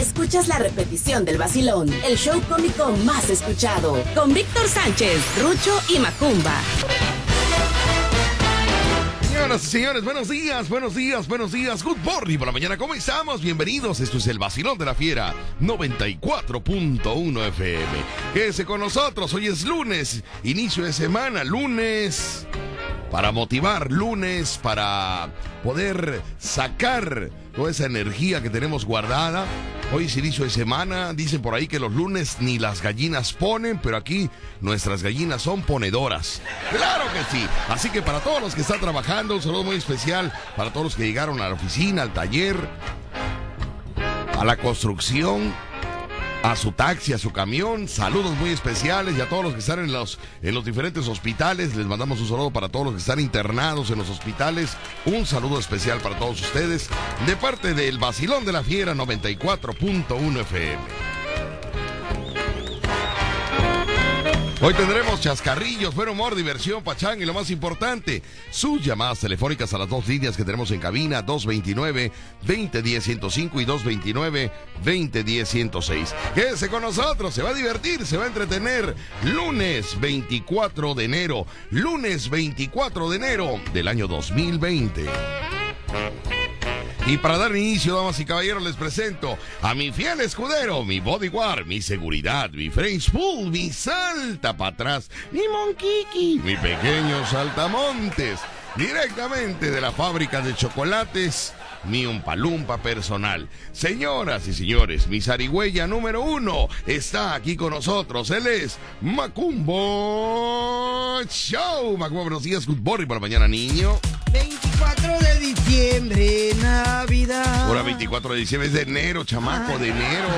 escuchas la repetición del vacilón, el show cómico más escuchado, con Víctor Sánchez, Rucho y Macumba. Señoras y señores, buenos días, buenos días, buenos días. Good morning por la mañana, ¿cómo estamos? Bienvenidos. Esto es el Vacilón de la Fiera 94.1 FM. Quédese con nosotros. Hoy es lunes, inicio de semana, lunes para motivar, lunes para poder sacar toda esa energía que tenemos guardada. Hoy es inicio de semana, dicen por ahí que los lunes ni las gallinas ponen, pero aquí nuestras gallinas son ponedoras. Claro que sí. Así que para todos los que están trabajando, un saludo muy especial para todos los que llegaron a la oficina, al taller, a la construcción, a su taxi, a su camión. Saludos muy especiales y a todos los que están en los, en los diferentes hospitales. Les mandamos un saludo para todos los que están internados en los hospitales. Un saludo especial para todos ustedes de parte del Basilón de la Fiera 94.1 FM. Hoy tendremos chascarrillos, buen humor, diversión, pachán y lo más importante, sus llamadas telefónicas a las dos líneas que tenemos en cabina, 229-2010-105 y 229-2010-106. Quédese con nosotros, se va a divertir, se va a entretener. Lunes 24 de enero, lunes 24 de enero del año 2020. Y para dar inicio, damas y caballeros, les presento a mi fiel escudero, mi bodyguard, mi seguridad, mi French Bull, mi salta para atrás, mi monquiqui, mi pequeño saltamontes, directamente de la fábrica de chocolates, mi umpalumpa personal. Señoras y señores, mi zarigüeya número uno está aquí con nosotros. Él es Macumbo Show. Macumbo, buenos días, good morning para mañana, niño. 24 de diciembre, Navidad. Ahora 24 de diciembre es de enero, chamaco, de enero.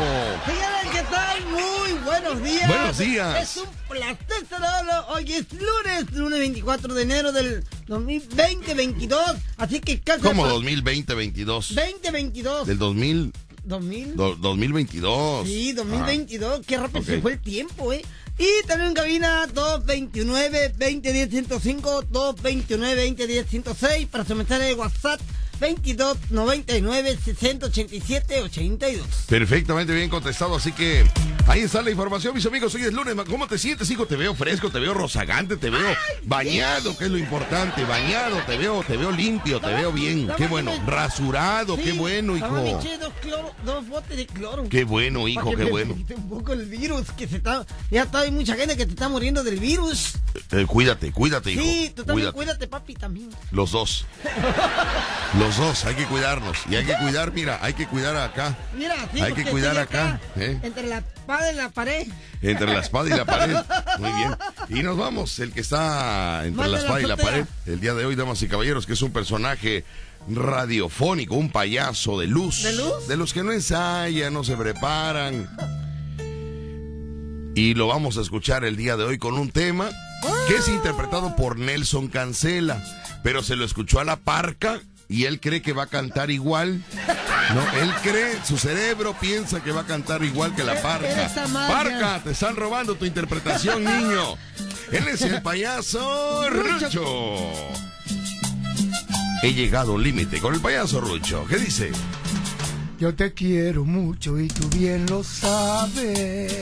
Señores, ¿qué tal? Muy buenos días. Buenos días. Es un placer saludarlo. Hoy es lunes, lunes 24 de enero del 2020-22. Así que casi. ¿Cómo 2020-22? 2022. Del 2000. 2000. do- 2022. Sí, 2022. Qué rápido Ok. se fue el tiempo, ¿eh? Y también en cabina 229-2010-105, 229-2010-106 para su mensaje de WhatsApp 2299-687-82. Perfectamente bien contestado, así que ahí está la información, mis amigos. Hoy es lunes, ¿cómo te sientes, hijo? Te veo fresco, te veo rozagante, te veo bañado, que es lo importante, bañado, te veo, te veo limpio, te veo bien. Qué bueno, rasurado, qué bueno, me hijo. dos, cloro- dos botes de cloro. Qué bueno, hijo, que qué me bueno. un poco el virus, que se está... Ya está, hay mucha gente que te está muriendo del virus. Eh, cuídate, cuídate, hijo. Sí, tú también Cuídate. cuídate, papi, también. Los dos. Los dos, hay que cuidarnos. Y hay que cuidar, mira, hay que cuidar acá. Mira, sí, Hay que cuidar acá, ¿eh? Entre la espada y la pared. Entre la espada y la pared. Muy bien. Y nos vamos, el que está entre la la espada y la pared. El día de hoy, damas y caballeros, que es un personaje radiofónico, un payaso de luz. ¿De luz? De los que no ensayan, no se preparan. Y lo vamos a escuchar el día de hoy con un tema que es interpretado por Nelson Cancela. Pero se lo escuchó a la parca y él cree que va a cantar igual. No, él cree, su cerebro piensa que va a cantar igual que la parca. Parca, te están robando tu interpretación, niño. Él es el payaso Rucho. He llegado a un límite con el payaso Rucho. ¿Qué dice? Yo te quiero mucho y tú bien lo sabes.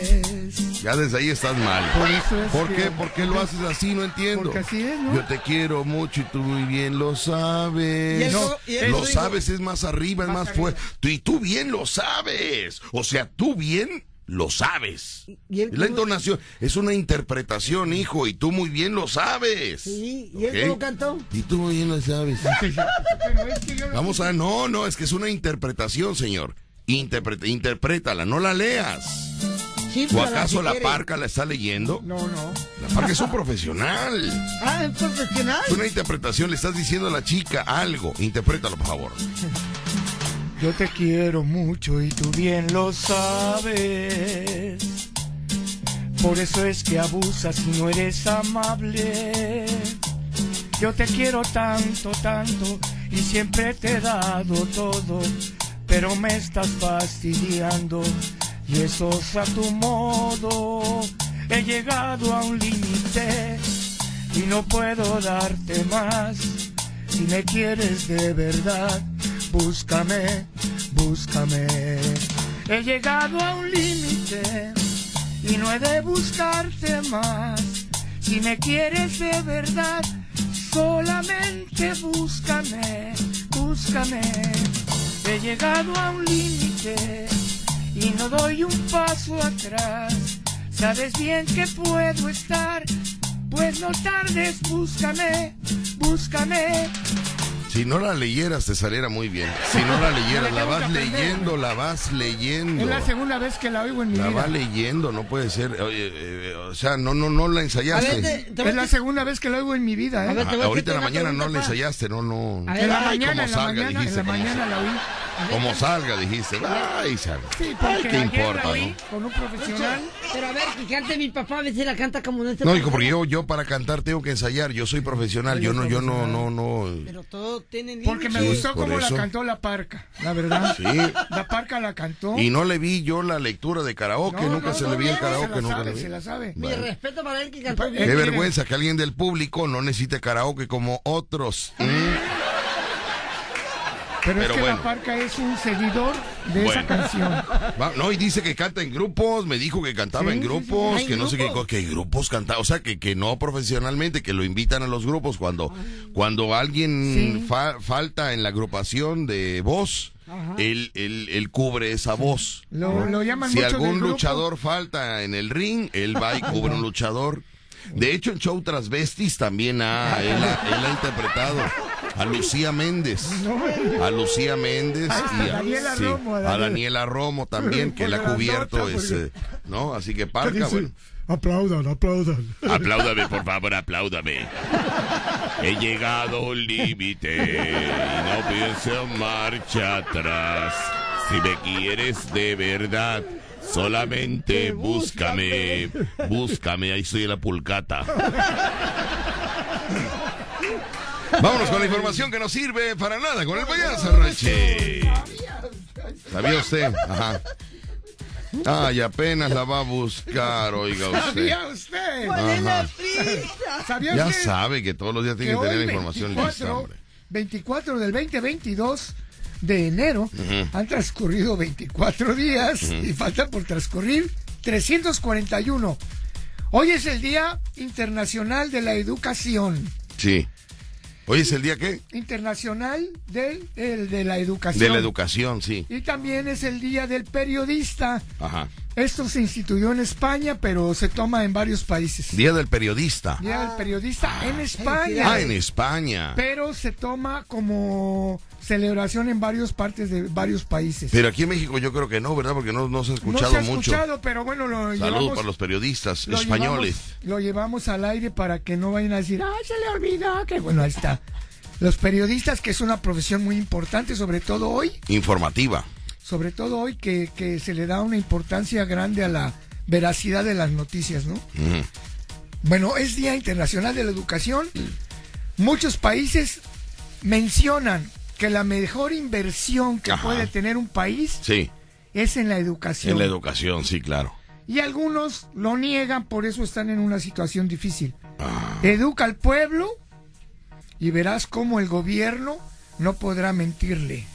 Ya desde ahí estás mal. Por eso es ¿Por que- qué? ¿Por qué lo haces así? No entiendo. Porque así es, ¿no? Yo te quiero mucho y tú muy bien lo sabes. Y él lo sabes es más arriba, es más, fuerte. Tú- Y tú bien lo sabes. O sea, tú bien lo sabes. Y él la entonación es una interpretación, hijo, y tú muy bien lo sabes. Sí, ¿y él cómo cantó? Y tú muy bien lo sabes. Vamos a no, no, es que es una interpretación, señor. Interpreta, interprétala, no la leas. ¿O acaso la quiere. parca la está leyendo? No, no. La parca es un profesional. Ah, es profesional. Es una interpretación, le estás diciendo a la chica algo. Interprétalo, por favor. Yo te quiero mucho y tú bien lo sabes. Por eso es que abusas y no eres amable. Yo te quiero tanto, tanto y siempre te he dado todo. Pero me estás fastidiando y eso es a tu modo. He llegado a un límite y no puedo darte más. Si me quieres de verdad, búscame, búscame. He llegado a un límite y no he de buscarte más. Si me quieres de verdad, solamente búscame, búscame. He llegado a un límite y no doy un paso atrás. Sabes bien que puedo estar, pues no tardes, búscame, búscame. Si no la leyeras te saliera muy bien. Si no la leyeras, la vas leyendo, la vas leyendo. Es la segunda vez que la oigo en mi La vida. vas leyendo, no puede ser. Oye, eh, o sea, no, no, no la ensayaste. ver, te- te voy Es la segunda vez que la oigo en mi vida, ¿eh? A ver, te voy a Ajá, ahorita en la mañana no la ensayaste, no, no. A ver, en la en la en la mañana la oí. Como salga, dijiste. Ay, salga. Sí, Ay, porque ¿qué importa, no? con un profesional. Pero a ver, que cante mi papá, a ver si la canta como no No, hijo, porque yo, yo para cantar tengo que ensayar. Yo soy profesional. Yo no, yo no, no, no. Pero todo tiene Porque me Sí, gustó por cómo la cantó la parca, la verdad. Sí. La parca la cantó. Y no le vi yo la lectura de karaoke. No, nunca no, se no, le vi el no, karaoke, se la nunca sabe, le vi. se la sabe. Mi respeto para él que cantó bien. Qué quiere- vergüenza que alguien del público no necesite karaoke como otros. ¿Mm? Pero, Pero es que bueno. la parca es un seguidor de esa canción. Va- no, y dice que canta en grupos, me dijo que cantaba Sí, en sí, sí. grupos, ¿Ah, que no sé qué, grupos? co- que grupos cantaba, o sea, que, que no profesionalmente, que lo invitan a los grupos cuando, cuando alguien Sí. fa- falta en la agrupación de voz, él, él, él cubre esa voz. Lo, lo llaman Si mucho algún del grupo. luchador falta en el ring, él va y cubre un luchador. De hecho, en Show Transvestis también ha, él, ha, él ha interpretado a Lucía Méndez. A Lucía Méndez y a, Daniela sí, Romo, a Daniela. Romo también, que la ha cubierto. grandota, Es, porque- eh, ¿no? Así que Parca, bueno. Aplaudan, aplaudan. Apláudame, por favor, apláudame. He llegado a un límite no pienso en marcha atrás. Si me quieres de verdad, solamente búscame. Búscame, ahí en la pulcata. Vámonos con la información que no sirve para nada con el payaso Rache. ¿Sabía usted? Ajá. Ay, apenas la va a buscar, oiga usted. ¿Sabía usted? ¿Cuál es la prisa? ¿Sabía Ya usted sabe que todos los días tiene que tener la información 24, lista, hombre. 24 del 2022 de enero han transcurrido 24 días y faltan por transcurrir 341. Hoy es el Día Internacional de la Educación. Sí. Hoy es el día qué? Internacional del, el de la Educación. De la educación, sí. Y también es el Día del Periodista. Ajá. Esto se instituyó en España, pero se toma en varios países. Día del periodista. Día del Periodista en España. Ah, en España. pero se toma como celebración en varias partes de varios países. Pero aquí en México yo creo que no, ¿verdad? Porque no, no se ha no escuchado se ha mucho. escuchado, pero bueno, lo Saludos llevamos, para los periodistas lo españoles. llevamos- lo llevamos al aire para que no vayan a decir, ¡ay, se le olvidó! Que bueno, ahí está. Los periodistas, que es una profesión muy importante, sobre todo hoy, Informativa. Sobre todo hoy que, que se le da una importancia grande a la veracidad de las noticias, ¿no? Bueno, es Día Internacional de la Educación. Muchos países mencionan que la mejor inversión que Ajá. puede tener un país Sí, es en la educación. en la educación, sí, claro. y algunos lo niegan, por eso están en una situación difícil. Ah. Educa al pueblo y verás cómo el gobierno no podrá mentirle.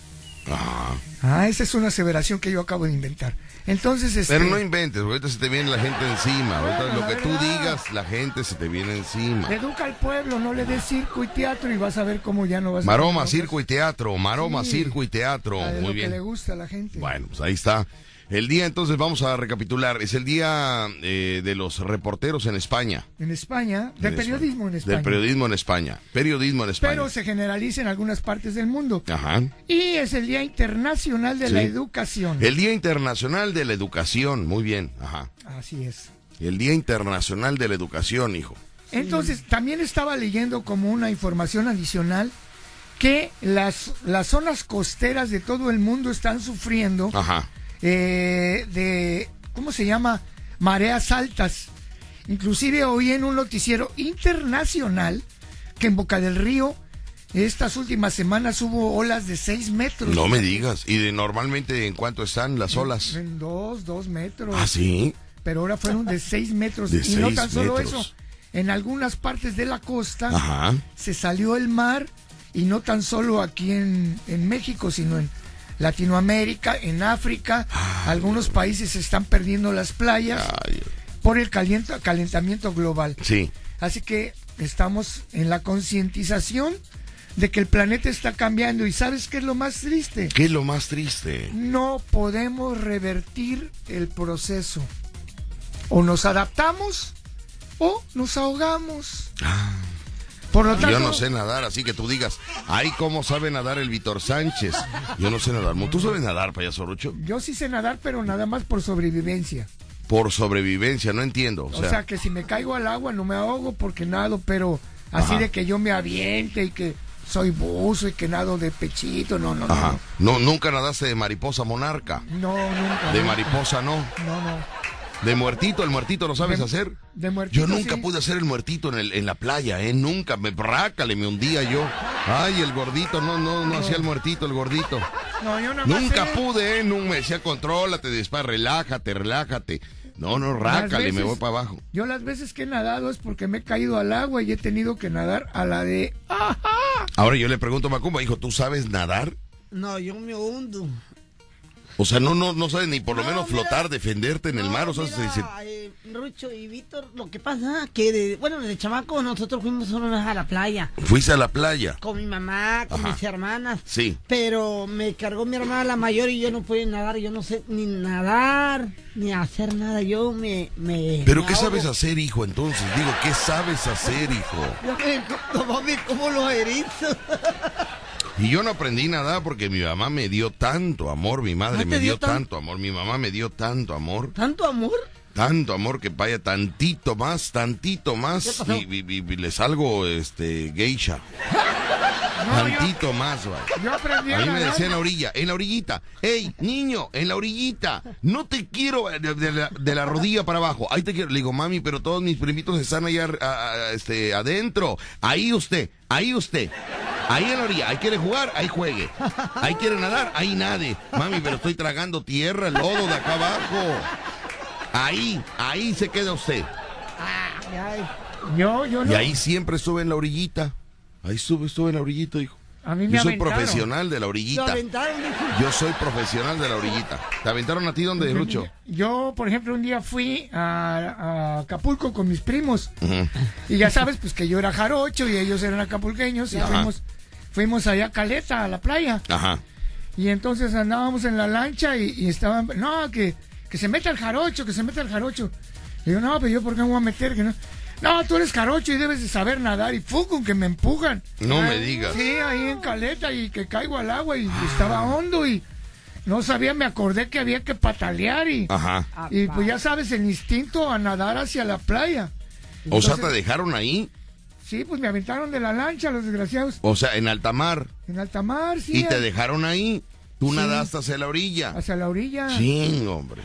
Ajá. Ah, esa es una aseveración que yo acabo de inventar. Entonces, este, Pero no inventes, ahorita se te viene la gente encima. Ahorita Bueno, lo que tú digas, la gente se te viene encima. educa al pueblo, no le des circo y teatro y vas a ver cómo ya no vas a Maroma, circo y teatro. Maroma, Sí. circo y teatro. Ah, Muy lo que le bien. gusta a la gente. Bueno, pues ahí está. El día, entonces, vamos a recapitular. Es el día eh, de los reporteros en España. En España, del En periodismo en España. Del periodismo en España. Periodismo en España. Pero se generaliza en algunas partes del mundo. Ajá. Y es el Día Internacional de Sí. la Educación. El Día Internacional de la Educación. Muy bien. Ajá. Así es. El Día Internacional de la Educación, hijo. Entonces, también estaba leyendo como una información adicional que las, las zonas costeras de todo el mundo están sufriendo Ajá. Eh, de, ¿cómo se llama? Mareas altas. Inclusive oí en un noticiero internacional que en Boca del Río estas últimas semanas hubo olas de 6 metros. No me digas. ¿Y de normalmente en cuánto están las olas? En dos, dos metros. Ah, sí. Pero ahora fueron de 6 metros. De y no tan solo metros. eso. En algunas partes de la costa Ajá. se salió el mar y no tan solo aquí en, en México, sino en Latinoamérica, en África, algunos países están perdiendo las playas Ay, por el calienta- calentamiento global. sí. Así que estamos en la concientización de que el planeta está cambiando y ¿sabes qué es lo más triste? ¿Qué es lo más triste? No podemos revertir el proceso. O nos adaptamos o nos ahogamos. Por lo tanto, Yo no sé nadar, así que tú digas, ay, ¿cómo sabe nadar el Víctor Sánchez? Yo no sé nadar. ¿Tú sabes nadar, payaso Rucho? yo sí sé nadar, pero nada más por sobrevivencia. Por sobrevivencia, no entiendo. O O sea, sea, que si me caigo al agua no me ahogo porque nado, pero así Ajá. de que yo me aviente y que soy buzo y que nado de pechito, no, no, no. No, nunca nadaste de mariposa monarca. No, nunca. De nunca. mariposa no. No, no. De muertito, el muertito lo sabes De- hacer. de muertito, Yo nunca sí. pude hacer el muertito en, el, en la playa, ¿eh? Nunca. Me rácale, me hundía yo. Ay, el gordito, no, no, no hacía el muertito, el gordito. No, yo más Nunca sé- pude, ¿eh? Nunca me decía, contrólate, dispara, relájate, relájate. No, no, rácale, me voy para abajo. Yo las veces que he nadado es porque me he caído al agua y he tenido que nadar a la de... ¡Ajá! Ahora yo le pregunto a Macumba, hijo, ¿tú sabes nadar? No, yo me hundo. O sea, no, no, no sabes ni por lo No, menos mira. flotar, defenderte en el mar. O sea, mira, se dice, eh, Rucho y Víctor, lo que pasa que, de, bueno, de chamaco nosotros fuimos una vez a la playa fuiste a la playa. con mi mamá, con Ajá. mis hermanas. Sí. Pero me cargó mi hermana la mayor y yo no pude nadar. Yo no sé ni nadar, ni hacer nada. Yo me... me ¿Pero me qué ahogo. sabes hacer, hijo, entonces? Digo, ¿qué sabes hacer, hijo? Yo me, mami, como los erizos. Y yo no aprendí nada porque mi mamá me dio tanto amor, mi madre Ah, ¿te me dio dio tan- tanto amor, mi mamá me dio tanto amor, ¿Tanto amor? tanto amor que vaya tantito más, tantito ¿Qué más pasó? y, y- y- y le salgo este geisha. Tantito más, va. yo aprendí A mí me decía en la orilla, en la orillita, hey, niño, en la orillita, no te quiero de, de la, de la rodilla para abajo, ahí te quiero. Le digo, mami, pero todos mis primitos están allá a- a- este, adentro. Ahí usted, ahí usted. Ahí en la orilla, ahí quiere jugar, ahí juegue. Ahí quiere nadar, ahí nade. Mami, pero estoy tragando tierra, lodo de acá abajo. Ahí, ahí se queda usted. Yo, yo no. Y ahí siempre estuve en la orillita. Ahí estuve, estuve en la orillita, hijo. A mí me Yo soy aventaron. profesional de la Lo orillita. aventaron, dijo. Yo soy profesional de la orillita. ¿Te aventaron a ti dónde, Rucho? Yo, por ejemplo, un día fui a, a Acapulco con mis primos. Ujú. Y ya sabes, pues que yo era jarocho y ellos eran acapulqueños. Y Ajá. fuimos, fuimos allá a Caleta, a la playa. Ajá. Y entonces andábamos en la lancha y, y estaban, no, que, que se meta el jarocho, que se meta el jarocho. Le digo, no, pero yo por qué me voy a meter, que no. No, tú eres jarocho y debes de saber nadar. Y fue con que me empujan. No me digas. Sí, ahí en caleta y que caigo al agua y estaba hondo y no sabía, me acordé que había que patalear y, Ajá. y pues ya sabes, el instinto a nadar hacia la playa. O sea, te dejaron ahí. Sí, pues me aventaron de la lancha los desgraciados O sea, en alta mar. en alta mar, sí. Y te dejaron ahí. Tú Sí. nadaste hacia la orilla. Hacia la orilla. Sí, hombre.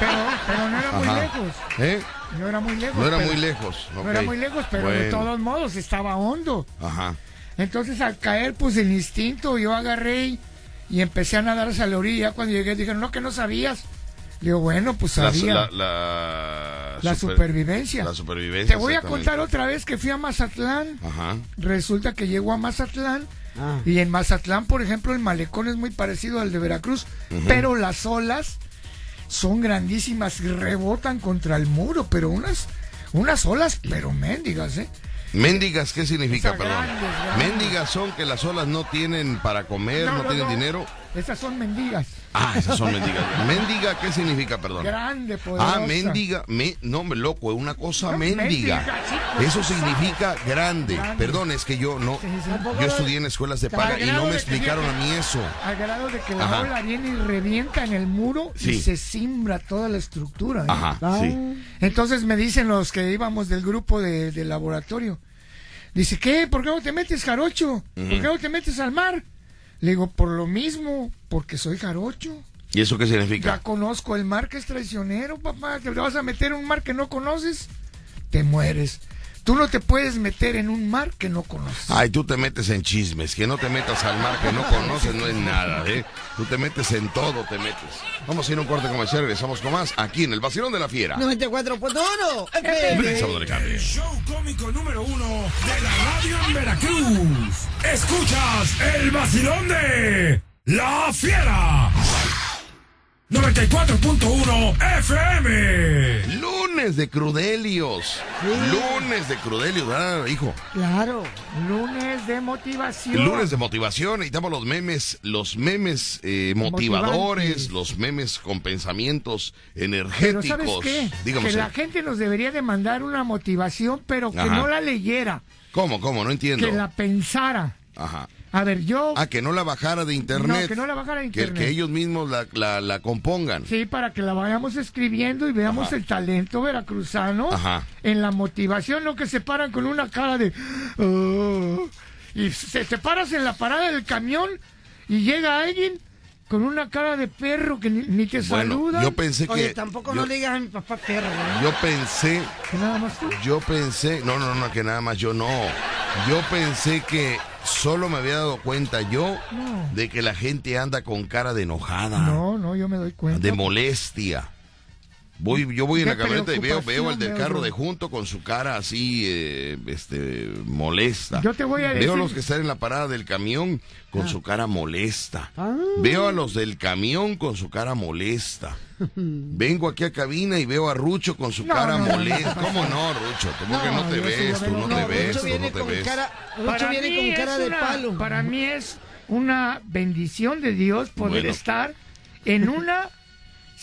Pero, pero no era muy lejos. ¿Eh? No era muy lejos. No era pero- muy lejos. No era muy lejos, pero de todos modos estaba hondo. Ajá. Entonces al caer, pues el instinto, yo agarré y, y empecé a nadar hacia la orilla. Cuando llegué dijeron, no, que no sabías. Le digo, bueno, pues La, sabía. la, la, La super- supervivencia. La supervivencia. Te voy a contar otra vez que fui a Mazatlán. Ajá. Resulta que llego a Mazatlán Ah. y en Mazatlán, por ejemplo, el malecón es muy parecido al de Veracruz, pero las olas son grandísimas, rebotan contra el muro, pero unas unas olas, pero mendigas, ¿eh? Méndigas, ¿qué significa, O sea, perdón? grandes, grandes. Méndigas son que las olas no tienen para comer, no, No, no, tienen no. dinero. Esas son mendigas. Ah, esas son mendigas. Méndiga, ¿qué significa, perdón? Grande, poderosa. Ah, mendiga, me, no, loco, es una cosa No, mendiga. mendiga, pues, Eso significa grande. Grande. Perdón, es que yo no, Sí, sí. yo estudié en escuelas de paga y no me explicaron a mí eso. Al grado de que la Ajá. ola viene y revienta en el muro y se simbra toda la estructura. ¿eh? Ajá, Ah. sí. Entonces me dicen los que íbamos del grupo de, de laboratorio. Dice, ¿qué? ¿Por qué no te metes, jarocho? ¿Por qué no te metes al mar? Le digo, por lo mismo, porque soy jarocho. ¿Y eso qué Ya significa? conozco el mar que es traicionero, papá. ¿Te vas a meter en un mar que no conoces? Te mueres. Tú no te puedes meter en un mar que no conoces. Ay, tú te metes en chismes, que no te metas al mar que no conoces no es nada, ¿eh? Tú te metes en todo, te metes. Vamos a ir a un corte comercial, regresamos con más aquí en el Vacilón de la Fiera. 94.1 FM. Regresamos de cambio. El show cómico número uno de la radio en Veracruz. Escuchas el vacilón de La Fiera. 94.1 FM. Lunes de Crudelios. Lunes de Crudelios, ¿verdad, hijo? Claro. Lunes de motivación. Lunes de motivación, necesitamos los memes, los memes eh, motivadores, Motivantes. los memes con pensamientos Pero energéticos. ¿sabes qué? Dígame que usted. la gente nos debería de mandar una motivación, pero que Ajá. no la leyera, ¿Cómo, cómo? No entiendo. que la pensara. Ajá. A ver, yo... Ah, que no la bajara de internet. No, que no la bajara de Que- internet. Que, ellos mismos la, la, la compongan. Sí, para que la vayamos escribiendo y veamos Ajá. el talento veracruzano Ajá. en la motivación, no que se paran con una cara de... "Oh", y se te paras en la parada del camión y llega alguien con una cara de perro que ni, ni te Bueno, saluda. yo pensé Oye, que. tampoco yo, no le digas a mi papá perro, ¿eh? yo pensé, Que nada más tú. yo pensé, no, no, no, que nada más yo no. Yo pensé que solo me había dado cuenta yo No. de que la gente anda con cara de enojada, No, no, yo me doy cuenta. de molestia. Voy, yo voy en la camioneta y veo, veo al del carro veo de junto con su cara así, eh, este, molesta. Yo te voy a Veo decir- a los que están en la parada del camión con su cara molesta. Ah. Veo a los del camión con su cara molesta. Vengo aquí a cabina y veo a Rucho con su No, cara no, molesta. no. ¿Cómo no, Rucho? Tú porque No, no, te ves, tú veo, no, te ves, tú no te ves. cara, Rucho viene con cara de una- palo. Para mí es una bendición de Dios poder Bueno. estar en una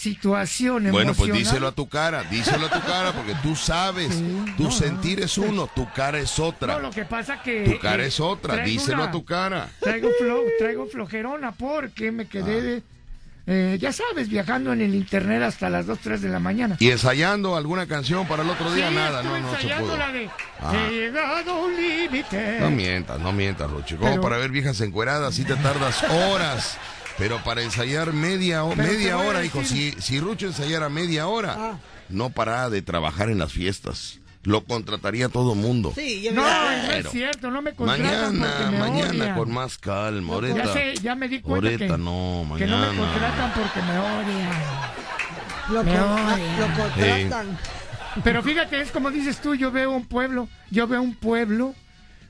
situación Bueno, pues emocional. díselo a tu cara, díselo a tu cara, porque tú sabes, Sí, tu no, sentir es uno, tu cara es otra. No, lo que pasa que... Tu cara eh, es otra, díselo una- a tu cara. Traigo, flo- traigo flojerona porque me quedé Ah. de... eh, ya sabes, viajando en el internet hasta las 2, 3 de la mañana. Y ensayando alguna canción para el otro día, Sí, nada, no, no se pudo. la de Ajá. He llegado a un límite. No mientas, no mientas, Rucho. Como Pero- para ver viejas encueradas, sí te tardas horas. Pero para ensayar media, Pero media hora, hijo, si, si Rucho ensayara media hora, Ah. no paraba de trabajar en las fiestas. Lo contrataría todo mundo. Sí, No, no es cierto, no me contratan Mañana, porque me mañana odian. con más calma, ahorita. Ya sé, ya me di cuenta ahorita que, no, que no me mañana. contratan porque me odian. lo, Me con- odian. lo contratan. Pero fíjate, es como dices tú, yo veo un pueblo, yo veo un pueblo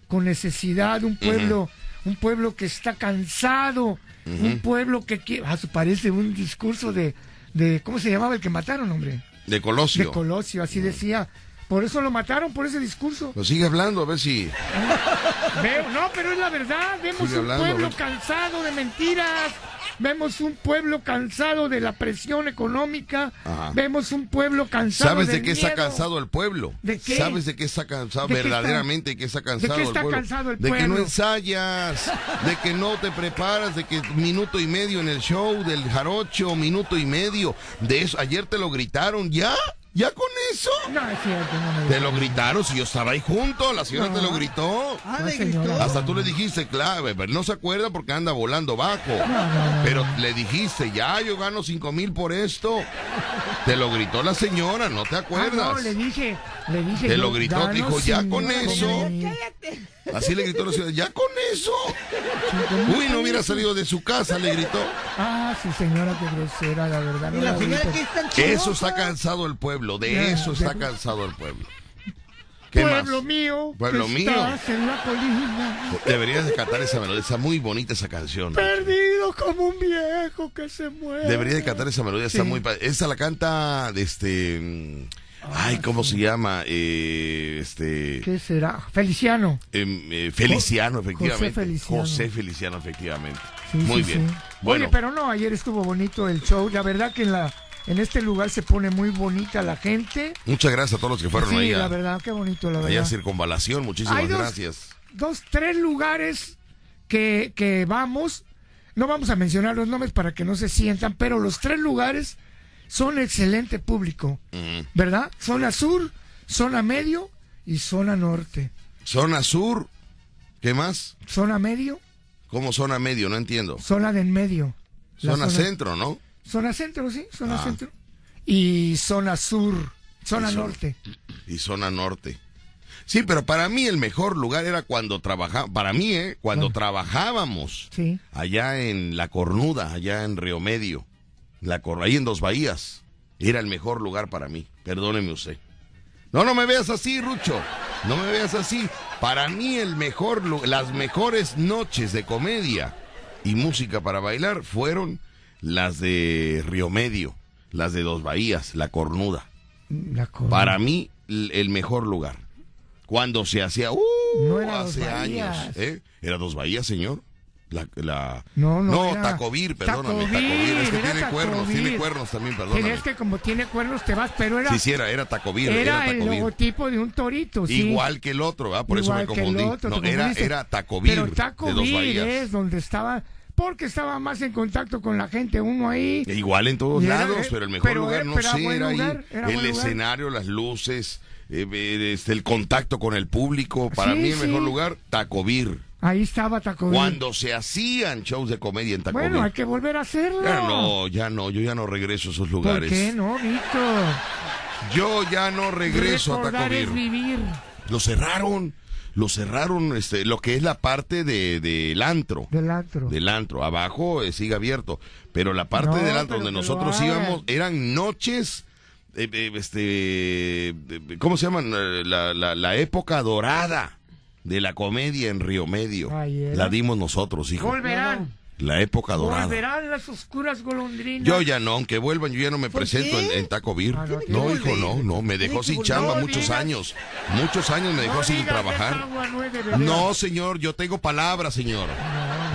con necesidad, un pueblo, un pueblo que está cansado, un pueblo que quiere, ah, eso parece un discurso de, de, ¿cómo se llamaba el que mataron, hombre? De Colosio. De Colosio, así decía. Por eso lo mataron, por ese discurso. Pues sigue hablando, a ver si. Veo, no, pero es la verdad. Vemos Sigue un hablando, pueblo cansado de mentiras. Vemos un pueblo cansado de la presión económica. Ajá. Vemos un pueblo cansado ¿Sabes de qué está miedo. cansado el pueblo? ¿De qué? ¿Sabes de qué está cansado ¿De qué está- verdaderamente? ¿Qué está cansado qué el está pueblo? cansado el de que no pueblo? ensayas, de que no te preparas, de que minuto y medio en el show del jarocho, minuto y medio. De eso, ayer te lo gritaron, ¿ya? ¿Ya con eso? No, es cierto, no me Te lo gritaron, si yo estaba ahí junto, la señora te lo gritó. Ah, No, le señora. gritó. Hasta tú le dijiste, claro, pero no se acuerda porque anda volando bajo. Pero le dijiste, ya, yo gano cinco mil por esto. Te lo gritó la señora, no te Ah, acuerdas. no, le dije, le dije. Te lo gritó, danos dijo, ya con eso. Así le gritó la señora, ya con eso. Uy, no hubiera salido de su casa, le gritó. Ah, sí, señora, qué grosera, la verdad. Y no la la señora que está Eso está cansado el pueblo, de Ya, eso está cansado el pueblo. ¿Qué Pueblo más? mío, Pueblo que mío. estás en la colina, Deberías de cantar esa melodía, está muy bonita esa canción. perdido como un viejo que se muere. Debería de cantar esa melodía, está Sí. muy Esa la canta de este. Ay, ¿cómo se llama? Eh, este. ¿Qué será? Feliciano. em, eh, Feliciano, efectivamente. José Feliciano. José Feliciano, efectivamente. Sí, muy bien. Bueno, Oye, pero no, ayer estuvo bonito el show. La verdad que en la en este lugar se pone muy bonita la gente. muchas gracias a todos los que fueron sí, ahí la verdad, qué bonito, la allá verdad. Circunvalación. Muchísimas Hay dos- gracias. Dos, tres lugares que, que vamos. No vamos a mencionar los nombres para que no se sientan, pero los tres lugares son excelente público, Ujú. ¿verdad? Zona sur, zona medio y zona norte. Zona sur. ¿Qué más? Zona medio, ¿Cómo zona medio? No entiendo. zona de en medio. Zona centro, ¿no? Zona centro, sí, zona Ah. centro. Y zona sur, zona Y norte. y zona norte. Sí, pero para mí el mejor lugar era cuando trabajaba, para mí, ¿eh? Cuando Bueno. trabajábamos Sí. allá en La Cornuda, allá en Río Medio, la Cor- ahí en Dos Bahías, era el mejor lugar para mí, perdóneme usted. No, no me veas así, Rucho, no me veas así. Para mí el mejor, las mejores noches de comedia y música para bailar fueron las de Río Medio, las de Dos Bahías, La Cornuda. La Para mí, el mejor lugar. Cuando se hacía, uh, No era hace años, ¿eh? ¿Era Dos Bahías, señor? La, la... No, no, era- Tacovir, perdóname, Tacovir, Tacovir, es que tiene cuernos, tiene cuernos también, Pero perdóname. es que como tiene cuernos te vas, pero era, Sí, sí, era, era Tacovir, era, era, el logotipo de un torito, sí. Igual que el otro, ¿verdad? Por eso me confundí. otro, no, era, era Tacovir, Pero de Dos Tacovir Bahías. es donde estaba, porque estaba más en contacto con la gente, uno ahí. Igual en todos era- lados, eh, pero el mejor pero lugar, no sé, era ahí. lugar, era el lugar. escenario, las luces, eh, eh, este, el contacto con el público. Para Sí, mí el sí. mejor lugar, Tacovir. Ahí estaba Tacovir. Cuando se hacían shows de comedia en Tacovir. Bueno, hay que volver a hacerlo. Ya no, ya no, yo ya no regreso a esos ¿Por lugares. qué no, Víctor? Yo ya no regreso a Recordar es Tacovir. vivir. Lo cerraron, lo cerraron, este, lo que es la parte de del antro. Del antro. Del antro, abajo eh, sigue abierto, pero la parte No, del antro donde nosotros íbamos eran noches, eh, eh, este, eh, ¿cómo se llaman? La, la, la época dorada de la comedia en Río Medio. La dimos nosotros, hijo. Volverán. La época dorada. Volverán las oscuras golondrinas. Yo ya no, aunque vuelvan, yo ya no me ¿Por presento en, en Taco Beer. Ah, no, hijo, no, no, me dejó sin chamba No muchos digas. años. Muchos años me dejó sin trabajar. No, señor, yo tengo palabra, señor.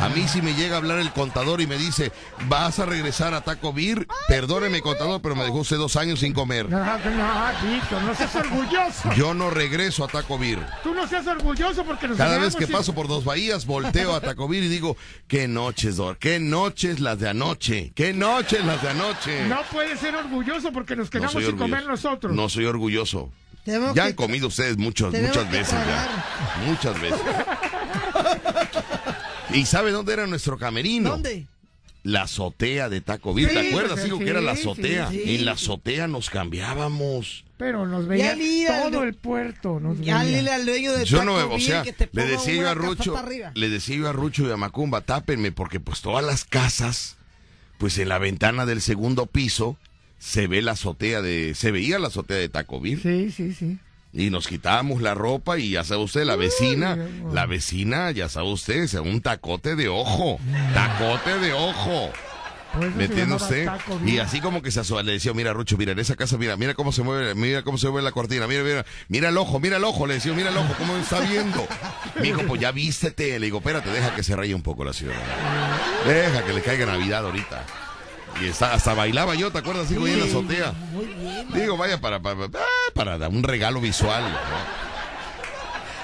A mí si me llega a hablar el contador y me dice, vas a regresar a Taco Beer, perdóneme, contador, pero me dejó usted dos años sin comer. No, no, Víctor, no seas orgulloso. Yo no regreso a Taco Beer. Tú no seas orgulloso porque nos Cada vez que paso por Dos Bahías, volteo a Taco Beer y digo, qué noches, Dor, qué noches las de anoche, qué noches las de anoche. No puedes ser orgulloso porque nos No quedamos sin orgulloso. comer nosotros. No soy orgulloso. Tenemos Ya que- han comido ustedes muchos, muchas veces ya. Muchas veces. ¿Y sabe dónde era nuestro camerino? ¿Dónde? La azotea de Taco Bill. Sí, ¿Te acuerdas, hijo, sí, que era la azotea? sí. En la azotea nos cambiábamos. Pero nos veía todo lo- el puerto. Nos Ya veía. dile al dueño de Yo no, Taco o Bill sea, que te le decía yo a Rucho, le decía yo a Rucho y a Macumba, tápenme, porque pues todas las casas, pues en la ventana del segundo piso, se ve la azotea de, se veía la azotea de Taco Bill. Sí, sí, sí. Y nos quitábamos la ropa y ya sabe usted, la vecina, la vecina, ya sabe usted, o sea, un tacote de ojo, tacote de ojo. Por eso ¿Me se entiende llamaba usted? Y así como que se asoma, le decía, mira Rucho, mira en esa casa, mira, mira cómo se mueve, mira cómo se mueve la cortina, mira, mira, mira el ojo, mira el ojo, le decía, mira el ojo, cómo me está viendo. Me dijo, pues ya vístete, le digo, espérate, deja que se raye un poco la ciudad. Deja que le caiga Navidad ahorita. Y está- hasta bailaba yo, ¿te acuerdas? Sigo ahí en la azotea. Muy bien. Digo, vaya, para, para, para, para dar un regalo visual. ¿no?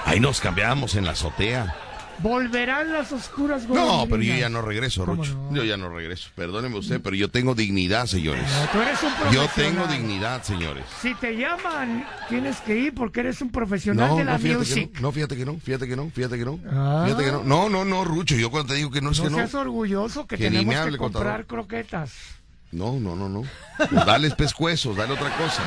Ahí nos cambiamos en la azotea. Volverán las oscuras No, golondrinas. pero yo ya no regreso, ¿Cómo Rucho. no? Yo ya no regreso. Perdóneme usted, pero yo tengo dignidad, señores. No, tú eres un Yo profesional. tengo dignidad, señores. Si te llaman, tienes que ir porque eres un profesional No, de la no, fíjate music. no. No, fíjate que no, fíjate que no, fíjate que no. Ah. Fíjate que no. No, no, no, Rucho, yo cuando te digo que no es No que no. seas orgulloso que, Que tenemos que comprar contador. croquetas. No, no, no, no. Pues dales pescuezos, dale otra cosa.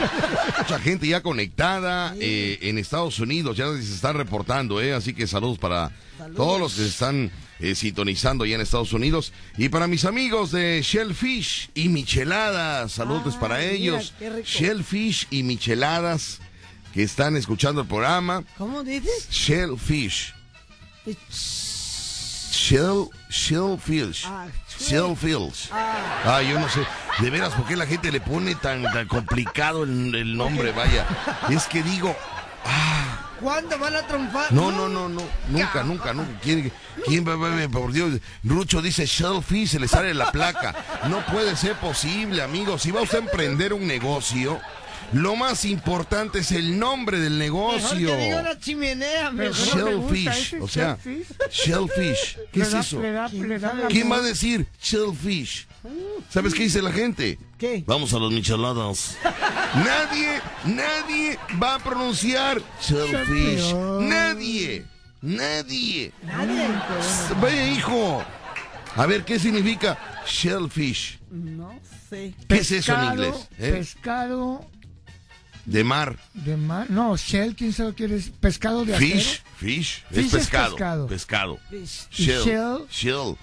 Mucha gente ya conectada eh, en Estados Unidos, ya se está reportando, ¿eh? Así que saludos para todos los que se están eh, sintonizando ya en Estados Unidos. Y para mis amigos de Shellfish y Micheladas, saludos Ah, para mira, ellos. Shellfish y Micheladas que están escuchando el programa. ¿Cómo dices? Shellfish. Shell, shellfish. Ah, Shellfish. Ah, yo no sé. De veras, ¿por qué la gente le pone tan, tan complicado el, el nombre? Vaya. Es que digo, ¿Cuándo van a triunfar? no, no, no, no. Nunca, nunca, nunca. ¿Quién, quién va? Por Dios. Rucho dice Shellfish, se le sale la placa. No puede ser posible, amigo. Si va usted a emprender un negocio, lo más importante es el nombre del Mejor negocio. que diga una chimenea, mejor. no te gusta Shellfish. ese O sea, shellfish. Shellfish. ¿Qué es eso? le da- le da la- ¿Quién va a decir Shellfish? ¿Sabes qué dice la gente? ¿Qué? Vamos a los micheladas. Nadie, nadie va a pronunciar Shellfish. Nadie, nadie. Nadie. Vaya, hijo. A ver, ¿qué significa Shellfish? No sé. ¿Qué es eso en inglés? eh? Pescado De mar. de mar. No, shell, ¿quién sabe qué es? Pescado de acero. Fish, fish. Fish Es es pescado. pescado. Pescado. Fish. Shell. shell. Shell.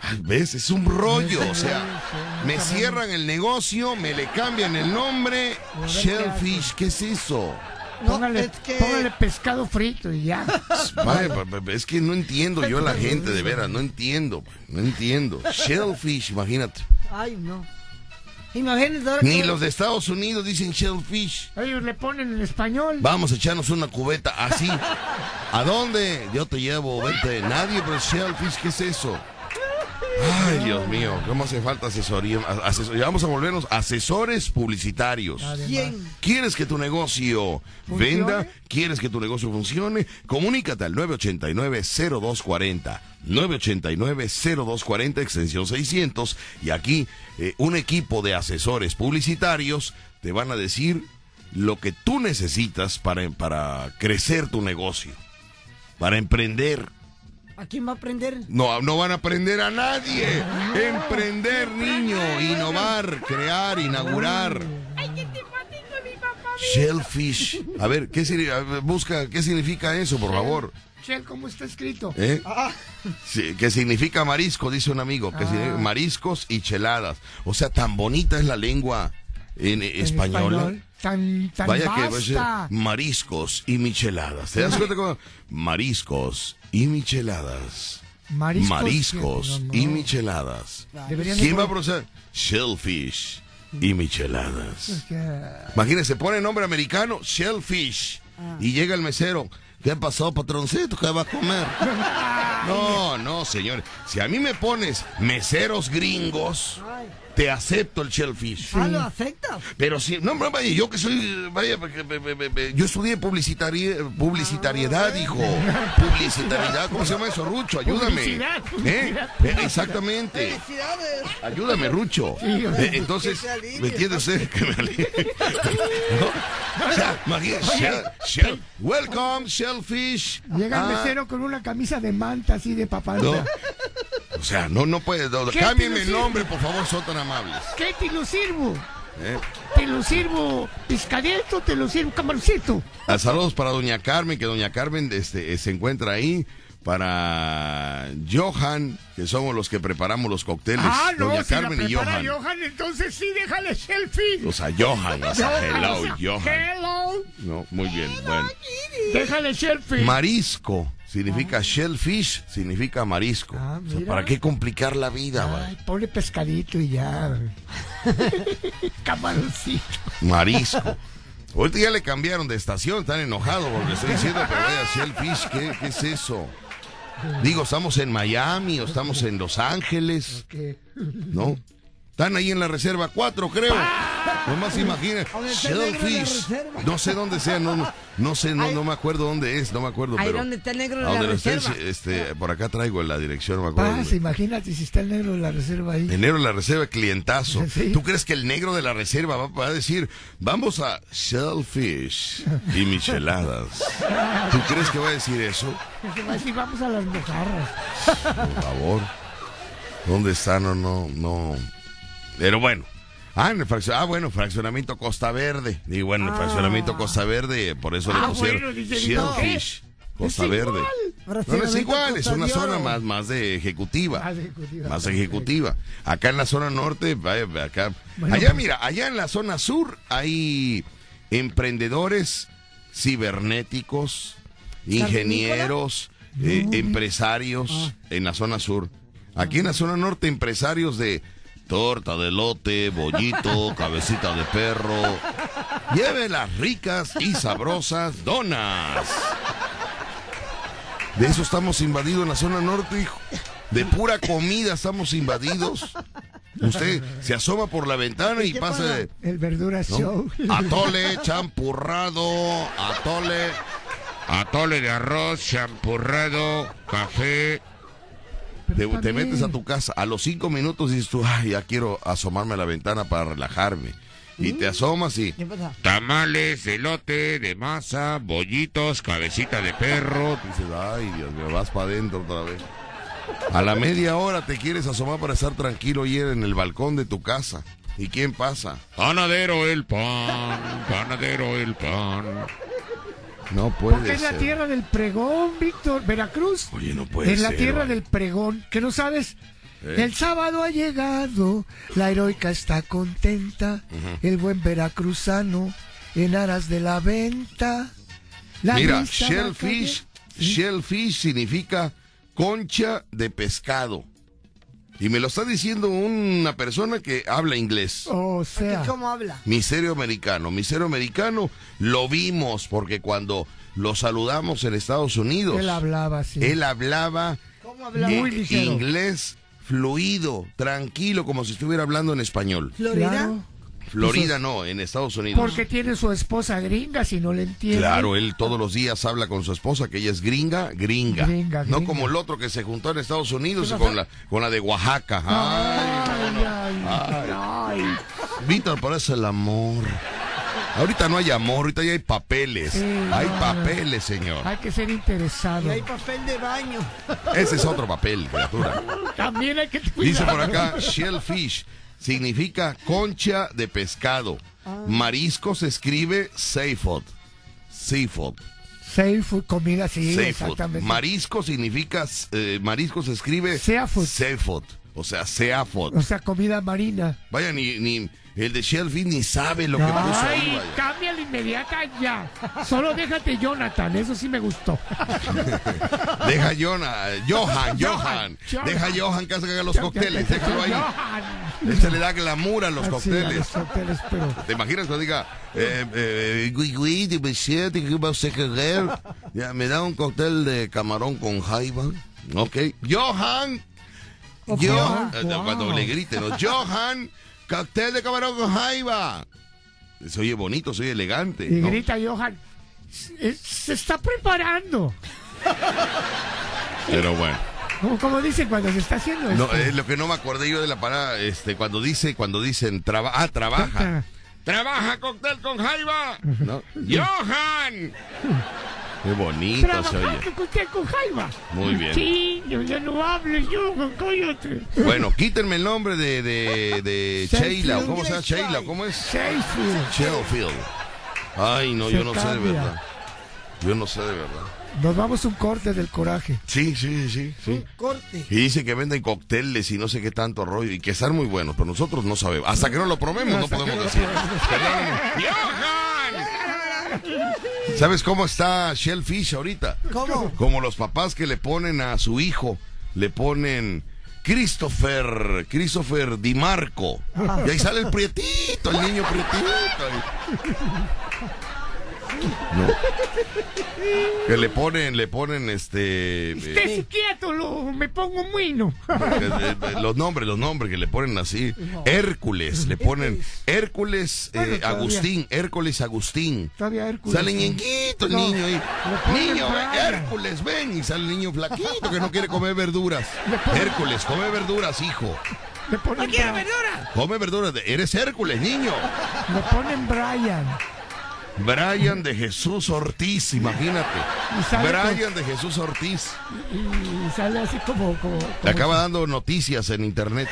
Ay, ¿Ves? Es un rollo. O sea, me cierran el negocio, me le cambian el nombre. Ahora, ¿qué Shellfish. ¿Qué es eso? No, póngale, es que- póngale pescado frito y ya. Pa- es que no entiendo yo a la gente, de veras, no entiendo, no entiendo. Shellfish, imagínate. Ay, no. Imagínate ahora Ni que- los de Estados Unidos dicen shellfish. Ellos le ponen en español. Vamos a echarnos una cubeta así. ¿A dónde? Yo te llevo, vente. Nadie, pero shellfish, ¿qué es eso? Ay, Dios mío, ¿cómo hace falta asesoría? Asesor- vamos a volvernos asesores publicitarios. ¿Quién? ¿Quieres que tu negocio ¿Funcione? venda? ¿Quieres que tu negocio funcione? Comunícate al 989-0240. 989-0240, extensión 600. Y aquí eh, un equipo de asesores publicitarios te van a decir lo que tú necesitas para, para crecer tu negocio, para emprender. ¿A quién va a aprender? No, no van a aprender a nadie. Emprender, niño, innovar, crear, inaugurar. Shellfish. A ver, ¿qué significa? Busca, ¿qué significa eso, por favor? Shell, ¿cómo está escrito? ¿Eh? Sí, que significa marisco, dice un amigo. Que significa mariscos y cheladas. O sea, tan bonita es la lengua en, En española. español. Tan, tan Vaya que va a ser basta. mariscos y micheladas. ¿Te das cuenta cómo? Mariscos y micheladas. Mariscos. Mariscos no, no. y micheladas. Deberían ¿Quién va a pronunciar? Shellfish y micheladas. que- Imagínense, pone nombre americano, Shellfish. Y llega el mesero. ¿Qué pasó, patroncito? ¿Qué va a comer? No, no, señor. Si a mí me pones meseros gringos, te acepto el Shellfish. Ah, lo aceptas. Pero si, no, hombre, vaya, yo que soy, vaya, yo estudié publicitari- publicitariedad, hijo. Publicitariedad, ¿cómo se llama eso, Rucho? Ayúdame. Publicidad, ¿Eh? publicidad. Eh, Exactamente. Felicidades. Ayúdame, Rucho. Sí, Eh, entonces, que ¿me entiende usted? Que me. ¿No? O sea, shell- shell- welcome, shellfish. Llega el Ah, mesero con una camisa de manta así de papá. no. O sea, no, no puede. no, ¿Qué cámbienme el nombre, por favor, son tan amables. ¿Qué te lo sirvo? ¿eh? Te lo sirvo pescadito, te lo sirvo camaroncito. Ah, Saludos para Doña Carmen, que Doña Carmen este, se encuentra ahí. Para Johan, que somos los que preparamos los cócteles. Ah, no, Doña si la Carmen y Johan. Johan, entonces sí, déjale selfie. O sea, Johan, o sea, hello, Johan. Hello. No, muy bien, bueno. Déjale selfie. Marisco significa shellfish, significa marisco. Ah, O sea, mira. ¿Para qué complicar la vida, Ay, ponle pescadito y ya. Camaroncito. Marisco. Ahorita ya le cambiaron de estación, están enojados porque estoy diciendo que vaya shellfish. ¿Qué, ¿Qué es eso? Digo, estamos en Miami o estamos en Los Ángeles. ¿no? Están ahí en la reserva 4, creo. Nomás imaginen. ¿Dónde está el negro en la Shellfish. No sé dónde sea, no, no, no sé, no, no me acuerdo dónde es, no me acuerdo. Ahí pero donde está el negro a la estés, reserva. este, por acá traigo la dirección, no me acuerdo. Pasa, imagínate si está el negro de la reserva ahí. Enero en la reserva, clientazo. Sí. ¿Tú crees que el negro de la reserva va, va a decir, vamos a Shellfish y micheladas? ¿Tú crees que va a decir eso? Se va a decir, vamos a las mojarras. Por favor. ¿Dónde está? No, no, no. Pero bueno. Ah, en el fraccion- ah, bueno, fraccionamiento Costa Verde. Y bueno, el fraccionamiento Costa Verde, por eso le Ah, pusieron bueno. Shellfish. Costa Es Verde. igual. No, no es igual, es una zona más, más de ejecutiva. Más ejecutiva. Más ejecutiva. Acá en la zona norte, vaya, acá. Bueno, allá, pues- mira, allá en la zona sur hay emprendedores cibernéticos, ingenieros, eh, empresarios Ah. en la zona sur. Aquí en la zona norte, empresarios de torta de lote, bollito, cabecita de perro. Lleve las ricas y sabrosas donas. De eso estamos invadidos en la zona norte, hijo. De pura comida estamos invadidos. Usted se asoma por la ventana y ¿Qué pasa El verdura ¿no? show. atole, champurrado, atole, atole de arroz, champurrado, café. Te, metes a tu casa, a los cinco minutos dices tú, ay, ya quiero asomarme a la ventana para relajarme. Y te asomas y tamales, elote de masa, bollitos, cabecita de perro. Dices, ay, Dios mío, vas para adentro otra vez. A la media hora te quieres asomar para estar tranquilo y en el balcón de tu casa. ¿Y quién pasa? Panadero el pan, panadero el pan. No puede Porque es la tierra del pregón, Víctor. Veracruz. Oye, no puede es la ser, tierra vale. del pregón. ¿Que no sabes? Eh. El sábado ha llegado, la heroica está contenta, el buen veracruzano en aras de la venta. La Mira, shellfish, shellfish significa concha de pescado. Y me lo está diciendo una persona que habla inglés. O sea, ¿Cómo habla? Misterio americano. Misterio americano lo vimos porque cuando lo saludamos en Estados Unidos, él hablaba así. él hablaba ¿Cómo habla? eh, Muy ligero. inglés fluido, tranquilo, como si estuviera hablando en español. ¿Florida? Claro, Florida no, en Estados Unidos. porque tiene su esposa gringa, si no le entiende. Claro, él todos los días habla con su esposa, que ella es gringa, gringa. Gringa, No como el otro que se juntó en Estados Unidos con la, con la de Oaxaca. Ay, Ay, ay, ay. Víctor, parece el amor. Ahorita no hay amor, ahorita ya hay papeles. Sí, hay no, papeles, señor. Hay que ser interesado. Y hay papel de baño. Ese es otro papel, criatura. También hay que Dice cuidar. por acá, shellfish significa concha de pescado. Marisco se escribe seafood. Seafood. Safe food, comida, sí, Seafood. exactamente. Marisco significa, eh, marisco se escribe Seafood. seafood, o sea, seafood. O sea, comida marina. Vaya, ni, ni el de Shellfish ni sabe lo que puso ahí, Ay, vaya. cambia la inmediata ya. Solo déjate Jonathan, eso sí me gustó. Deja Jonah, Johan, Johan. Johan. Deja Johan que haga los cócteles, déjalo ahí. Johan. Este le da glamour a los Así, a cócteles. pero ¿Te imaginas cuando diga, eh, eh, ¿qué va a querer? Ya, me da un cóctel de camarón con jaiba? Ok. Johan. Oh, Johan. Cuando le griten, ¿no? Johan, cóctel de camarón con jaiba. Se oye bonito, se oye elegante. y ¿no? grita Johan, "Se- está preparando. Pero bueno. Como, como dicen cuando se está haciendo No, esto. es lo que no me acordé yo de la parada, este, cuando dice, cuando dicen, traba, ah, trabaja. Trabaja cóctel con jaiba. No. Johan. Qué bonito se oye. Trabajar con usted con Jaiba. Muy bien. Sí, yo ya no hablo, yo, cállate. Bueno, quítenme el nombre de, de, de. Sheila. ¿Cómo se llama Sheila? ¿Cómo es? Sheffield. Sheffield. Ay, no, Se yo no sé de cambia. verdad. Yo no sé de verdad. Nos vamos un corte del coraje. Sí, sí, sí, sí. Corte. Y dice que venden cócteles y no sé qué tanto rollo y que están muy buenos, pero nosotros no sabemos. Hasta que no lo probemos no podemos decir. ¿Sabes cómo está Shellfish ahorita? ¿Cómo? Como los papás que le ponen a su hijo, le ponen Christopher, Christopher Di Marco. Y ahí sale el prietito, el niño prietito. No. Que le ponen, le ponen este. eh, Estés quieto, lo, me pongo muino. eh, eh, los nombres, los nombres que le ponen así. Hércules, le ponen Hércules eh, Bueno, todavía. Agustín, Hércules Agustín. Todavía Hércules. Sale ñenguito el No, niño ahí. le ponen Niño. Hércules, ven. Y sale el niño flaquito que no quiere comer verduras. Hércules, come verduras, hijo. Le ponen! Come verduras. Eres Hércules, niño. le ponen Brian. Brian de Jesús Ortiz, imagínate. Brian de Jesús Ortiz. Y sale así como. como, Le acaba dando noticias en internet.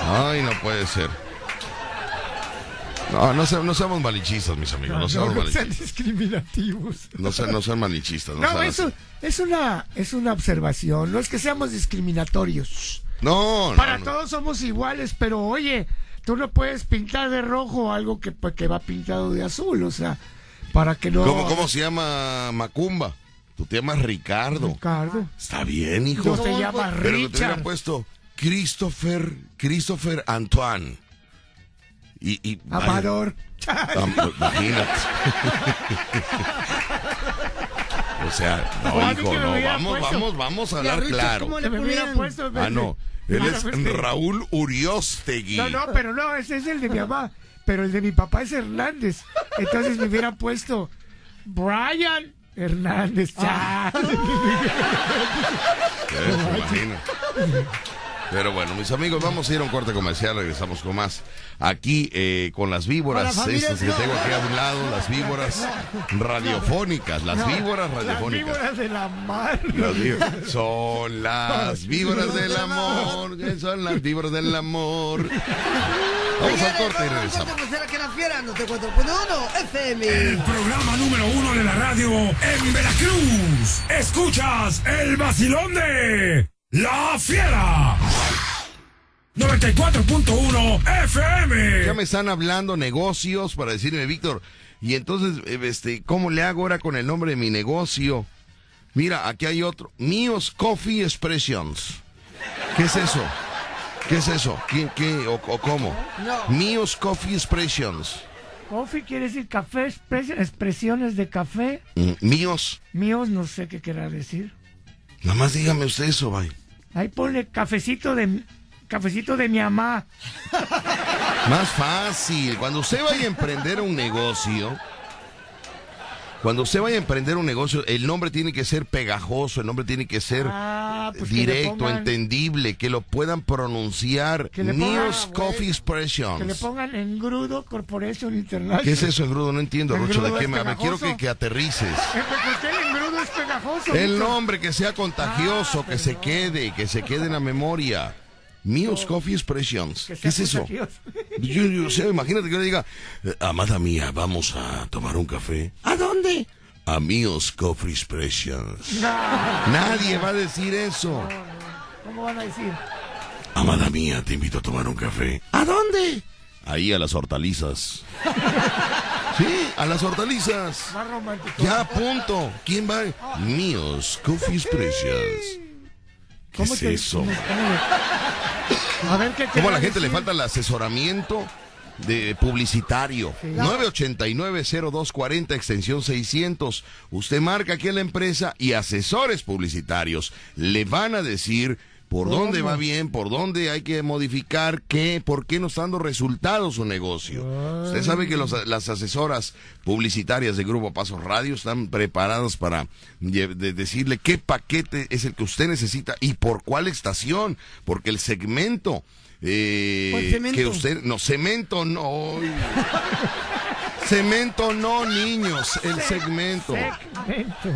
Ay, no puede ser. No, no, se- no seamos malichistas, mis amigos. No, No, seamos no sean malichistas. discriminativos. No, sean, no sean malichistas. No, sean eso es una, es una observación. No es que seamos discriminatorios. no, no, Para todos somos iguales, pero oye, tú no puedes pintar de rojo algo que, pues, que va pintado de azul, o sea, para que no. ¿Cómo, ¿Cómo se llama Macumba? Tú te llamas Ricardo. Ricardo. Está bien, hijo. No se llama Pero que te hubieran Richard. puesto Christopher, Christopher Antoine. Y, y vaya, Amador. am- imagínate. o sea, no, hijo, no, hubiera vamos, puesto. vamos, vamos a hablar Richard, claro. ¿cómo hubiera puesto. Ah, no. Él No, es no, este- Raúl Uriostegui. No, no, pero no, ese es el de mi mamá. Pero el de mi papá es Hernández. Entonces me hubiera puesto Brian Hernández. Ah. Pero bueno, mis amigos, vamos a ir a un corte comercial, regresamos con más. Aquí eh, con las víboras, Con la familia estas que tengo aquí a un lado, las víboras radiofónicas, las víboras Las radiofónicas. víboras de la mar. Las víboras. Son las víboras del amor, son las víboras del amor. Vamos al corte y regresamos. aquí en la fiera, no te cuento. Pues no, no, FM. El programa número uno de la radio en Veracruz. Escuchas el vacilón de La Fiera. 94.1 FM. 9. Ya me están hablando negocios para decirme, Víctor, y entonces, eh, este, ¿cómo le hago ahora con el nombre de mi negocio? Mira, aquí hay otro. Míos Coffee Expressions. ¿Qué es eso? ¿Qué es eso? ¿Quién, qué o, o cómo? No. Míos Coffee Expressions. Coffee quiere decir café, expres- expresiones de café. Mm, Míos. Míos no sé qué querrá decir. Nada más dígame usted eso, bye. Ahí pone cafecito de cafecito de mi mamá. Más fácil. Cuando usted vaya a emprender un negocio, cuando usted vaya a emprender un negocio, el nombre tiene que ser pegajoso, el nombre tiene que ser Ah, pues que directo, pongan- entendible, que lo puedan pronunciar. Que pongan- Coffee Que le Expressions. pongan engrudo Corporation International. ¿Qué es eso, engrudo? No entiendo, Rocho. ¿De qué me quiero que, que aterrices. Eh, pues, ¿Por qué el engrudo es pegajoso? El nombre que sea contagioso, Ah, que se quede, que se quede en la memoria. News Coffee Expressions. ¿Qué es eso? Yo, yo, o sea, imagínate que yo le diga, "Eh, amada mía, vamos a tomar un café. ¿A dónde? A Míos Coffee Expressions. No, Nadie va a decir eso. ¿Cómo van a decir? Amada mía, te invito a tomar un café. ¿A dónde? Ahí a las hortalizas. Sí, a las hortalizas. Más romántico. Ya, punto. ¿Quién va? Míos Coffee Expressions. ¿Qué es te- eso? cómo- cómo- A ver qué ¿Cómo a la gente le falta el asesoramiento de publicitario? 989-0240, extensión 600. Usted marca aquí en la empresa y asesores publicitarios le van a decir por dónde va bien, por dónde hay que modificar, qué, por qué no está dando resultados su negocio. Usted sabe que los- las asesoras publicitarias de Grupo Pasos Radio están preparadas para de- decirle qué paquete es el que usted necesita y por cuál estación, porque el segmento eh, que usted no cemento no. cemento no niños el segmento Segmento.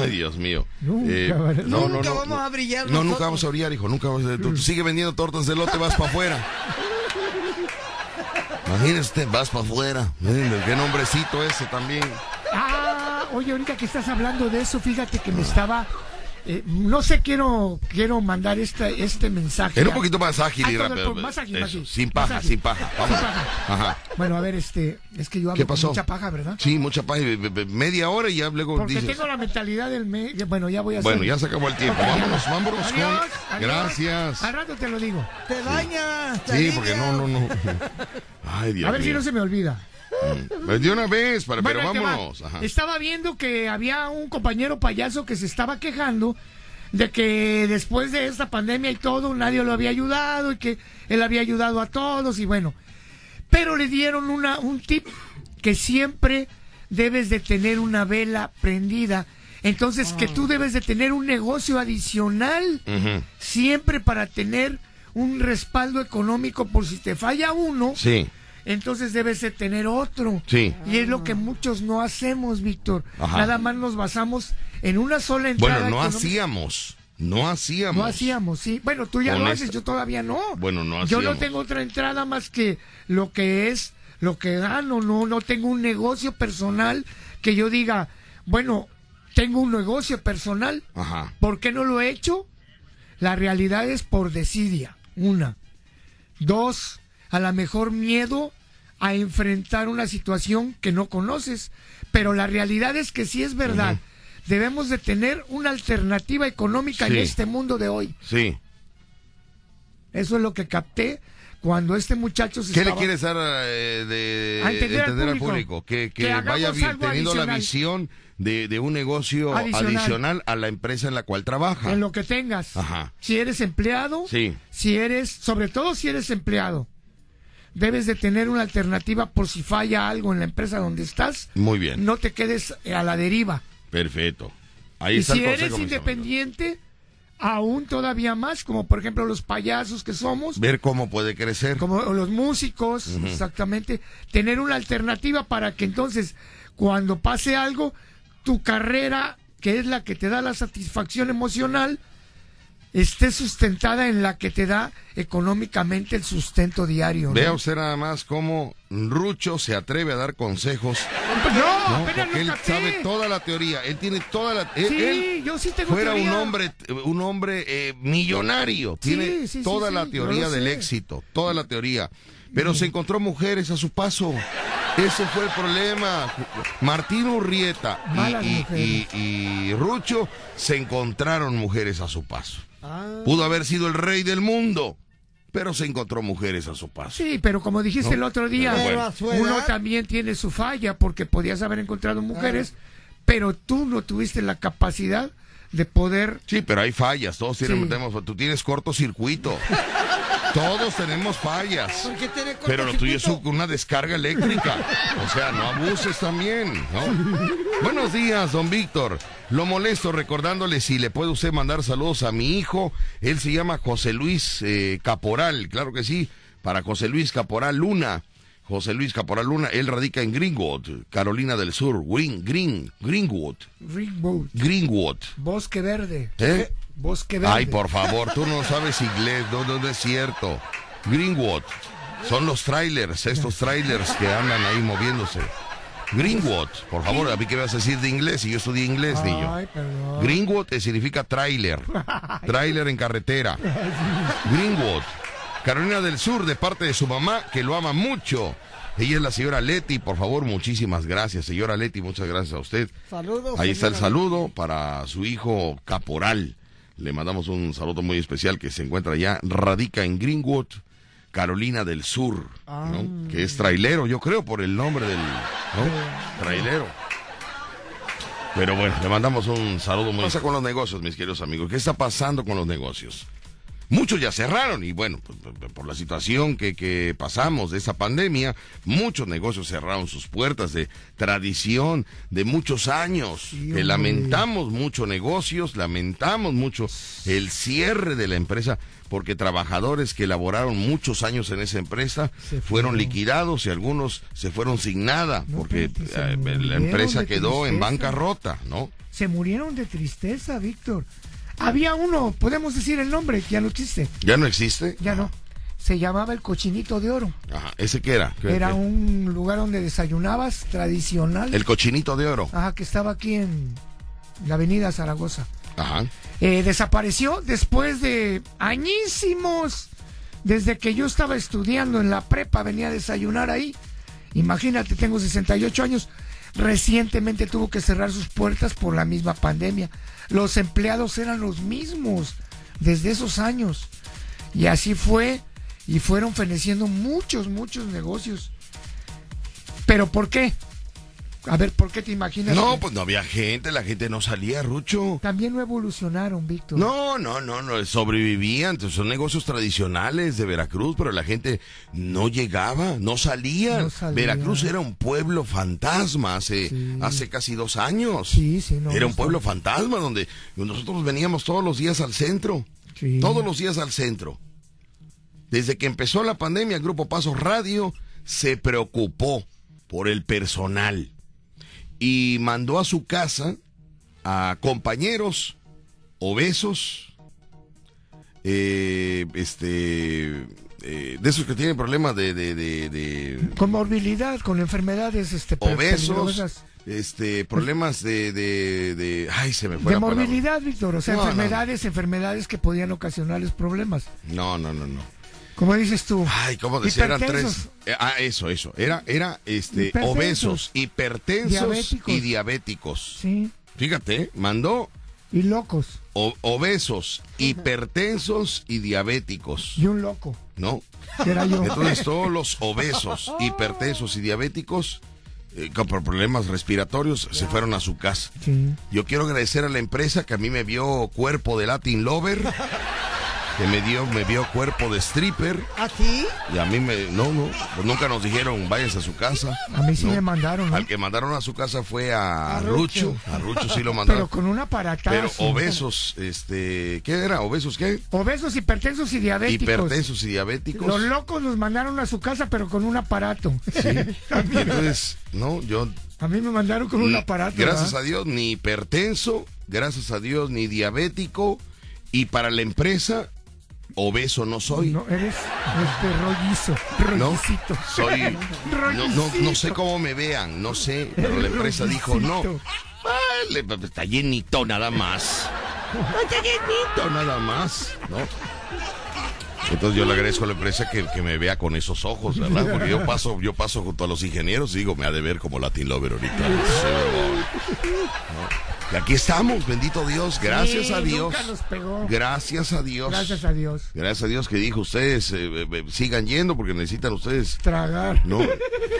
ay Dios mío Nunca, Eh, Nunca no, vamos no. a brillar no nunca vamos a brillar hijo nunca vamos a- tú, tú sigue vendiendo tortas de lote vas para afuera imagínese usted, vas para afuera qué nombrecito ese también Ah, oye, ahorita que estás hablando de eso, fíjate que me estaba. Eh, no sé, quiero quiero mandar este, este mensaje. era un poquito más ágil a y rápido pu- más ágil, Eso, más ágil. sin Más paja ágil. sin paja vamos Sin paja. ajá Bueno, a ver, este, es que yo hablo ¿Qué con pasó? mucha paja, ¿verdad? Sí, mucha paja. Media hora y ya luego Porque dices. tengo la mentalidad del me... Bueno, ya voy a hacer. Bueno, ya se acabó el tiempo. Ok, ya. Vámonos, vámonos con. Adiós. Gracias. Al rato te lo digo. Te daña. te Sí, porque no, no, no. Ay, Dios a ver si no se me olvida. Pues de una vez, para- pero Bueno, vámonos. Ajá. Estaba viendo que había un compañero payaso que se estaba quejando de que después de esta pandemia y todo, nadie lo había ayudado y que él había ayudado a todos y bueno. Pero le dieron una, un tip que siempre debes de tener una vela prendida. Entonces, que tú debes de tener un negocio adicional siempre para tener un respaldo económico por si te falla uno Sí, entonces debes de tener otro. sí. Y es lo que muchos no hacemos, Víctor. Nada más nos basamos en una sola entrada. Bueno, no hacíamos. No hacíamos. No hacíamos, sí. Bueno, tú ya lo haces, yo todavía no. Bueno, no Yo no hacíamos. tengo otra entrada más que lo que es, lo que gano. No, no tengo un negocio personal que yo diga, bueno, tengo un negocio personal. Ajá. ¿Por qué no lo he hecho? La realidad es por desidia, una. Dos, a lo mejor miedo a enfrentar una situación que no conoces. Pero la realidad es que sí es verdad. Debemos de tener una alternativa económica en este mundo de hoy. Sí. Eso es lo que capté cuando este muchacho se ¿Qué le quieres dar eh, de A entender al entender al público. público? Que, que vaya teniendo la visión de, de un negocio adicional. Adicional. a la empresa en la cual trabaja. en lo que tengas. Ajá. Si eres empleado, Sí. si eres, sobre todo si eres empleado, debes de tener una alternativa por si falla algo en la empresa donde estás. Muy bien. No te quedes a la deriva. Perfecto. Ahí y está si el consejo, eres amigos. independiente, aún todavía más, como por ejemplo los payasos que somos, Ver cómo puede crecer. como los músicos, exactamente, tener una alternativa para que entonces cuando pase algo, tu carrera, que es la que te da la satisfacción emocional, esté sustentada en la que te da económicamente el sustento diario. ¿no? Vea usted nada más cómo Rucho se atreve a dar consejos. No, No, porque él sabe toda la teoría. Él tiene toda la. él- Sí, él yo sí tengo fuera un hombre, un hombre eh, millonario. Sí, Tiene sí, toda la teoría del sé. éxito, toda la teoría. Pero se encontró mujeres a su paso. Ese fue el problema. Martín Urrieta y- y Rucho se encontraron mujeres a su paso. Ah, Pudo haber sido el rey del mundo, pero se encontró mujeres a su paso. Sí, pero como dijiste No, el otro día, bueno. uno también tiene su falla porque podías haber encontrado mujeres, pero tú no tuviste la capacidad de poder... Sí, pero hay fallas, todos tienen, Sí. tenemos- tú tienes cortocircuito. todos tenemos fallas. ¿Por qué tiene Pero lo tuyo es una descarga eléctrica. O sea, no abuses también, ¿no? Buenos días, don Víctor. Lo molesto recordándole si le puede usted mandar saludos a mi hijo. Él se llama José Luis eh, Caporal, claro que sí, para José Luis Caporal Luna. José Luis Caporal Luna, él radica en Greenwood, Carolina del Sur. Green, Green, Greenwood, Ringwood, Greenwood. bosque verde. ¿Eh? Bosque verde. Ay, por favor, tú no sabes inglés, no, no, no es cierto. Greenwood, son los trailers, estos trailers que andan ahí moviéndose. Greenwood, por favor, a mí que vas a decir de inglés, y yo estudié inglés, niño. Perdón. Greenwood eh, significa trailer, trailer en carretera. Greenwood, Carolina del Sur, de parte de su mamá, que lo ama mucho. Ella es la señora Leti, por favor, muchísimas gracias, señora Leti, muchas gracias a usted. Saludos. Ahí está el saludo para su hijo Caporal. Le mandamos un saludo muy especial que se encuentra allá, radica en Greenwood, Carolina del Sur, ¿no? que es trailero, yo creo, por el nombre del ¿no? trailero. Pero bueno, le mandamos un saludo muy... ¿Qué pasa con los negocios, mis queridos amigos? ¿Qué está pasando con los negocios? Muchos ya cerraron y bueno, pues, por- la situación que, que pasamos de esta pandemia, muchos negocios cerraron sus puertas de tradición de muchos años. Que hombre. lamentamos mucho negocios, lamentamos mucho el cierre de la empresa porque trabajadores que laboraron muchos años en esa empresa Se fueron liquidados y algunos se fueron sin nada No, porque eh, la empresa quedó en bancarrota, ¿no? Se murieron de tristeza, Víctor. Había uno, podemos decir el nombre, que ya no existe. ¿Ya no existe? Ya no. Se llamaba el Cochinito de Oro. Ajá, ¿ese qué era? ¿Qué- Era qué? un lugar donde desayunabas tradicional. El cochinito de oro. Ajá, que estaba aquí en la avenida Zaragoza. Ajá. Eh, desapareció después de añísimos. Desde que yo estaba estudiando en la prepa, venía a desayunar ahí. Imagínate, tengo 68 años. Recientemente tuvo que cerrar sus puertas por la misma pandemia. Los empleados eran los mismos desde esos años. Y así fue. Y fueron feneciendo muchos, muchos negocios. ¿Pero por qué? A ver, ¿por qué te imaginas? No, que pues no había gente, la gente no salía, Rucho. También no evolucionaron, Víctor. No, no, no, no, sobrevivían, son negocios tradicionales de Veracruz, pero la gente no llegaba, no salía. No salía. Veracruz era un pueblo fantasma hace, Sí. hace casi dos años. Sí, sí, no. era un pueblo fantasma donde nosotros veníamos todos los días al centro. Sí. Todos los días al centro. Desde que empezó la pandemia, el Grupo Pasos Radio se preocupó por el personal y mandó a su casa a compañeros obesos, eh, este, eh, de esos que tienen problemas de, de, de- de Con morbilidad, con enfermedades este, obesos, este, problemas de, de, de- ay, se me fue De la palabra. morbilidad, Víctor. O sea, No, no, enfermedades, enfermedades que podían ocasionarles problemas. No, no, no, no. Como dices tú. Ay, ¿cómo decía? Eran tres. eh, ah, eso, eso. Era, era, este, Hipertensos. obesos, hipertensos Diabéticos. y diabéticos. Sí. Fíjate, mandó Y locos. o- obesos, hipertensos y diabéticos. Y un loco. ¿No? Era yo. Entonces todos los obesos, hipertensos y diabéticos eh, con problemas respiratorios se fueron a su casa. Sí. Yo quiero agradecer a la empresa que a mí me vio cuerpo de Latin Lover, que me dio, me vio cuerpo de stripper. ¿A ti? Y a mí me, no, no, pues nunca nos dijeron váyanse a su casa. A mí sí No. me mandaron, ¿no? Al que mandaron a su casa fue a, A Rucho. Rucho. A Rucho sí lo Pero mandaron. con un aparatazo. Pero obesos, este, ¿qué era? ¿Obesos qué? Obesos, hipertensos y diabéticos. Hipertensos y diabéticos. Los locos los mandaron a su casa, pero con un aparato. Y entonces, no, yo. A mí me mandaron con un aparato. Gracias ¿verdad? a Dios, ni hipertenso, gracias a Dios, ni diabético Y para la empresa, obeso no soy. No, eres este rollizo, ¿no? rollicito. Soy. No, no, no sé Rollicito. cómo me vean, no sé. Pero la empresa dijo, no. Rollicito. Ah, le- está llenito nada más. Está llenito nada más, ¿no? Entonces yo le agradezco a la empresa que, que me vea con esos ojos, ¿verdad? Porque yo paso, yo paso junto a los ingenieros y digo, me ha de ver como Latin Lover ahorita. Y aquí estamos, bendito Dios, gracias Sí, a Dios. nunca nos pegó. Gracias a Dios. Gracias a Dios. Gracias a Dios que dijo ustedes, eh, eh, eh, sigan yendo porque necesitan ustedes Tragar. no,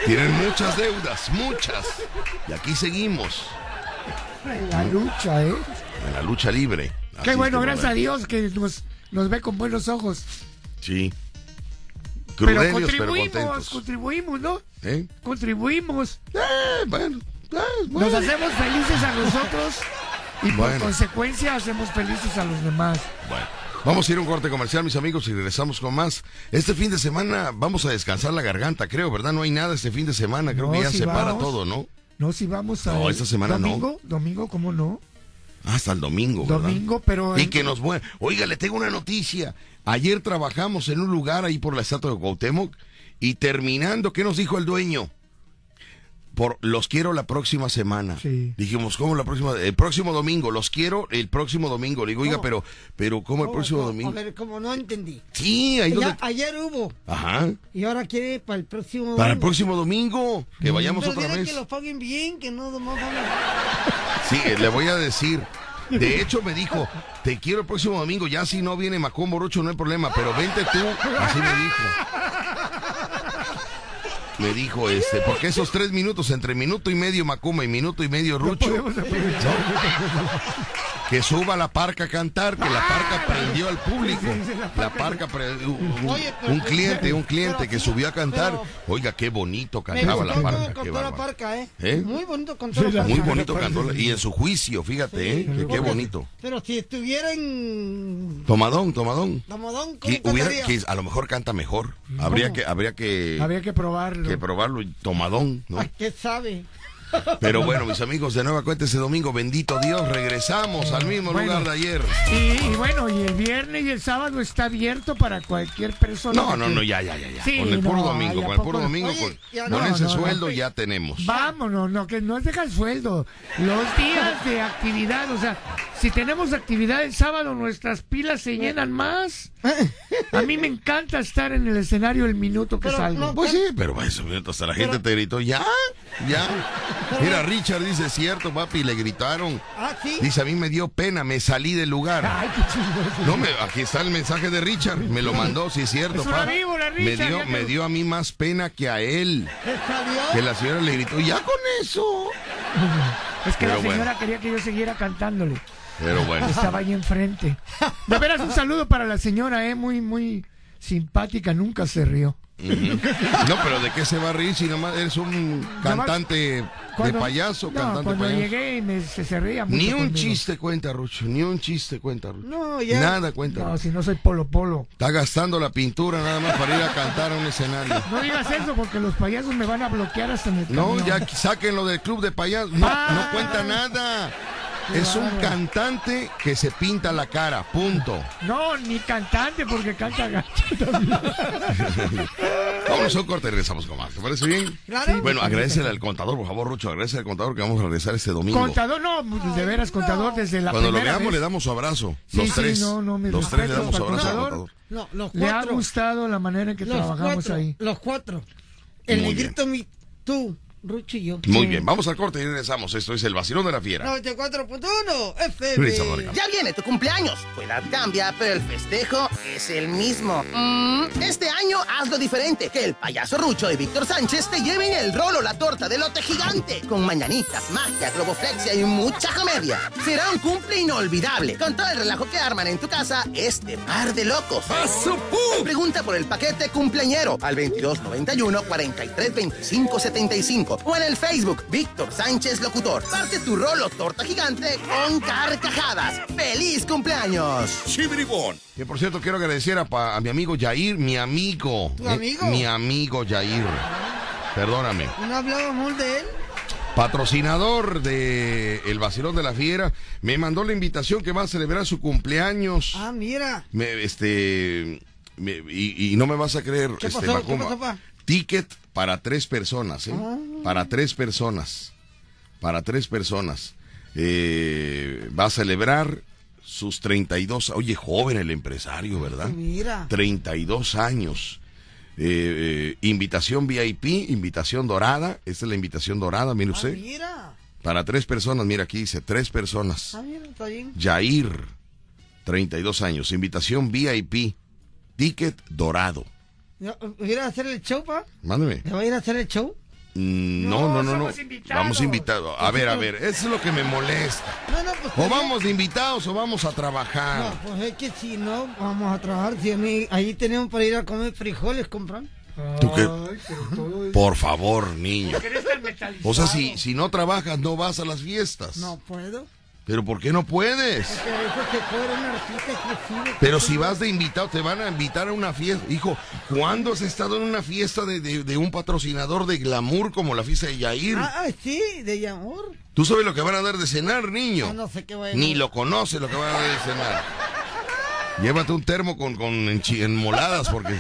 tienen muchas deudas, muchas. Y aquí seguimos, La lucha, ¿eh? en la lucha libre. Qué bueno, gracias a Dios que nos, nos ve con buenos ojos. Sí. Pero Crudelios, pero, contribuimos, contribuimos, ¿no? ¿Eh? Contribuimos. Eh, bueno, eh, Nos hacemos felices a nosotros y por consecuencia hacemos felices a los demás. Bueno, Vamos a ir a un corte comercial, mis amigos, y regresamos con más. Este fin de semana vamos a descansar la garganta, creo, ¿verdad? No hay nada este fin de semana, creo No, que ya se para todo, ¿no? No, si vamos a. No, esta semana no. domingo, Domingo, ¿cómo no? Hasta el domingo, ¿verdad? Domingo, pero. Y que nos. Oiga, le tengo una noticia. Ayer trabajamos en un lugar ahí por la estatua de Cuauhtémoc y terminando, ¿qué nos dijo el dueño? Por los quiero la próxima semana. Sí. Dijimos, ¿cómo la próxima? El próximo domingo, los quiero el próximo domingo. Le digo, oiga, pero, pero, ¿cómo el Oh, próximo domingo? A ver, como no entendí. Sí, ahí Ya- donde. ayer hubo Ajá. y ahora quiere para el próximo. Para el domingo. próximo domingo, que vayamos Pero otra vez. que los paguen bien, que no. Sí, le voy a decir. De hecho, me dijo, te quiero el próximo domingo, ya si no viene Macón Morocho no hay problema, pero vente tú. Así me dijo. Me dijo, este, porque esos tres minutos, entre minuto y medio Macuma y minuto y medio Rucho, aprovechar. Que suba la parca a cantar, que la parca prendió al público. La parca, un, cliente, un cliente que subió a cantar. Oiga, qué bonito cantaba la parca. qué la parca, ¿eh? ¿Eh? Muy bonito contó Sí, la parca. Muy bonito cantó. Y en su juicio, fíjate, ¿eh? que qué bonito. Pero si estuviera en Tomadón, tomadón. ¿cómo Que hubiera que a lo mejor canta mejor. Habría que habría que, Había que probarlo. que probarlo tomadón, ¿no? ¿Qué sabe? Pero bueno, mis amigos, de nueva cuenta ese domingo, bendito Dios, regresamos al mismo Bueno. lugar de ayer. Y, y bueno, y el viernes y el sábado está abierto para cualquier persona. No, no, que- no, ya, ya, ya, ya. Sí, con el puro no, domingo, ¿y a con el puro domingo, con, no, ese no, no. sueldo ya tenemos. Vámonos, no, que no es dejar sueldo. Los días de actividad, o sea, si tenemos actividad el sábado, nuestras pilas se llenan más. A mí me encanta estar en el escenario el minuto que Pero salgo. no, Pues sí, pero eso, hasta la gente te gritó, ya, ya. Mira, Richard dice, cierto, papi, le gritaron. Ah, sí. Dice, a mí me dio pena, me salí del lugar. Ay, qué chingoso. No, me, aquí está el mensaje de Richard. Me lo mandó, sí es cierto. Es una pa. víbora, me dio, me dio a mí más pena que a él. Que la señora le gritó, ya con eso. Es que Pero la señora bueno. quería que yo siguiera cantándole. Pero bueno. Estaba ahí enfrente. De veras, un saludo para la señora, eh, muy, muy simpática, nunca se rió. No, pero ¿de qué se va a reír si nomás eres un cantante de payaso? no, cantante cuando payaso? llegué y me, se, se reía mucho Ni un conmigo. chiste cuenta, Rucho. Ni un chiste cuenta, Rucho. No, ya. Nada cuenta. No, si no soy polo polo. Está gastando la pintura nada más para ir a cantar a un escenario. No digas eso porque los payasos me van a bloquear hasta en el No, camión. ya sáquenlo del club de payasos. No, Ah. no cuenta nada. Es un cantante que se pinta la cara, punto. No, ni cantante porque canta gacho también. Vámonos a un corte y regresamos con más. ¿Te parece bien? Claro. Bueno, agradecele al contador, por favor, Rucho. Agradecele al contador que vamos a regresar este domingo. Contador, no, de veras, contador desde la Cuando lo veamos vez. le damos su abrazo. Sí, Los sí, tres. no, no, mis Los tres le damos su abrazo al contador. No, los Le ha cuatro. gustado la manera en que los trabajamos cuatro, ahí. Los cuatro. El Muy negrito, mi, tú, Rucho y yo. Muy bien, vamos al corte y regresamos. Esto es el vacilón de la fiera. 94.1 FM. Ya viene tu cumpleaños. Tu edad cambia, pero el festejo es el mismo. Mm, este año hazlo diferente. Que el payaso Rucho y Víctor Sánchez te lleven el rolo, la torta de lote gigante. Con mañanitas, magia, globoflexia y mucha comedia. Será un cumple inolvidable. Con todo el relajo que arman en tu casa este par de locos. Pregunta por el paquete cumpleañero al 2291 43 25 75 o en el Facebook Víctor Sánchez Locutor. Parte tu rolo torta gigante con carcajadas. ¡Feliz cumpleaños! Que por cierto, quiero agradecer a, pa- a mi amigo Yair, mi amigo. ¿Tu Eh, amigo? mi amigo Yair. Perdóname. ¿No hablábamos de él? patrocinador de El Vacilón de la Fiera, me mandó la invitación que va a celebrar su cumpleaños. Ah, mira. Me, este, me- y, y no me vas a creer, ¿Qué este, pasó? ¿Qué pasó, pa? Ticket para tres personas, ¿eh? Ah. Para tres personas. Para tres personas. Eh, va a celebrar sus 32. Oye, joven el empresario, ¿verdad? Mira. 32 años. Eh, eh, invitación VIP, invitación dorada. Esta es la invitación dorada, mire Ah, usted. mira. Para tres personas, mira aquí dice, tres personas. Ah, mira, está bien. Jair, 32 años. Invitación VIP, ticket dorado. ¿Va a ir a hacer el show, pa? Mándeme. ¿Le va a ir a hacer el show? No, no, no, no. somos invitados. Vamos invitados. A ver, a ver, eso es lo que me molesta. No, no, pues. O pues, vamos de invitados o vamos a trabajar. No, pues es que si no, vamos a trabajar. Si a mí, ahí tenemos para ir a comer frijoles, comprar. ¿Tú qué? Ay, Por favor, niño. O sea, si, si no trabajas, no vas a las fiestas. No puedo. Pero ¿por qué no puedes? Pero si vas de invitado, te van a invitar a una fiesta. Hijo, ¿cuándo has estado en una fiesta de, de- de un patrocinador de glamour como la fiesta de Yair? Ah, ah, sí, de amor. ¿Tú sabes lo que van a dar de cenar, niño? Ah, no sé qué va a Ni lo conoces lo que van a dar de cenar. Llévate un termo con, con enmoladas porque...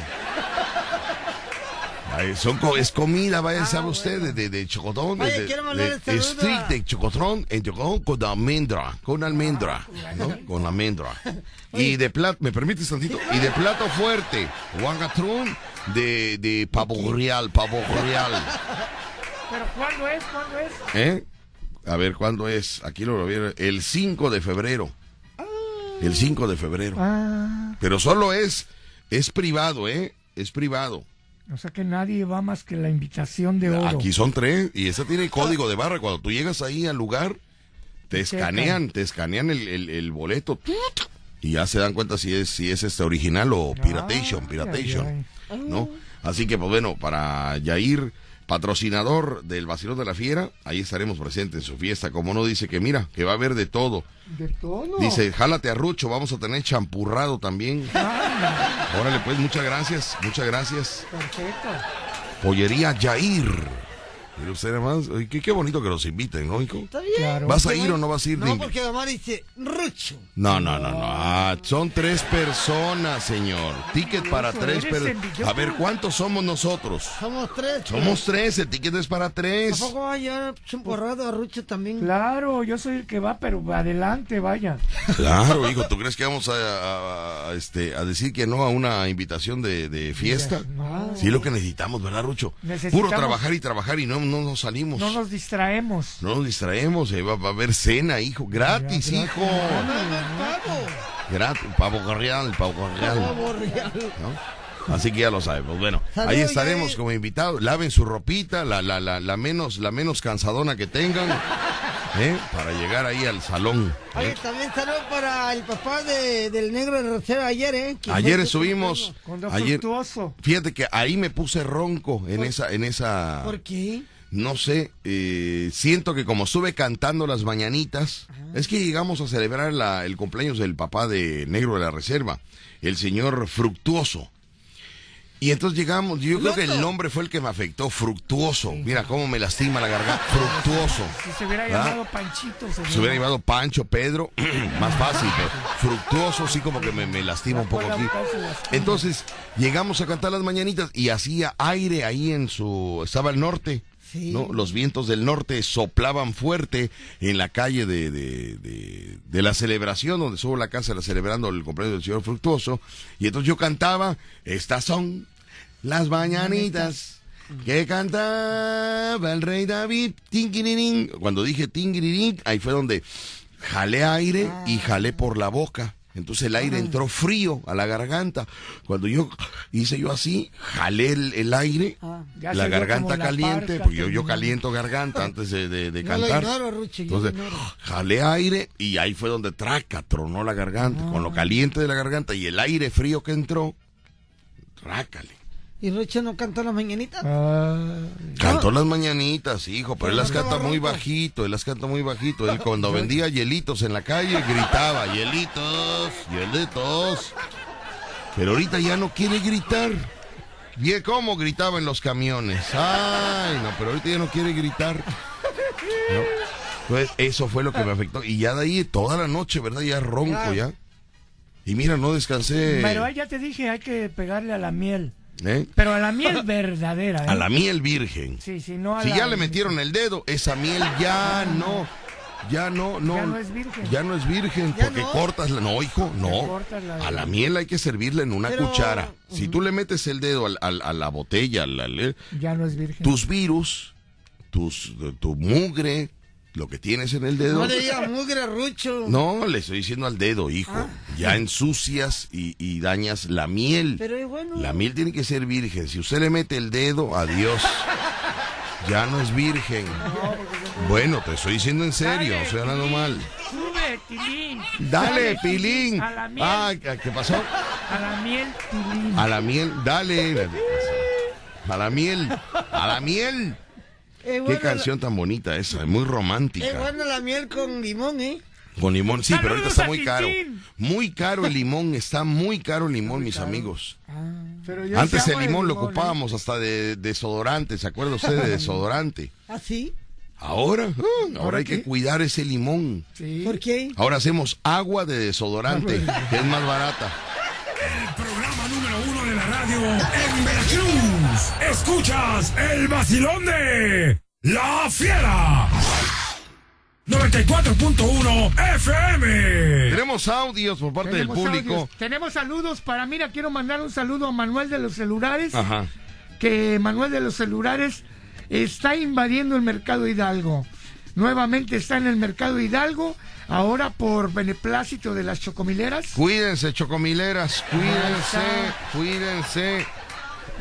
Ay, son co- es comida, vaya, sabe usted, de, de, de chocotón, de, Oye, de- de- saludo street a- de chocotón, en chocotón con almendra, con almendra, ¿no? Con almendra. Y de plato, ¿me permites tantito? Y de plato fuerte, guangatrún de, de pavo real, pavo real. ¿Pero cuándo es? ¿Cuándo es? ¿Eh? A ver, ¿cuándo es? Aquí lo vieron. El 5 de febrero. El 5 de febrero. Ah, Pero solo es, es privado, ¿eh? Es privado. O sea que nadie va más que la invitación de oro. Aquí son tres y esa tiene código de barra. Cuando tú llegas ahí al lugar, te escanean, te escanean el, el- el boleto y ya se dan cuenta si es, si es este original o piratation, piratation. ¿no? Así que, pues bueno, para Yair, patrocinador del Vacilón de la Fiera, ahí estaremos presentes en su fiesta. Como no dice que mira, que va a haber de todo. De todo. Dice, jálate a Rucho, vamos a tener champurrado también. Órale, pues, muchas gracias, muchas gracias. Perfecto. Pollería Yair. Usted nada más, ay, qué, qué bonito que los inviten, ¿no, hijo? Está bien. Claro. ¿Vas a ir o no vas a ir? No, porque mamá dice, Rucho. No, no, no, no. Ah, son tres personas, señor. Ticket para tres personas. A ver, ¿cuántos somos nosotros? Somos tres. Somos tres, el ticket es para ¿A tres. poco va a llevar chumporrado a Rucho también? Claro, yo soy el que va, pero adelante, vaya. Claro, hijo, ¿tú crees que vamos a, a- a- este, a decir que no a una invitación de, de fiesta? No. Sí, es lo que necesitamos, ¿verdad, Rucho? Necesitamos- Puro trabajar y trabajar y no, no nos salimos. No nos distraemos. No nos distraemos, eh, va, va a haber cena, hijo. Gratis, Gratis. hijo. Pavo. Gratis, pavo real, pavo real. Pavo real. ¿no? Así que ya lo sabemos. Bueno, ahí estaremos como invitados. Laven su ropita, la, la, la, la menos, la menos cansadona que tengan, ¿eh? para llegar ahí al salón. ¿eh? Oye, también saludos para el papá de, del negro de Rosero ayer, ¿eh? Ayer Cuando ayer, fructuoso. fíjate que ahí me puse ronco en esa, en esa, ¿Por qué? no sé, eh, siento que como estuve cantando las mañanitas, es que llegamos a celebrar la- el cumpleaños del papá de Negro de la Reserva, el señor Fructuoso. Y entonces llegamos, yo creo que el nombre fue el que me afectó, Fructuoso. Mira cómo me lastima la garganta, Fructuoso. Si se hubiera ¿Ah? llamado Panchito. Se hubiera llevado Pancho, Pedro, más fácil, pero Fructuoso sí como que me, me lastima un poco aquí. Entonces llegamos a cantar las mañanitas y hacía aire ahí en su... Estaba al norte. Sí. ¿no? Los vientos del norte soplaban fuerte en la calle de, de, de- de la celebración, donde estuvo la casa la celebrando el cumpleaños del señor Fructuoso. Y entonces yo cantaba, estas son las mañanitas que cantaba el rey David. tinguirirín. Cuando dije tinguirirín, ahí fue donde jalé aire y jalé por la boca. Entonces el aire entró frío a la garganta. Cuando yo hice yo así, jalé el, el aire, Ya la garganta la caliente, porque yo, yo caliento garganta antes de, de- de No cantar. ignoro, lo Entonces, jalé aire y ahí fue donde traca, tronó la garganta, con Ah. lo caliente de la garganta y el aire frío que entró, trácale. ¿Y Rucho no cantó las mañanitas? Ah, Cantó las mañanitas, hijo, pero él las canta muy bajito, él las canta muy bajito. Él cuando vendía hielitos en la calle gritaba, hielitos, hielitos. Pero ahorita ya no quiere gritar. ¿Y cómo gritaba en los camiones? Ay, no, pero ahorita ya no quiere gritar. ¿no? Entonces, eso fue lo que me afectó. Y ya de ahí, toda la noche, ¿verdad? Ya ronco, ya. Y mira, no descansé. Pero ahí ya te dije, hay que pegarle a la miel. ¿Eh? Pero a la miel verdadera, ¿eh? A la miel virgen. Sí, sí, no a Si la... ya le metieron el dedo, esa miel ya no, ya no, no. Ya no es virgen. Ya no es virgen, porque no. cortas la. No, hijo, no. la- A la miel hay que servirla en una Pero- cuchara. Si tú le metes el dedo a la botella, al- al- Ya no es virgen. tus virus, tus, tu mugre, lo que tienes en el dedo. No le diga mugre, Rucho. No, le estoy diciendo al dedo, hijo. Ya ensucias y, y dañas la miel. Pero es bueno. La miel tiene que ser virgen. Si usted le mete el dedo, adiós. Ya no es virgen. Bueno, te estoy diciendo en serio, Dale, estoy hablando mal. Sube, Tilín. Dale, pilín. A la miel. Ah, ¿qué pasó? A la miel, Tilín. A la miel, dale. A la miel, a la miel. Es Qué canción tan bonita esa, muy La, es romántica. buena la miel con limón, ¿eh? Con limón, sí, pero ahorita está muy caro. Muy caro el limón, está muy caro el limón, mis amigos. Pero yo Antes sí el limón lo ¿eh? ocupábamos hasta de desodorante, ¿se acuerda usted de desodorante? ¿Así? Ahora, ah, ahora hay que cuidar ese limón. Sí. ¿Por qué? Ahora hacemos agua de desodorante, que es más barata. El programa número uno de la radio en Veracruz. Escuchas el vacilón de La Fiera. 94.1 FM. Tenemos audios por parte Tenemos del público. audios. Tenemos saludos para, mira, quiero mandar un saludo a Manuel de los celulares. Ajá. que Manuel de los celulares está invadiendo el mercado Hidalgo. Nuevamente está en el mercado Hidalgo, ahora por beneplácito de las chocomileras. Cuídense, chocomileras, cuídense, cuídense.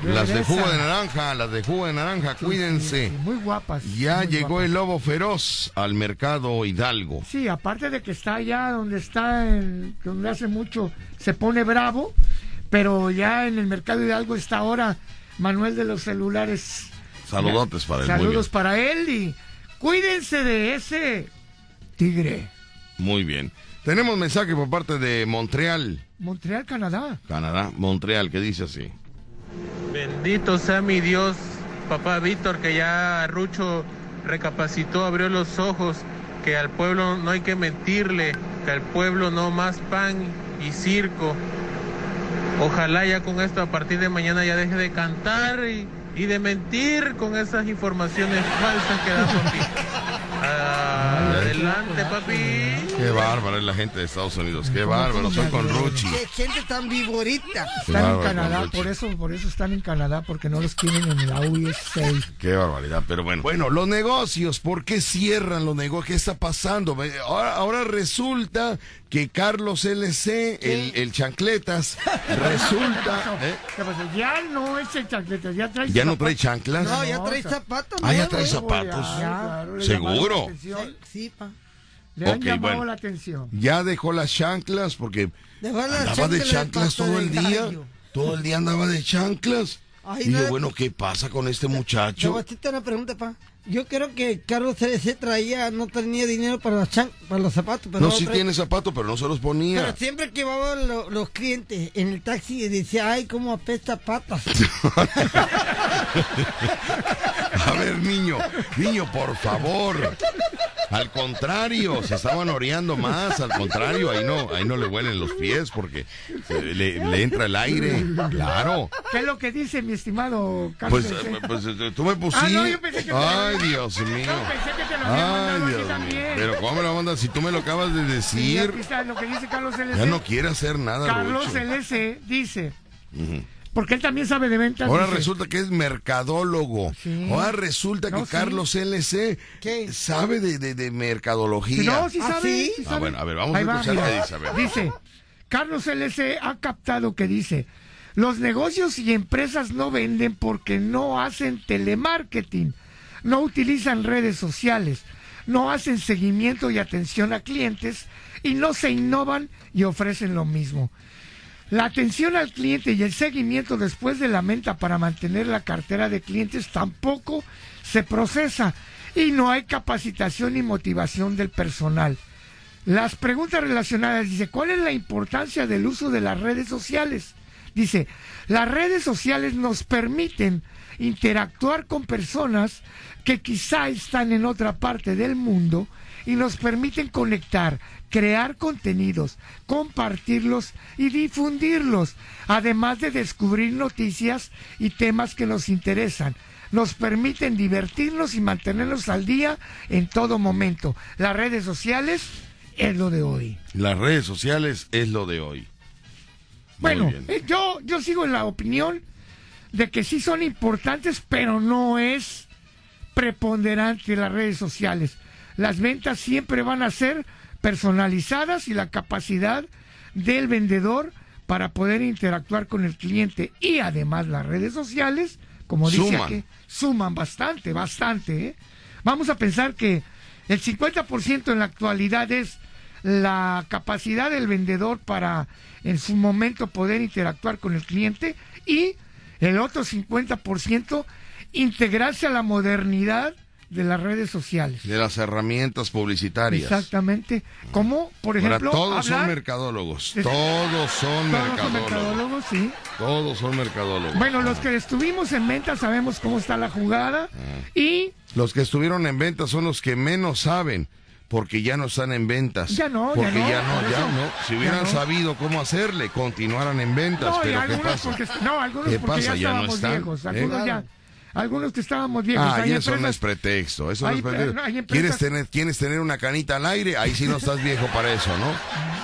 Las de jugo de naranja, las de jugo de naranja, cuídense. Sí, muy guapas. Ya muy llegó guapas. el lobo feroz al mercado Hidalgo. Sí, aparte de que está allá donde está, en- donde hace mucho se pone bravo, pero ya en el mercado Hidalgo está ahora Manuel de los celulares. Saludotes para él. Saludos para él y cuídense de ese tigre. Muy bien. Tenemos mensaje por parte de Montreal, Montreal, Canadá. Canadá. Montreal, que dice así. Bendito sea mi Dios, papá Víctor, que ya Rucho recapacitó, abrió los ojos, que al pueblo no hay que mentirle, que al pueblo no más pan y circo. Ojalá ya con esto a partir de mañana ya deje de cantar y, y de mentir con esas informaciones falsas que da papi. Adelante, papi. Qué bárbaro es la gente de Estados Unidos. Qué bárbaro. Soy con Ruchi. Qué gente tan vivorita. Qué Están en Canadá, por eso, por eso están en Canadá, porque no los quieren en la USA. Qué barbaridad, pero bueno. Bueno, los negocios, ¿por qué cierran los negocios? ¿Qué está pasando? Ahora, ahora resulta que Carlos LC, el, el chancletas, resulta... ¿eh? ¿Qué pasa? Ya no es el chancletas, ya trae ¿Ya no trae chanclas? No, ya trae zapatos. Ah, ya trae zapatos. Ya, claro, le ¿Seguro? Sí, pa. Le han Ok, llamado bueno. la atención. Ya dejó las chanclas porque Dejó las andaba de chanclas de chanclas pata todo el día. gallo. Todo el día andaba de chanclas. Ay, y dije, no. bueno, ¿qué pasa con este Te muchacho? a hacerte una pregunta, pa. Yo creo que Carlos CDC traía, no tenía dinero para los, chan- para los zapatos. Pero No, sí tiene zapatos, pero no se los Pero ponía. siempre que lo- los clientes en el taxi y decía, ay, cómo apesta patas. A ver, niño, niño, por favor. Al contrario, se estaban oreando más, al contrario, ahí no, ahí no le huelen los pies porque le, le entra el aire, claro. ¿Qué es lo que dice mi estimado Carlos? Pues, eh, pues eh, tú me Ah, pusiste. no, yo pensé que Ay, Dios mío. No, pensé que te lo había Ay, a ti Dios mío. Pero ¿cómo me lo mandas si tú me lo acabas de decir? está lo que dice Carlos LC. Ya no quiere hacer nada, Carlos. LC dice, porque él también sabe de ventas. Ahora dice, resulta que es mercadólogo. Sí. Ahora resulta que No, sí. Carlos LC ¿Qué? sabe de, de, de mercadología. No, sí ¿Ah, sabe. sí? sí Ah, sabe. bueno, a ver, vamos Ahí a va, escuchar mira. qué dice, a ver. Dice, Carlos LC ha captado que dice, los negocios y empresas no venden porque no hacen telemarketing, no utilizan redes sociales, no hacen seguimiento y atención a clientes y no se innovan y ofrecen lo mismo. La atención al cliente y el seguimiento después de la venta para mantener la cartera de clientes tampoco se procesa y no hay capacitación y motivación del personal. Las preguntas relacionadas, dice, ¿cuál es la importancia del uso de las redes sociales? Dice, las redes sociales nos permiten interactuar con personas que quizá están en otra parte del mundo y nos permiten conectar, crear contenidos, compartirlos y difundirlos, además de descubrir noticias y temas que nos interesan. Nos permiten divertirnos y mantenernos al día en todo momento. Las redes sociales es lo de hoy. Las redes sociales es lo de hoy. Muy Bueno, bien. eh, yo, yo sigo en la opinión de que sí son importantes, pero no es preponderante las redes sociales. Las ventas siempre van a ser personalizadas y la capacidad del vendedor para poder interactuar con el cliente y además las redes sociales, como dice Suman. aquí, suman bastante, bastante. ¿eh? Vamos a pensar que el 50% en la actualidad es la capacidad del vendedor para en su momento poder interactuar con el cliente y el otro 50% integrarse a la modernidad de las redes sociales. De las herramientas publicitarias. Exactamente. Como, por Ahora, ejemplo, todos son mercadólogos. Todos son Todos son mercadólogos. mercadólogos, sí. Todos son mercadólogos. Bueno, los que estuvimos en venta sabemos cómo está la jugada Ah. y Los que estuvieron en ventas son los que menos saben, porque ya no están en ventas. Ya no, ya porque no, ya no, ya no. Si Ya hubieran no. sabido cómo hacerle, continuaran en ventas. No, pero ¿qué pasa? porque, no, algunos ¿Qué porque pasa? ya Ya no están, viejos. ¿eh? Algunos ya, algunos que estábamos viejos. Ah, Hay y eso no empresas- es pretexto. Eso no es pre- pretexto. no, empresas- ¿Quieres, tener, ¿Quieres tener una canita al aire? Ahí sí no estás viejo para eso, ¿no?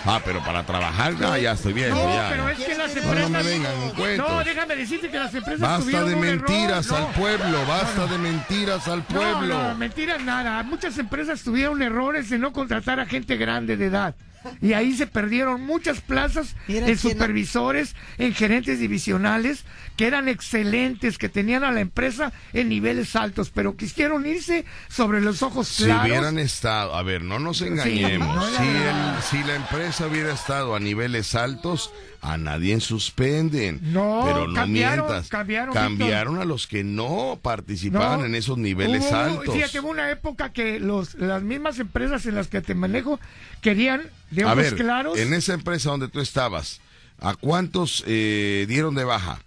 Ah, pero para trabajar, no, ya estoy viejo. No, ya. pero es que las No, empresas. no me vengan cuentos. No, déjame decirte que las empresas Basta de error, mentiras no. al pueblo, basta de mentiras al pueblo. No, no, mentiras nada. Muchas empresas tuvieron errores de no contratar a gente grande de edad. Y ahí se perdieron muchas plazas Mira en supervisores, en gerentes divisionales, que eran excelentes, que tenían a la empresa en niveles altos, pero quisieron irse sobre los ojos Si claros. hubieran estado, a ver, no nos engañemos. no, si, el- si la empresa hubiera estado a niveles altos, a nadie suspenden. No, pero no cambiaron, mientas. cambiaron, Cambiaron a los que no participaban No, en esos niveles hubo- altos. Fíjate, hubo una época que los, las mismas empresas en las que te manejo querían de a ojos ver, claros. en esa empresa donde tú estabas, ¿a cuántos eh, dieron de baja?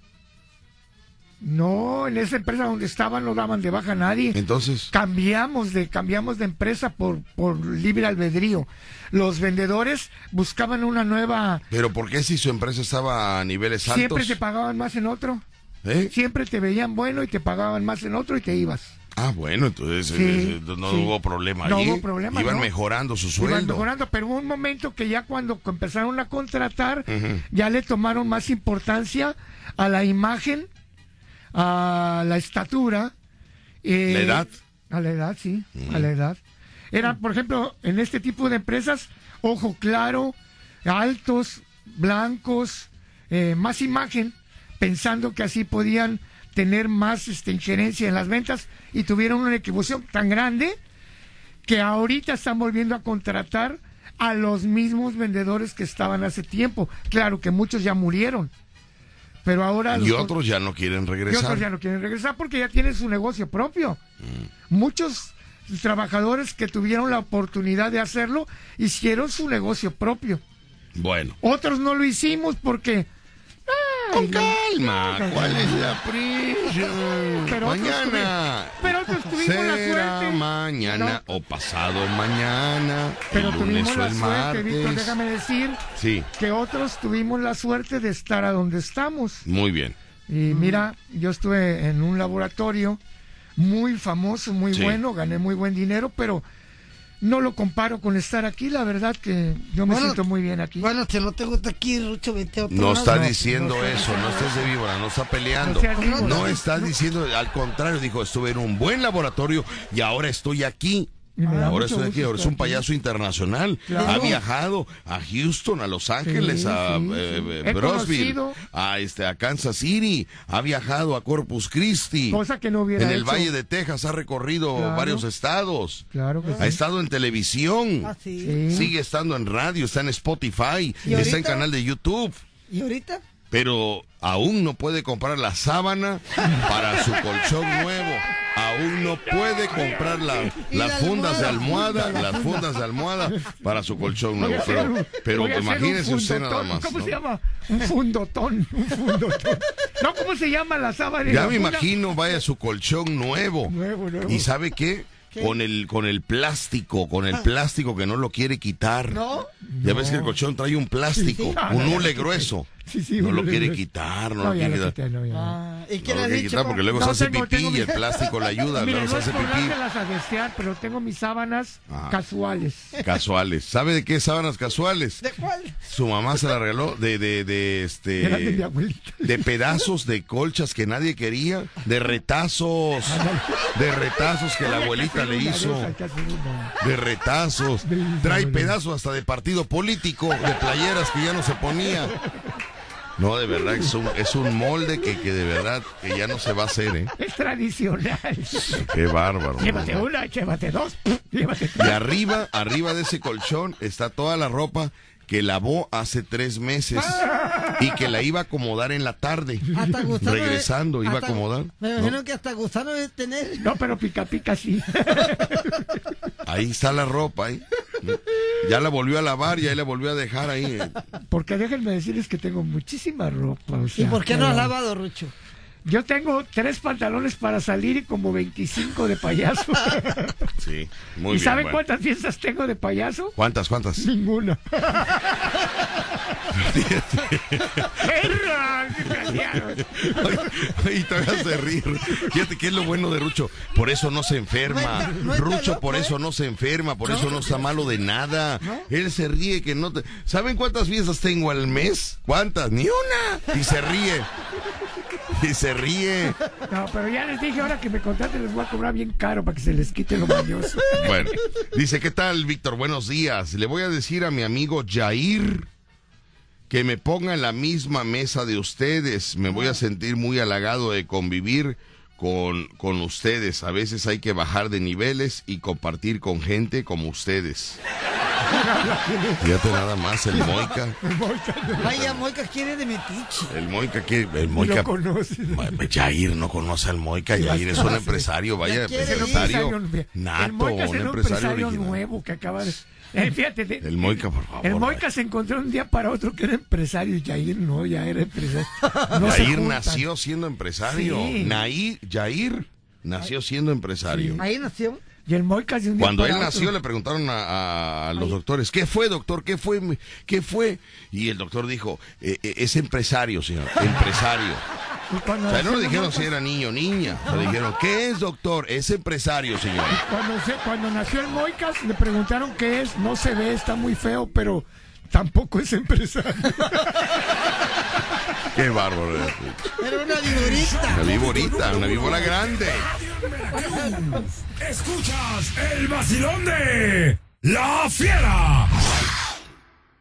No, en esa empresa donde estaban no daban de baja a nadie. Entonces, cambiamos de cambiamos de empresa por por libre albedrío. Los vendedores buscaban una nueva. ¿pero por qué si su empresa estaba a niveles altos? Siempre te pagaban más en otro. ¿Eh? Siempre te veían bueno y te pagaban más en otro y te ibas. Ah, bueno, entonces Sí, eh, no sí. hubo problema No hubo problema, Iban no. mejorando su Iban sueldo. mejorando, pero hubo un momento que ya cuando empezaron a contratar, ya le tomaron más importancia a la imagen, a la estatura. eh, ¿La edad? A la edad, sí, a la edad. Eran, por ejemplo, en este tipo de empresas, ojo claro, altos, blancos, eh, más imagen, pensando que así podían tener más este, injerencia en las ventas y tuvieron una equivocación tan grande que ahorita están volviendo a contratar a los mismos vendedores que estaban hace tiempo. Claro que muchos ya murieron, pero ahora... Y los- otros ya no quieren y regresar. otros ya no quieren regresar porque ya tienen su negocio propio. Muchos trabajadores que tuvieron la oportunidad de hacerlo hicieron su negocio propio. Bueno. Otros no lo hicimos porque... Con calma, ¿cuál es la prisa? Pero mañana. pero tuvimos la suerte. mañana o pasado mañana. Pero tuvimos la suerte, Víctor, déjame decir Sí, que otros tuvimos la suerte de estar a donde estamos. muy bien. Y mira, yo estuve en un laboratorio muy famoso, muy Sí. bueno, gané muy buen dinero, pero no lo comparo con estar aquí. La verdad que yo me Bueno, siento muy bien aquí. Bueno, si no te gusta aquí, Rucho, vete a otro No lado. está diciendo no está eso, no estés de víbora, no está peleando. No. No estás diciendo, al contrario, dijo, estuve en un buen laboratorio y ahora estoy aquí. Da Ahora gusto aquí, ahora es un payaso internacional. Claro. Ha viajado a Houston, a Los Ángeles, Sí, a sí, eh, sí. eh, Brosville, a este a Kansas City, ha viajado a Corpus Christi. Cosa que no hubiera En el hecho. Valle de Texas ha recorrido Claro. varios estados. Claro que Ha sí. estado en televisión. Ah, sí. Sí. Sigue estando en radio, está en Spotify, ¿Y está en canal de YouTube. ¿Y ahorita? Pero aún no puede comprar la sábana para su colchón nuevo. Aún no puede comprar la- las la fundas de almohada. las fundas de almohada para su colchón nuevo. Pero, pero imagínese usted nada más. ¿Cómo ¿no? se llama? Un fundotón. Un fundotón. No, ¿cómo se llama la sábana? Ya la me funda? imagino, vaya su colchón nuevo. Nuevo, nuevo. ¿Y sabe qué? Con el, con el plástico, con el plástico que no lo quiere quitar. ¿No? Ya ves que el colchón trae un plástico, Sí, sí. un Ah, hule grueso. Sí, sí, no lo quiere quitar, no, No, lo quiere quitar. no, no. Ah, ¿Y qué No lo quiere quitar porque luego No, se hace tengo- pipí tengo y mi- el plástico le ayuda, Mire, luego se no hace pipí. a desear, pero tengo mis sábanas Ah. casuales. Casuales. ¿Sabe de qué sábanas casuales? ¿De cuál? Su mamá se la regaló de, de, de Eran de mi este abuelita. de pedazos de colchas que nadie quería, de retazos, de retazos que la abuelita le hizo, de retazos, trae pedazos hasta de partido político, de playeras que ya no se ponía. No, de verdad, es un, es un molde que, que de verdad que ya no se va a hacer, ¿eh? Es tradicional. Qué bárbaro. llévate ¿no? una, llévate dos, llévate Y tres. arriba, arriba de ese colchón está toda la ropa que lavó hace tres meses y que la iba a acomodar en la tarde. Hasta gusano de- Regresando, iba a acomodar. Me ¿no? imagino que hasta gusano de tener. No, pero pica pica sí. Ahí está la ropa, ahí. Ya la volvió a lavar y ahí la volvió a dejar ahí. eh. Porque déjenme decirles que tengo muchísima ropa. o ¿Y por qué no has lavado, Rucho? Yo tengo tres pantalones para salir y como 25 de payaso. Sí, muy ¿Y bien. saben bueno. cuántas piezas tengo de payaso? ¿Cuántas, cuántas? Ninguna. Y te vas a reír. Fíjate qué es lo bueno de Rucho. Por eso no se enferma. No está- no está Rucho loco, por ¿eh? eso no se enferma, por eso no está malo de nada. Él se ríe que no te... ¿Saben cuántas fiestas tengo al mes? ¿Cuántas? Ni una. Y se ríe. Y se ríe. No, pero ya les dije, ahora que me contraten les voy a cobrar bien caro para que se les quite lo mañoso. Bueno, dice, ¿qué tal, Víctor? Buenos días. Le voy a decir a mi amigo Jair que me ponga en la misma mesa de ustedes. Me voy a sentir muy halagado de convivir con, con ustedes. A veces hay que bajar de niveles y compartir con gente como ustedes. Fíjate nada más, el Moica. Vaya, Moica quiere de metiche. El Moica, que el No Moica. lo conoces. Ma- Jair no conoce al Moica. Jair es un empresario, vaya, Ya quiere ir. empresario nato, un empresario empresario nuevo que acaba de... Eh, fíjate, de- El Moica, por favor. el Moica se encontró un día para otro que era empresario y Jair no, ya era empresario. No Jair nació siendo empresario. Sí. Nair, Jair nació siendo empresario. Ahí nació. Y el Moica de un día Cuando para él otro- nació le preguntaron a, a- a los doctores, ¿qué fue, doctor? ¿Qué fue? ¿Qué fue? Y el doctor dijo, "Eh, eh, es empresario, señor, empresario. Cuando O sea, no le dijeron si era niño o niña. Le dijeron, ¿qué es, doctor? Es empresario, señor. Cuando, se- cuando nació el Moicas le preguntaron qué es, no se ve, está muy feo, pero tampoco es empresario. Qué bárbaro. Era una viborita. Una víborita, una víbora grande. Escuchas el vacilón de La Fiera.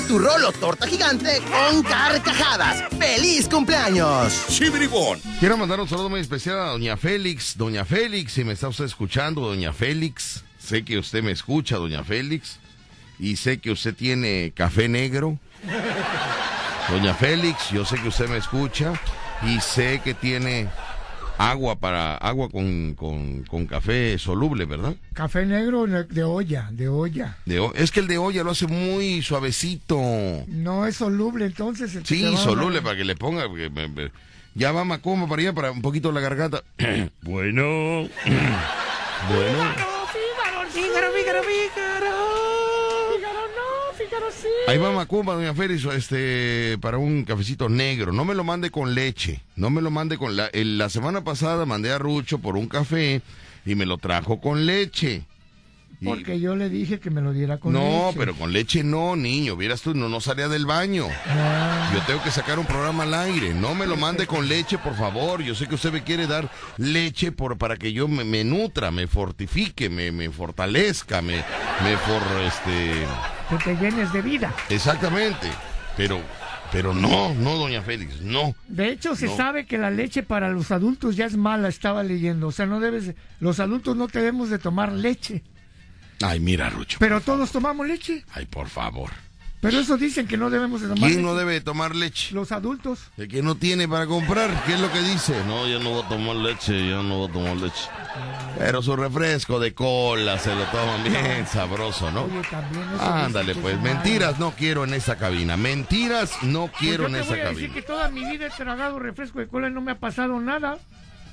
tu rolo torta gigante con carcajadas. ¡Feliz cumpleaños! Quiero mandar un saludo muy especial a doña Félix. Doña Félix, si me está usted escuchando, doña Félix, sé que usted me escucha, doña Félix, y sé que usted tiene café negro. Doña Félix, yo sé que usted me escucha y sé que tiene agua para agua con, con, con café soluble, ¿verdad? Café negro de olla, de olla. De es que el de olla lo hace muy suavecito. No es soluble, entonces. el Sí, a- soluble para que le ponga. porque me- me- ya va Macumba para allá para un poquito la garganta. bueno. bueno. Ahí va Macumba, doña Félix, este, para un cafecito negro. No me lo mande con leche. No me lo mande con la. la semana pasada mandé a Rucho por un café y me lo trajo con leche. Porque yo le dije que me lo diera con no, leche. pero con leche no, niño. Vieras tú, no, no salía del baño. Ah, Yo tengo que sacar un programa al aire. No me lo mande con leche, por favor. Yo sé que usted me quiere dar leche por, para que yo me, me nutra, me fortifique, me, me fortalezca, me, me for, este, que te llenes de vida. exactamente. Pero Pero no, no, doña Félix, no. De hecho, se No. sabe que la leche para los adultos ya es mala, estaba leyendo. O sea, no debes, los adultos no debemos de tomar leche. Ay, mira, Rucho. Pero todos tomamos leche. Ay, por favor. Pero eso dicen que no debemos de tomar ¿Quién leche. no debe tomar leche? Los adultos. El que no tiene para comprar, ¿qué es lo que dice? No, yo no voy a tomar leche, yo no voy a tomar leche. Pero su refresco de cola se lo toman bien sabroso, ¿no? Oye, también eso Ándale, pues, mentiras no quiero en esa cabina. Mentiras no Pues quiero en yo te esa voy a decir cabina. que toda mi vida he tragado refresco de cola y no me ha pasado nada.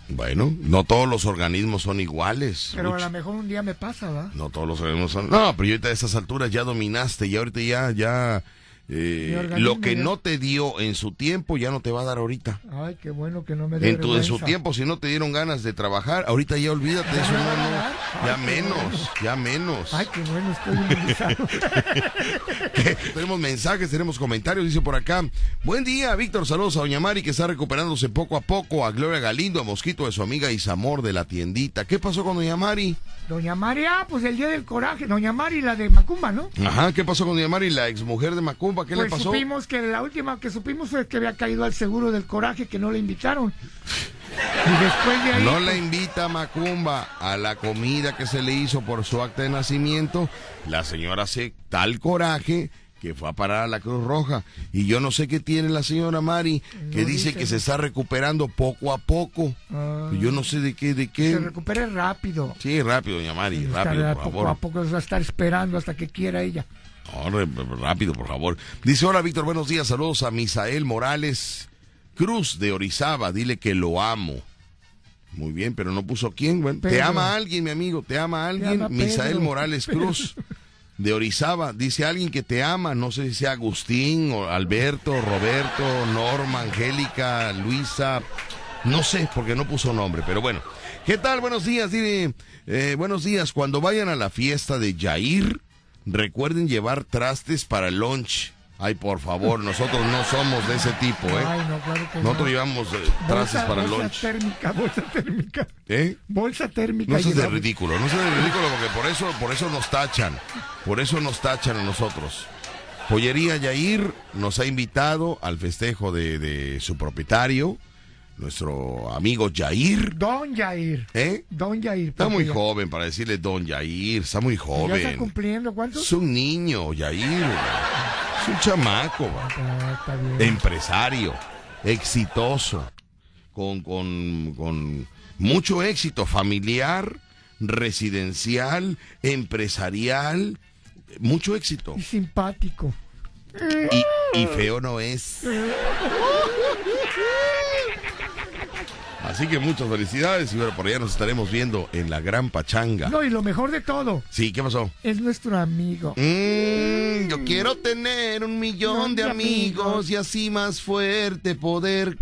Bueno, no todos los organismos son iguales. Pero a lo mejor un día me pasa, ¿va? No todos los organismos son. No, pero ahorita a esas alturas ya dominaste y ahorita ya, ya. Eh, lo que no te dio en su tiempo ya no te va a dar ahorita. Ay, qué bueno que no me En, tu, en su tiempo, si no te dieron ganas de trabajar, ahorita ya olvídate de eso, no, no. Ya Ay, menos, ya menos. Ay, qué bueno, estoy tenemos mensajes, tenemos comentarios, dice por acá. Buen día, Víctor, saludos a Doña Mari que está recuperándose poco a poco, a Gloria Galindo, a Mosquito de su amiga Isamor de la tiendita. ¿Qué pasó con Doña Mari? Doña María, pues el día del coraje. Doña Mari, la de Macumba, ¿no? Ajá, ¿qué pasó con Doña Mari, la exmujer de Macumba? ¿Qué pues le pasó? supimos que la última que supimos fue que había caído al seguro del coraje, que no le invitaron. Y después de ahí. No pues, la invita Macumba a la comida que se le hizo por su acta de nacimiento. La señora hace tal coraje que fue a parar a la Cruz Roja. Y yo no sé qué tiene la señora Mari, que No dice dice. que se está recuperando poco a poco. Ah. Yo no sé de qué, de se qué. recupere rápido. Sí, rápido, doña Mari, rápido, por poco favor. a poco se va a estar esperando hasta que quiera ella. Rápido, por favor. Dice, hola Víctor, buenos días, saludos a Misael Morales Cruz de Orizaba, dile que lo amo. Muy bien, pero no puso quién. Bueno, te ama alguien, mi amigo, te ama alguien. ama Misael Pedro. Morales Cruz de Orizaba, dice alguien que te ama, no sé si sea Agustín o Alberto, Roberto, Norma, Angélica, Luisa, no sé, porque no puso nombre, pero bueno. ¿Qué tal? Buenos días, dile, eh, buenos días. Cuando vayan a la fiesta de Yair, recuerden llevar trastes para el lunch. Ay, por favor, nosotros no somos de ese tipo, ¿eh? Ay, no, claro que Nosotros no. llevamos eh, trastes Bolsa- para el bolsa lunch. térmica, bolsa térmica. ¿Eh? Bolsa térmica. No seas de ridículo, no seas de ridículo porque por eso, por eso nos tachan. Por eso nos tachan a nosotros. Joyería Yair nos ha invitado al festejo de, de su propietario, nuestro amigo Yair. Don Yair. ¿Eh? Don Yair. Está muy joven para decirle Don Yair, está muy Ya está joven. cumpliendo, ¿cuántos? Es un niño, Yair. Es un chamaco. Ah, está bien. empresario, exitoso, con, con, con mucho éxito familiar, residencial, empresarial, mucho éxito. Y simpático. Y, y feo no es. Así que muchas felicidades y bueno, por allá nos estaremos viendo en la Gran Pachanga. No, y lo mejor de todo, Sí, ¿qué pasó? es nuestro amigo. Mm, yo quiero tener un millón de de amigos amigos. y así más fuerte poder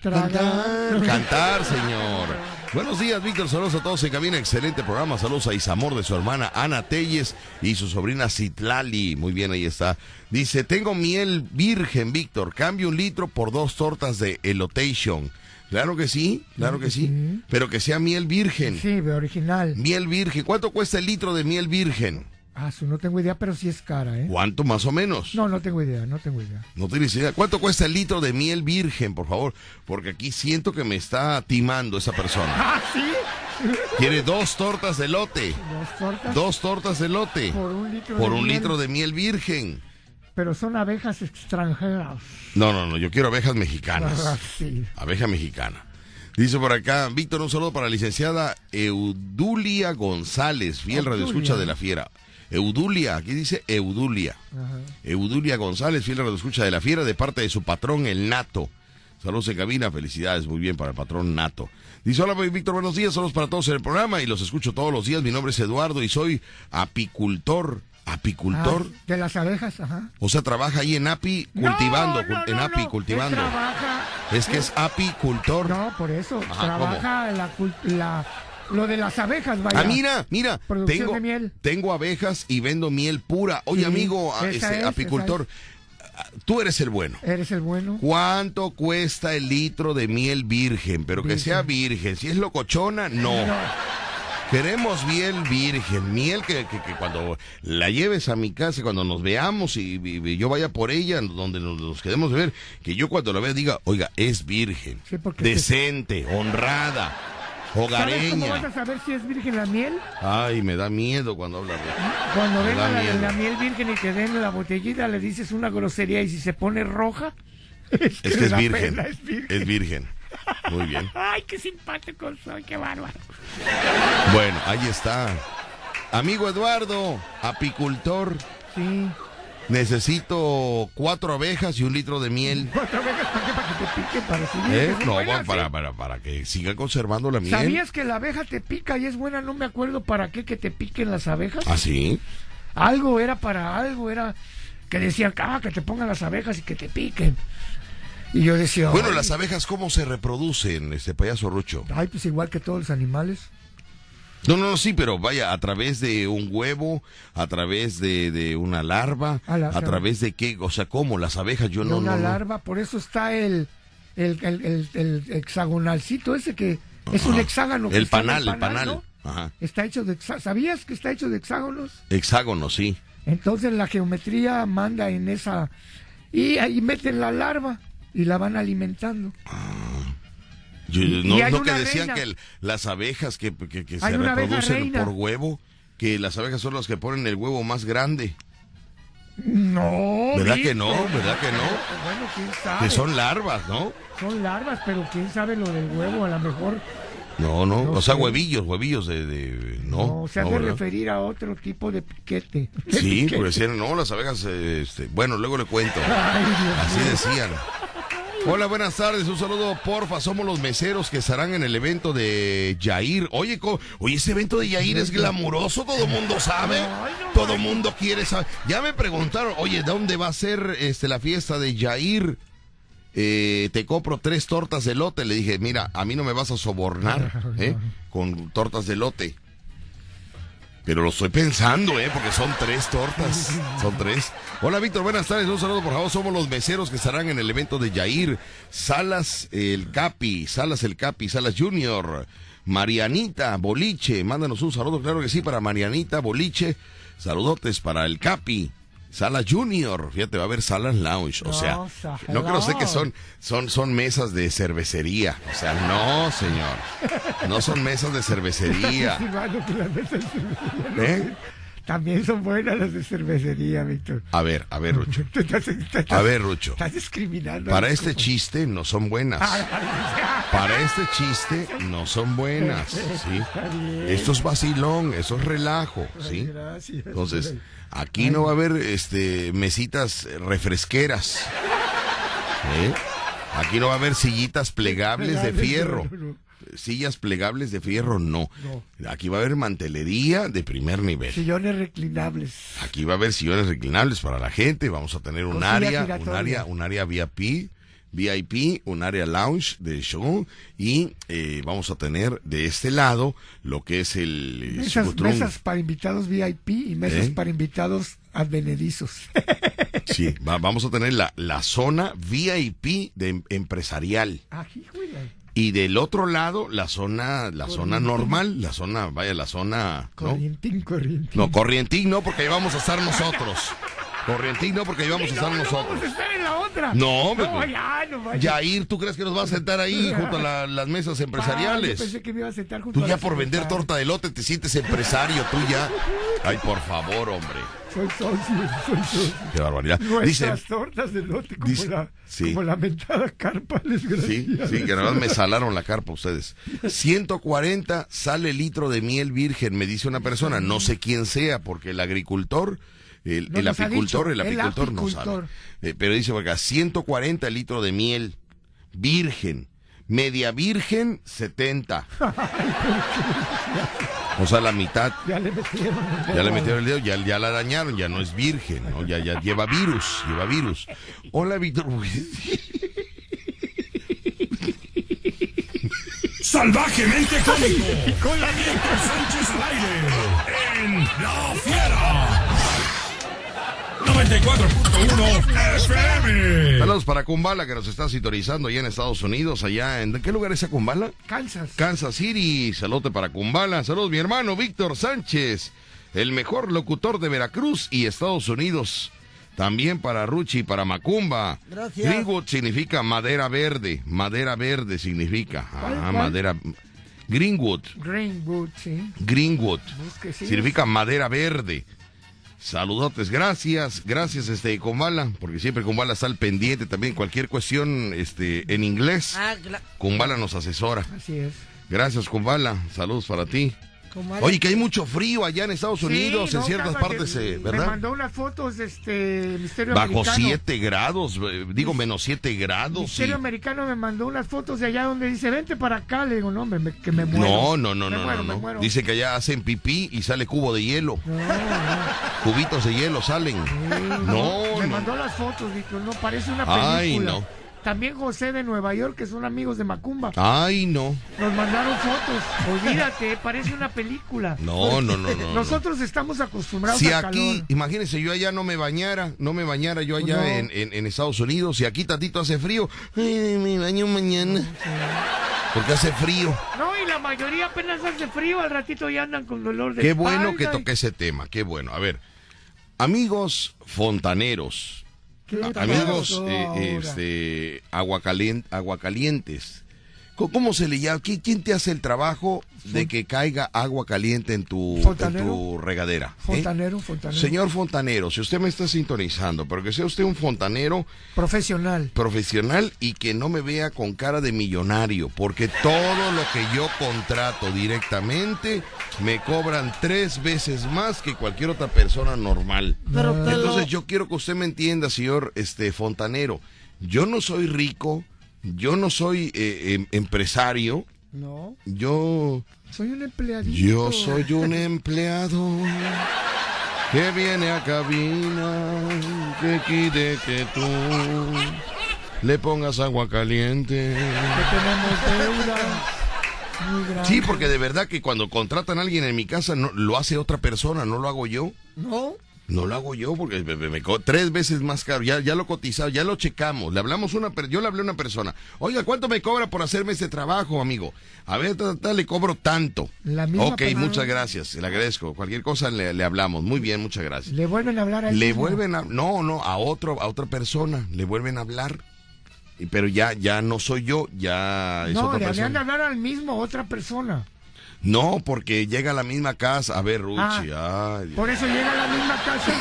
Tragar. Cantar, cantar, señor. Buenos días, Víctor. Saludos a todos en cabina. Excelente programa. Saludos a Isamor de su hermana Ana Telles y su sobrina Citlali. Muy bien, ahí está. Dice, tengo miel virgen, Víctor. Cambio un litro por dos tortas de elotation. Claro que sí, claro que sí. Pero que sea miel virgen. Sí, de original. Miel virgen. ¿Cuánto cuesta el litro de miel virgen? Ah, su, no tengo idea, pero sí es cara, ¿eh? ¿Cuánto más o menos? No, no tengo idea, no tengo idea. No tienes idea. ¿Cuánto cuesta el litro de miel virgen, por favor? Porque aquí siento que me está timando esa persona. Ah, sí. Quiere dos tortas de lote. Dos tortas Dos tortas de lote. por un litro Por de un miel, litro de miel virgen. Pero son abejas extranjeras. No, no, no. Yo quiero abejas Ah, mexicanas. sí. Abeja mexicana. Dice por acá, Víctor, un saludo para la licenciada Eudulia González, fiel Eudulia. radioescucha de la fiera. Eudulia, aquí dice Eudulia. Ajá. Eudulia González, fiel radioescucha de la fiera, de parte de su patrón, el Nato. Saludos en cabina, felicidades, muy bien para el patrón Nato. Dice, hola Víctor, buenos días, saludos para todos en el programa y los escucho todos los días. Mi nombre es Eduardo y soy apicultor. ¿Apicultor? Ah, de las abejas, ajá. O sea, trabaja ahí en API cultivando, No, no, cul- en no, API cultivando. Trabaja, Es que es apicultor. no, por eso, Ajá, trabaja la, lo de las abejas, vaya. Ah, mira, mira, Producción tengo, de miel. tengo abejas y vendo miel pura. Oye, Sí, amigo, a- esa este, es, apicultor, tú eres el bueno. Eres el bueno. ¿Cuánto cuesta el litro de miel virgen? Pero que sea virgen. Si es locochona, no. Queremos miel virgen, miel que, que- que cuando la lleves a mi casa, cuando nos veamos y, y- y yo vaya por ella, donde nos, nos quedemos de ver, que yo cuando la vea diga, oiga, es virgen, Sí, porque te- decente, honrada, ¿Sabes cómo vas a hogareña. saber si es virgen la miel? Ay, me da miedo cuando habla de... Cuando Me venga la, miel virgen y te den la botellita, le dices una grosería y si se pone roja, Es que es virgen, es virgen. es virgen. Muy bien. Ay, qué simpático soy, qué bárbaro. Bueno, ahí está. Amigo Eduardo, apicultor, Sí. necesito cuatro abejas y un litro de miel. Otra vez, ¿para qué? Para que te pique, para seguir. ¿Eh? No, buena, para, para, sí. para, para que siga conservando la miel. ¿Sabías que la abeja te pica y es buena? No me acuerdo para qué que te piquen las abejas. ¿Ah, sí? Algo era para algo, era que decían, ah, que te pongan las abejas y que te piquen. Y yo decía, Bueno, las abejas, ¿cómo se reproducen, este payaso Rucho? ay, pues igual que todos los animales. No, no, no, sí, pero vaya, a través de un huevo, a través de, de una larva, A la- a través de qué, o sea, ¿cómo? Las abejas, yo de no, una no, no. larva, por eso está el, el, el, el- el hexagonalcito ese que es un hexágono. que El panal, el panal. ¿no? Ajá. Está hecho de ¿Sabías que está hecho de hexágonos? Hexágono, sí. Entonces la geometría manda en esa... Y ahí meten la larva y la van alimentando. Yo- Y- no y hay no que decían reina. que el- las abejas que, que- que se reproducen por huevo, que las abejas son las que ponen el huevo más grande. No. ¿Verdad Víctor, que no? ¿Verdad que no? Bueno, quién sabe. Que son larvas, ¿no? Son larvas, pero quién sabe lo del huevo, a lo mejor No, no, No o sea, sé. huevillos, huevillos de... de- no, no, se no, ¿verdad? referir a otro tipo de piquete. Sí, Piquete. porque decían, no, las abejas, este, bueno, luego le cuento. Ay, Dios Así decían. Hola, buenas tardes. Un saludo, porfa. Somos los meseros que estarán en el evento de Yair. Oye, co- oye, ese evento de Yair es glamuroso, todo mundo sabe. Todo mundo quiere saber. Ya me preguntaron, oye, ¿dónde va a ser este la fiesta de Yair? Eh, te compro tres tortas de lote. Le dije, mira, a mí no me vas a sobornar ¿eh? con tortas de lote. Pero lo estoy pensando, ¿eh? Porque son tres tortas. Son tres. Hola, Víctor. Buenas tardes. Un saludo, por favor. Somos los meseros que estarán en el evento de Yair. Salas el Capi. Salas el Capi. Salas Junior. Marianita Boliche. Mándanos un saludo, claro que sí, para Marianita Boliche. Saludotes para el Capi. Sala Junior, fíjate, va a haber salas lounge, o sea, No, creo sé que son, son, son mesas de cervecería, o sea, no, señor, no son mesas de cervecería. ¿eh? También son buenas las de cervecería, Víctor. A ver, a ver, Rucho. Estás- estás- A ver, Rucho. Estás discriminando. Para este chiste no son buenas. Ah, Para este chiste no son buenas, ¿sí? Esto es vacilón, eso es relajo, ¿sí? Gracias. Entonces, aquí no va a haber este mesitas refresqueras. ¿eh? Aquí no va a haber sillitas plegables de fierro. Sillas plegables de fierro, no. No. Aquí va a haber mantelería de primer nivel. Sillones reclinables. Aquí va a haber sillones reclinables para la gente. Vamos a tener un área, un área, un área VIP, VIP, un área lounge de show y eh, vamos a tener de este lado lo que es el eh, Mesas, para invitados VIP y mesas ¿Eh? para invitados advenedizos. Sí, va- vamos a tener la, la zona VIP de em- empresarial Ah, y del otro lado la zona, la zona normal, la zona, vaya, la zona, ¿no? Corrientín, corrientín. No, Corrientín no, porque ahí vamos a estar nosotros. Corrientín no, porque ahí vamos a estar No, no nosotros. vamos a estar en la otra. No, no, ya, no vaya. Yair, ¿tú crees que nos va a sentar ahí junto a la- las mesas Ah, yo empresariales? pensé que me iba a sentar junto Tú a ya por vender torta de lote te sientes empresario, tú ya. Ay, por favor, hombre. Soy socio, soy socio. Qué barbaridad. Dice, Nuestras tortas de lote como, dice- la, sí. como la mentada carpa sí, sí, que nada más me salaron la carpa ustedes. 140 sale litro de miel virgen, me dice una persona. No sé quién sea, porque el agricultor, el, No el apicultor, dicho, el el apicultor no sabe. Eh, pero dice por acá, 140 litros de miel virgen. Media virgen, 70. O sea, la mitad. Ya le metieron el Ya le dedo. metieron el dedo, ya, ya la dañaron, ya no es virgen, ¿no? Ya, ya lleva virus, lleva virus. Hola, Víctor. Salvajemente cómico. Con la Víctor Sánchez al aire. En La Fiera. 94.1 FM. Saludos para Kumbala que nos está sintonizando allá en Estados Unidos, allá en ¿de qué lugar es Kumbala? Kansas. Kansas City. Saludos para Kumbala. Saludos mi hermano Víctor Sánchez, el mejor locutor de Veracruz y Estados Unidos. También para Ruchi y para Macumba. Gracias. Greenwood significa madera verde. Madera verde significa. ¿Cuál, Ah, cuál? madera. Greenwood. Greenwood, sí. Greenwood. Significa madera verde. Saludotes, gracias, gracias este Kumbala, porque siempre Kumbala está al pendiente también cualquier cuestión este en inglés. Ah, Kumbala nos asesora. Así es. Gracias Kumbala, saludos para ti. Comadre. Oye, que hay mucho frío allá en Estados Unidos, Sí, en no, ciertas partes, eh, Me ¿verdad? mandó unas fotos, este, Misterio Bajo Americano. 7 grados, eh, digo menos 7 grados. Misterio sí. Americano me mandó unas fotos de allá donde dice, vente para acá. Le digo, no, me, me- que me muero. No, no, no, Me no, muero, no, me no. Dice que allá hacen pipí y sale cubo de hielo. No. Cubitos de hielo salen. No, Me mandó las fotos, Víctor, no, parece una Ay, película. no. También José de Nueva York, que son amigos de Macumba. Ay, no. Nos mandaron fotos. Olvídate, parece una película. No, no, no, no, no. Nosotros estamos acostumbrados Si aquí, calor. imagínense, yo allá no me bañara, no me bañara yo allá No. en, en- en Estados Unidos, y aquí tantito hace frío, ay, me baño mañana. Porque hace frío. No, y la mayoría apenas hace frío, al ratito ya andan con dolor de Qué bueno espalda que toque ese tema, qué bueno. A ver, amigos fontaneros, ¿Qué a- pasó amigos eh, este, aguacalien- aguacalientes, ¿cómo, cómo se le llama? ¿Qui- ¿Quién te hace el trabajo de que caiga agua caliente en tu, en Fontanero. tu regadera? ¿eh? Fontanero, fontanero. Señor fontanero, si usted me está sintonizando, pero que sea usted un fontanero Profesional. profesional y que no me vea con cara de millonario, porque todo lo que yo contrato directamente me cobran tres veces más que cualquier otra persona normal. Pero Entonces yo quiero que usted me entienda, señor este fontanero. Yo no soy rico, yo no soy eh, em- empresario, No, yo soy un empleadito. yo soy un empleado que viene a cabina, que quiere que tú le pongas agua caliente. Que tenemos grandes. Sí, porque de verdad que cuando contratan a alguien en mi casa no, lo hace otra persona, no lo hago yo. No, No lo hago yo porque me, me- tres veces más caro. Ya, ya lo cotizado, ya lo checamos. Le hablamos una, yo le hablé a una persona. Oiga, ¿cuánto me cobra por hacerme este trabajo, amigo? A ver, ta, ta, ta, le cobro tanto. La misma ok, muchas gracias. Le agradezco. Cualquier cosa le, le hablamos. Muy bien, muchas gracias. Le vuelven a hablar a él Le mismo. vuelven a, no, no, a otro, a otra persona. Le vuelven a hablar. Y- Pero ya, ya no soy yo, ya es No, otra le habían de hablar al mismo, otra persona. No, porque llega a la misma casa. A ver, Ruchi, ay. Ah, Por eso llega a la misma casa.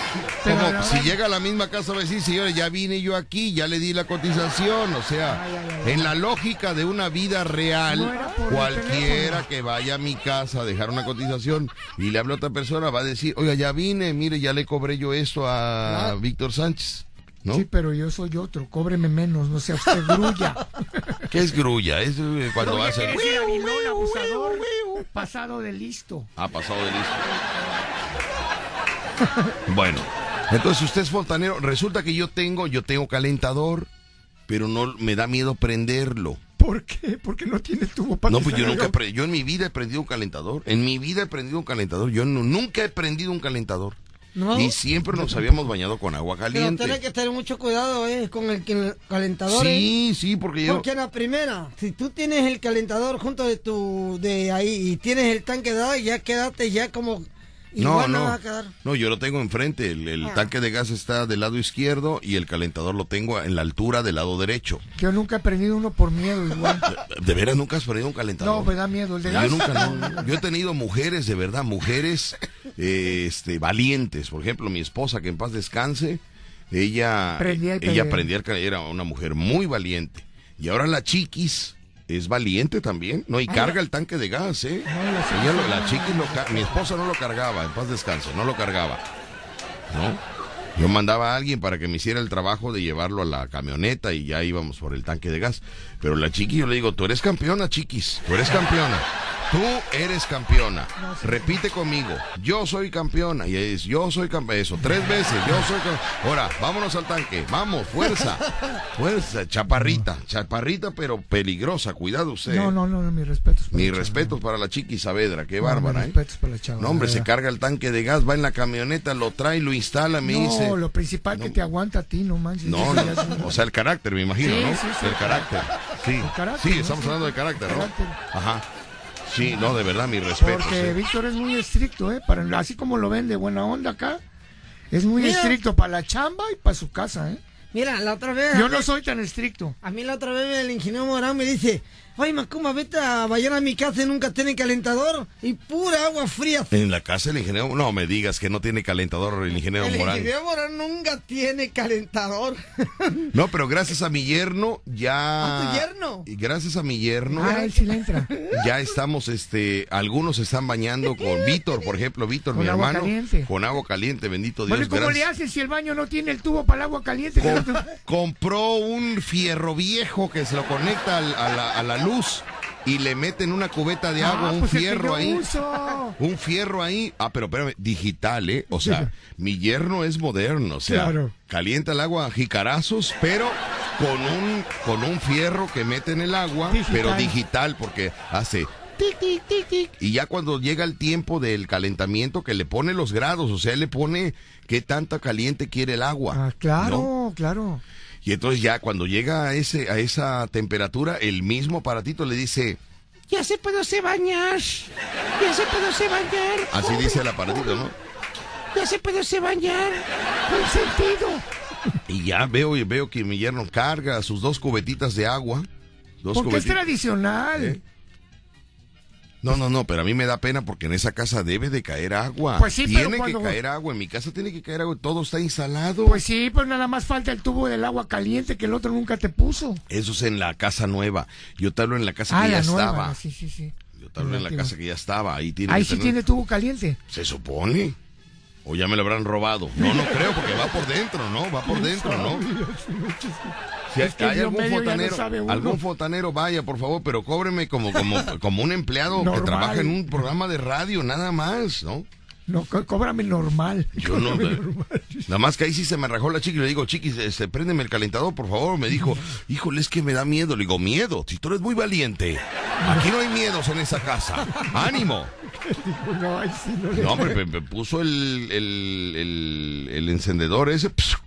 Como si llega a la misma casa va a decir, señores, ya vine yo aquí, ya le di la cotización. O sea, Ay, ay, ay, en la lógica de una vida real, No cualquiera que vaya a mi casa a dejar una cotización y le hable a otra persona va a decir, oiga, ya vine, mire, ya le cobré yo esto a. Víctor Sánchez. ¿No? Sí, pero yo soy otro, cóbreme menos, no sea usted grulla. ¿Qué es grulla? Es eh, cuando Grulla vas a... abusador, pasado de listo. Ha pasado de listo. Bueno, entonces usted es fontanero. Resulta que yo tengo, yo tengo calentador, pero no me da miedo prenderlo. ¿Por qué? Porque no tiene tubo para No, pues yo nunca, he yo. pre- yo en mi vida he prendido un calentador. En mi vida he prendido un calentador. Yo no- nunca he prendido un calentador. No. Y siempre nos habíamos bañado con agua Pero caliente. tienes que tener mucho cuidado eh, con el calentador. eh. Sí, sí, porque yo... Porque la primera, si tú tienes el calentador junto de tu de ahí y tienes el tanque de agua, ya quédate ya como No, no, no. va a quedar. No, yo lo tengo enfrente. El, el Ah. tanque de gas está del lado izquierdo y el calentador lo tengo en la altura del lado derecho. Yo nunca he prendido uno por miedo igual. ¿De veras nunca has prendido un calentador? No, me da miedo. El de Yo nunca, no. Yo he tenido mujeres, de verdad, mujeres eh, este, valientes. Por ejemplo, mi esposa, que en paz descanse, ella Prendía ella prendía. el cal- era una mujer muy valiente. Y ahora la chiquis es valiente también, ¿no? Y carga el tanque de gas, ¿eh? La chiquis Ella lo- la mi esposa no lo cargaba, en paz descanse, no lo cargaba. ¿No? Yo mandaba a alguien para que me hiciera el trabajo de llevarlo a la camioneta y ya íbamos por el tanque de gas. Pero la chiqui, yo le digo, tú eres campeona, chiquis, tú eres campeona. Tú eres campeona. Repite conmigo. Yo soy campeona. Y es yo soy campeona. Eso, tres veces. Yo soy campeona. Ahora, vámonos al tanque. Vamos, fuerza. Fuerza. Chaparrita. Chaparrita, pero peligrosa. Cuidado usted. No, no, no, no, mis respetos. para Mi la chava. respeto para la chiqui Saavedra. Qué No, bárbara, mis ¿eh? respetos para la chava. No, hombre, se carga el tanque de gas, va en la camioneta, lo trae, lo instala, me No, dice. lo principal que No. te aguanta a ti, no manches. No, no, o sea, el carácter, me imagino, Sí, ¿no? sí, sí. el carácter. Sí, carácter, sí, ¿no? estamos hablando de carácter, ¿no? Carácter. Ajá. Sí, no, de verdad, mi respeto. Porque Víctor es muy estricto, ¿eh? Para, así como lo ven de buena onda acá, es muy Mira. estricto para la chamba y para su casa, ¿eh? Mira, la otra vez. Yo no soy tan estricto. A mí la otra vez el ingeniero Morán me dice, oye Macumba, vete a bañar a mi casa y nunca tiene calentador y pura agua fría. En la casa el ingeniero, no me digas que no tiene calentador el ingeniero el Morán. ingeniero Morán nunca tiene calentador. No, pero gracias a mi yerno ya. ¿A tu yerno? Y gracias a mi yerno Ah, él sí le entra. ya estamos, este, algunos se están bañando con Víctor, por ejemplo, Víctor, Con mi agua hermano, caliente. con agua caliente, bendito Dios. Bueno, ¿y cómo le haces si el baño no tiene el tubo para el agua caliente? Com- compró un fierro viejo que se lo conecta al- a, la, a la luz y le meten una cubeta de agua, Ah, un pues fierro ahí. uso. Un fierro ahí. Ah, pero espérame, digital, ¿eh? O sea, mi yerno es moderno, o sea, Claro. calienta el agua a jicarazos, pero con un, con un fierro que mete en el agua, Digital. pero digital, porque hace tic, tic, tic, tic. Y ya cuando llega el tiempo del calentamiento, que le pone los grados, o sea, le pone qué tanta caliente quiere el agua. Ah, claro, ¿no? claro. Y entonces ya cuando llega a ese a esa temperatura, el mismo aparatito le dice, Ya se puede se bañar. Ya se puede se bañar. así dice el aparatito, ¿no? Ya se puede se bañar. Con sentido. Y ya veo y veo que mi yerno carga sus dos cubetitas de agua. Dos Porque es tradicional. ¿Eh? No, no, no, pero a mí me da pena porque en esa casa debe de caer agua. Pues sí, pero tiene cuando- que caer agua, en mi casa tiene que caer agua, todo está instalado. Pues sí, pues nada más falta el tubo del agua caliente que el otro nunca te puso. Eso es en la casa nueva. Yo te hablo en la casa Ah, que ya nueva. estaba. Sí, sí, sí. Yo te hablo en la casa que ya estaba. Ahí tiene Ahí sí tener- tiene tubo caliente. Se supone. O ya me lo habrán robado. No, no creo, porque va por dentro, ¿no? Va por dentro, ¿no? Si Es que hay algún no uno. algún fontanero, vaya, por favor, pero cóbreme como, como, como un empleado que trabaja en un programa de radio, nada más, ¿no? No, có- cóbrame normal. Yo no, Cóbrame normal. nada más que ahí sí se me rajó la chica y le digo, chiquis, este, préndeme el calentador, por favor. Me dijo, híjole, es que me da miedo. Le digo, miedo, si tú eres muy valiente. Aquí no hay miedos en esa casa. ¡Ánimo! No, hombre, me, me puso el, el, el, el encendedor ese, pss,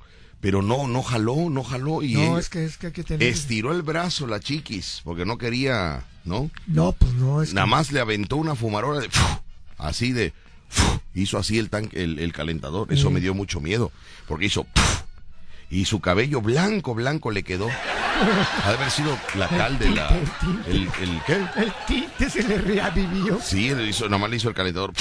pero no, no jaló, no jaló. Y No, es que, es que hay que tener... estiró el brazo la chiquis, porque no quería, ¿no? No, pues no, es que- Nada más le aventó una fumarola de, así de, hizo así el tanque, el, el calentador. Eso me dio mucho miedo, porque hizo, y su cabello blanco, blanco le quedó. Ha de haber sido la cal de la, el, el, ¿qué? El tinte se le reavivió. Sí, le hizo, nada más le hizo el calentador,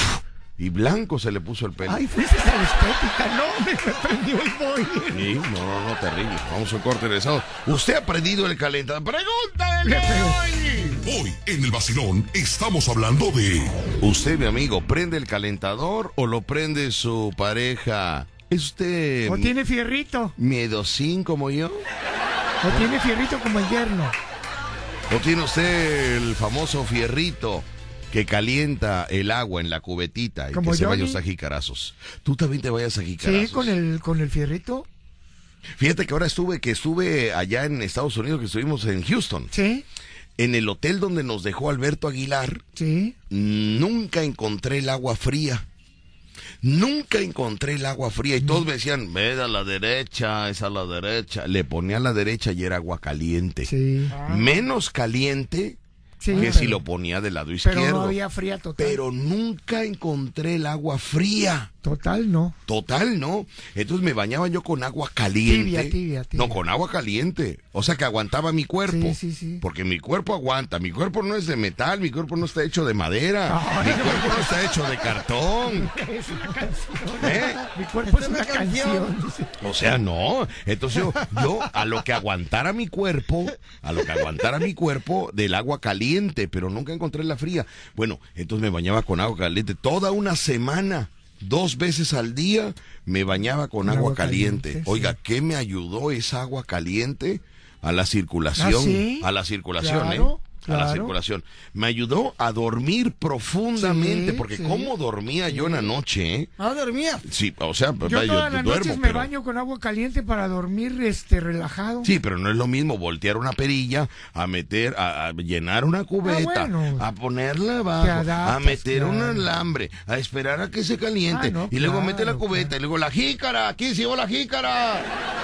y blanco se le puso el pelo. Ay, fuiste a la estética. No, me, prendió el boiler. Sí, no, no, no, terrible. Vamos a un corte regresado. ¿Usted ha prendido el calentador? ¡Pregúntale hoy! Hoy en el vacilón estamos hablando de Usted, mi amigo, ¿prende el calentador o lo prende su pareja? ¿Es usted O tiene fierrito. miedosín como yo? O tiene fierrito como el yerno. ¿O tiene usted el famoso fierrito que calienta el agua en la cubetita y Como que se Johnny. vaya a jicarazos? ¿Tú también te vayas a jicarazos? Sí, con el, con el fierrito. Fíjate que ahora estuve, que estuve allá en Estados Unidos, que estuvimos en Houston. Sí, En el hotel donde nos dejó Alberto Aguilar, sí. nunca encontré el agua fría. Nunca encontré el agua fría y todos me decían, ve a la derecha, es a la derecha. Le ponía a la derecha y era agua caliente. Sí. Menos caliente Sí, que pero- si lo ponía del lado izquierdo. Pero no había fría total. Pero nunca encontré el agua fría. Total, no. Total, ¿no? Entonces me bañaba yo con agua caliente. Tibia, tibia, tibia. No, con agua caliente. O sea que aguantaba mi cuerpo. Sí, sí, sí. Porque mi cuerpo aguanta. Mi cuerpo no es de metal, mi cuerpo no está hecho de madera. Ay, mi no. cuerpo no está hecho de cartón. Es una canción. ¿Eh? Mi cuerpo es Es una una canción. canción. O sea, no. Entonces yo, yo a lo que aguantara mi cuerpo, a lo que aguantara mi cuerpo del agua caliente, pero nunca encontré la fría. Bueno, entonces me bañaba con agua caliente toda una semana. Dos veces al día me bañaba con agua, Agua caliente. caliente, sí. Oiga, ¿qué me ayudó esa agua caliente? A la circulación. ¿Ah, sí? A la circulación, Claro. ¿eh? A la circulación. Me ayudó a dormir profundamente, Sí, porque sí. cómo dormía yo en la noche, ¿eh? Ah, dormía. Sí, o sea, Yo yo, todas las duermo, noches me pero... baño con agua caliente para dormir este relajado. Sí, pero no es lo mismo voltear una perilla, a meter, a, a llenar una cubeta, Ah, bueno. a ponerla abajo, adaptas, a meter un alambre, a esperar a que se caliente, Ah, no, y luego claro, mete la cubeta, y luego la jícara, aquí sí, la jícara.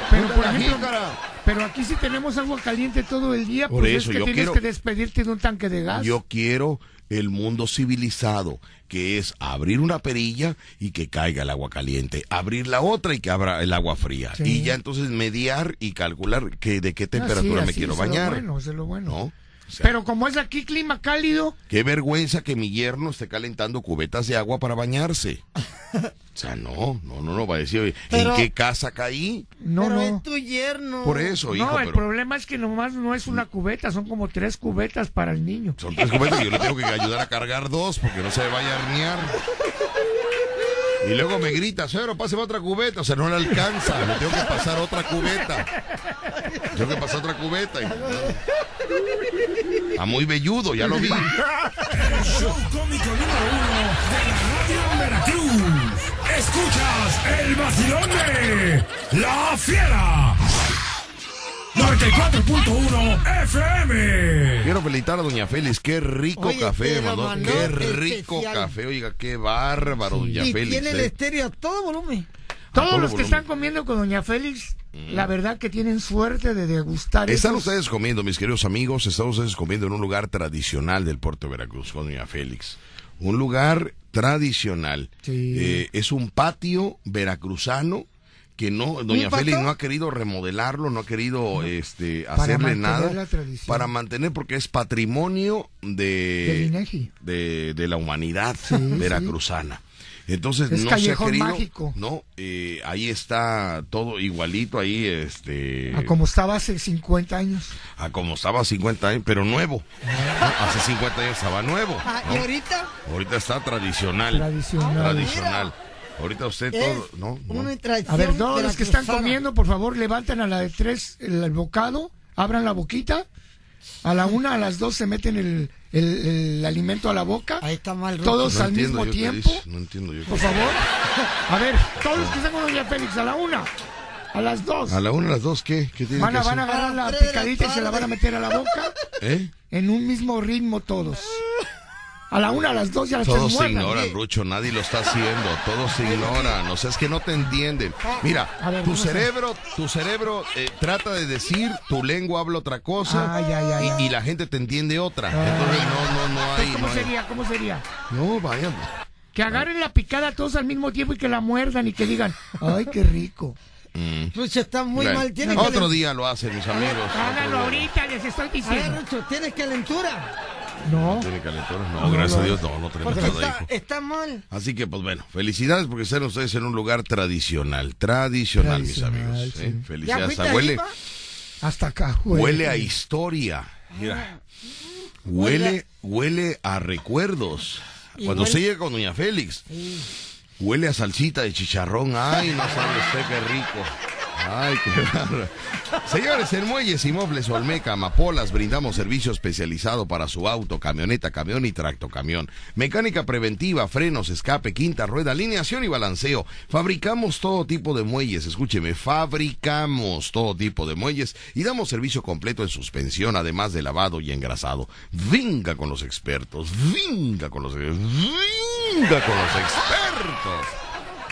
Pero por la ejemplo, jícara. Pero aquí si tenemos agua caliente todo el día, Por pues eso, es que yo tienes quiero- que despedirte de un tanque de gas. Yo quiero el mundo civilizado, que es abrir una perilla y que caiga el agua caliente, abrir la otra y que abra el agua fría, Sí. y ya entonces mediar y calcular que, de qué Ah, temperatura sí, me quiero es lo bañar. bueno, eso es lo bueno. ¿no? Sea, Pero como es aquí clima cálido, Qué vergüenza que mi yerno esté calentando cubetas de agua para bañarse. O sea, no, no, no, no, va a decir, oye, Pero- ¿en qué casa caí? no, pero no. es tu yerno. Por eso, hijo, no, el pero problema es que nomás no es una cubeta, son como tres cubetas para el niño. son tres cubetas y yo le tengo que ayudar a cargar dos porque no se me vaya a herniar. Y luego me grita, suegro, páseme otra cubeta. O sea, no le alcanza, le tengo que pasar otra cubeta. Tengo que pasar otra cubeta. A muy velludo, ya lo vi. El show cómico número uno de la radio Veracruz. Escuchas el vacilón de La Fiera. 94.1 FM. Quiero felicitar a Doña Félix, qué rico Oye, café, mandó. mandó Qué rico especial. café, oiga, qué bárbaro, Doña Y Félix. tiene el ¿eh? estéreo a todo volumen. Todos todo los que están comiendo con Doña Félix, la verdad que tienen suerte de degustar Están esos- ustedes comiendo, mis queridos amigos, están ustedes comiendo en un lugar tradicional del puerto de Veracruz con Doña Félix. Un lugar tradicional. Sí. Eh, es un patio veracruzano que no, Doña? Félix no ha querido remodelarlo, no ha querido este, Para hacerle mantener nada la tradición. para mantener porque es patrimonio de, de, de la humanidad sí. veracruzana. Entonces Es no se ha querido, mágico. no, eh, ahí está todo igualito ahí, este, a como estaba hace 50 años. a como estaba 50 años, pero nuevo. ¿no? Hace 50 años estaba nuevo. Ah, ¿no? y ahorita Ahorita está tradicional. Tradicional. Tradicional. Ahorita usted es todo, ¿no? no. A ver, todos los que están comiendo, por favor, levanten a la de tres el, el bocado, abran la boquita. A la una, a las dos se meten el, el- el alimento a la boca. Ahí está mal. Todos No al mismo tiempo. dice, No entiendo yo. Por favor. A ver, todos los que están con Doña Félix, a la una, a las dos. A la una, a las dos, ¿qué? ¿Qué tiene Van que a, van a hacer? agarrar A la picadita y se la van a meter a la boca ¿Eh? en un mismo ritmo todos. A la una, a las dos ya las Todos se ignoran, Rucho, nadie lo está haciendo, todos se ignoran, o sea, es que no te entienden. Mira, A ver, tu ¿cómo se- cerebro, tu cerebro eh, trata de decir, tu lengua habla otra cosa Ay, ay, ay, y, y la gente te entiende otra. Entonces no, no, no hay, ¿Cómo no hay- sería? ¿Cómo sería? No, vaya. Que agarren la picada todos al mismo tiempo y que la muerdan y que digan, ay, qué rico. Mm. Rucho, está muy mal. Tiene otro calen- día lo hacen mis amigos. Háganlo ahorita, les estoy A ver, diciendo. Rucho, tienes calentura. No. No, No, gracias no. a Dios, no, no tenemos nada, está, hijo. está mal. Así que, pues bueno, felicidades porque están ustedes en un lugar tradicional. Tradicional, mis amigos. sí. ¿eh? ¿Ya Felicidades. huele? Hasta acá, huele a historia. Mira. Huele, huele a recuerdos. Cuando huele- se llega con Doña Félix, huele a salsita de chicharrón. Ay, no sabe usted qué rico. Ay, qué bárbaro. Señores, en Muelles y Mobles Olmeca, Amapolas, brindamos servicio especializado para su auto, camioneta, camión y tractocamión. Mecánica preventiva, frenos, escape, quinta rueda, alineación y balanceo. Fabricamos todo tipo de muelles, escúcheme, fabricamos todo tipo de muelles y damos servicio completo en suspensión, además de lavado y engrasado. Venga con los expertos, venga con los, venga con los expertos.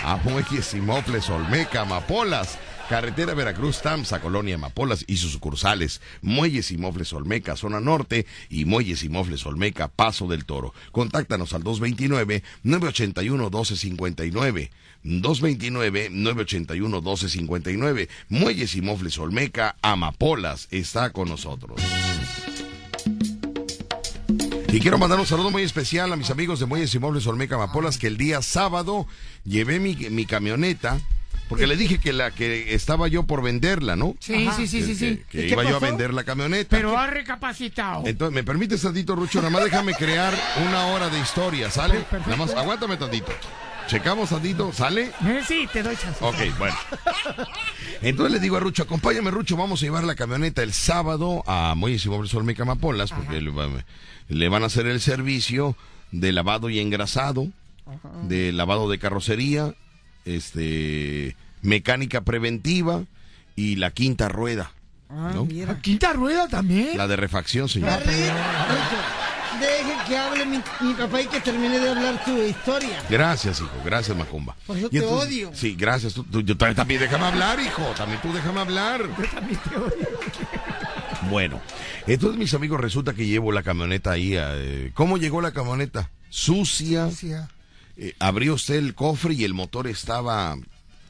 A Muelles y Mofles, Olmeca, Amapolas. Carretera Veracruz, Tamsa, Colonia Amapolas y sus sucursales. Muelles y Mofles Olmeca, zona norte. Y Muelles y Mofles Olmeca, Paso del Toro. Contáctanos al 229-981-1259. 229-981-1259. Muelles y Mofles Olmeca, Amapolas, está con nosotros. Y quiero mandar un saludo muy especial a mis amigos de Muelles y Muebles Olmeca Amapolas, que el día sábado llevé mi, mi camioneta, porque le dije que la que estaba yo por venderla, ¿no? Sí, sí, sí, sí, sí. Que, que ¿Y qué iba yo a vender la camioneta. Pero ha recapacitado. Entonces, ¿me permites tantito, Rucho? Nada más déjame crear una hora de historia, ¿sale? Perfecto. Nada más, aguántame tantito. checamos tantito, ¿sale? Eh, sí, te doy chance. Ok, bueno. Entonces le digo a Rucho, acompáñame Rucho, vamos a llevar la camioneta el sábado a Muelles y Móviles Olmeca Amapolas, porque le, va- le van a hacer el servicio de lavado y engrasado, de lavado de carrocería, este mecánica preventiva y la quinta rueda, Ah, ¿no? mira. Quinta rueda también. La de refacción, señor. Deje que hable mi, mi papá y que termine de hablar tu historia. Gracias, hijo, gracias, Macumba. Por eso Y te odio. Sí, gracias. Tú, tú- yo también, también déjame hablar, hijo. También tú déjame hablar. Bueno, entonces mis amigos, resulta que llevo la camioneta ahí. eh, ¿Cómo llegó la camioneta? Sucia. Sucia. Eh, abrió usted el cofre y el motor estaba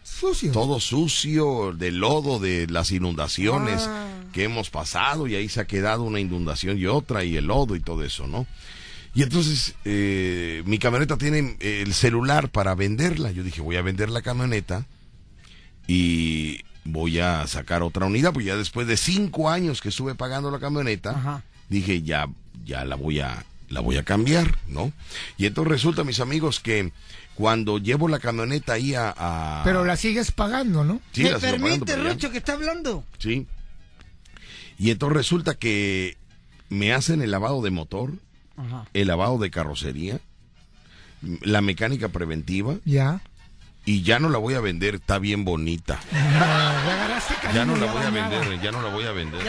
Sucio. todo sucio, de lodo, de las inundaciones Ah. que hemos pasado y ahí se ha quedado una inundación y otra y el lodo y todo eso, ¿no? Y entonces eh, mi camioneta tiene eh, el celular para venderla. Yo dije, voy a vender la camioneta y voy a sacar otra unidad, pues ya después de cinco años que estuve pagando la camioneta, Ajá. dije, ya, ya la voy a, la voy a cambiar, ¿no? Y entonces resulta, mis amigos, que cuando llevo la camioneta ahí a... a- Pero la sigues pagando, ¿no? Sí, ¿Me la sigo pagando, permite, Rucho, que está hablando? Sí. Y entonces resulta que me hacen el lavado de motor, Ajá. el lavado de carrocería, la mecánica preventiva Ya. Y ya no la voy a vender, está bien bonita. No, Ya no la voy a vender, ya no la voy a vender.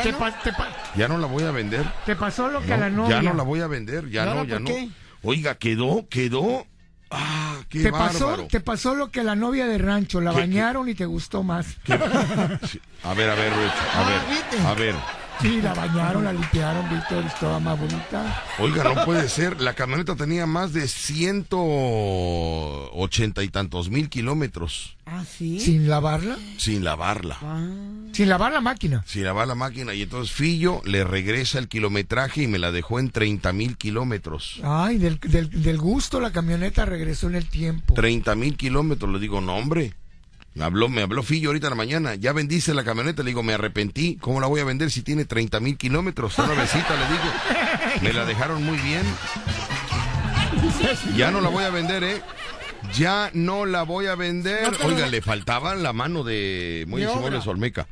Ya no la voy a vender. te pasó lo que No, a la novia. ya no la voy a vender, ya ¿Y ahora no, ya por no. qué? Oiga, quedó, quedó. Ah, qué te bárbaro. pasó, te pasó lo que a la novia de rancho, la ¿Qué- bañaron y te gustó más. A ver, a ver, Rucho, a Ah, ver, ¿viste? a ver. Sí, la bañaron, la limpiaron, Víctor, estaba más bonita. Oiga, no puede ser. La camioneta tenía más de ciento ochenta y tantos mil kilómetros ¿Ah, sí? Sin lavarla, sin lavarla. Ah. sin lavar la máquina. Sin lavar la máquina. Y entonces Fillo le regresa el kilometraje y me la dejó en treinta mil kilómetros. Ay, del, del, del gusto la camioneta regresó en el tiempo. 30 mil kilómetros. Le digo, no, hombre. Me habló, me habló Fillo ahorita en la mañana. Ya vendiste la camioneta. Le digo, me arrepentí. ¿Cómo la voy a vender si tiene 30 mil kilómetros? Una besita, le digo. Me la dejaron muy bien. Ya no la voy a vender, ¿eh? Ya no la voy a vender. No Oiga, le faltaba la mano de Muy De Simón obra. Olmeca.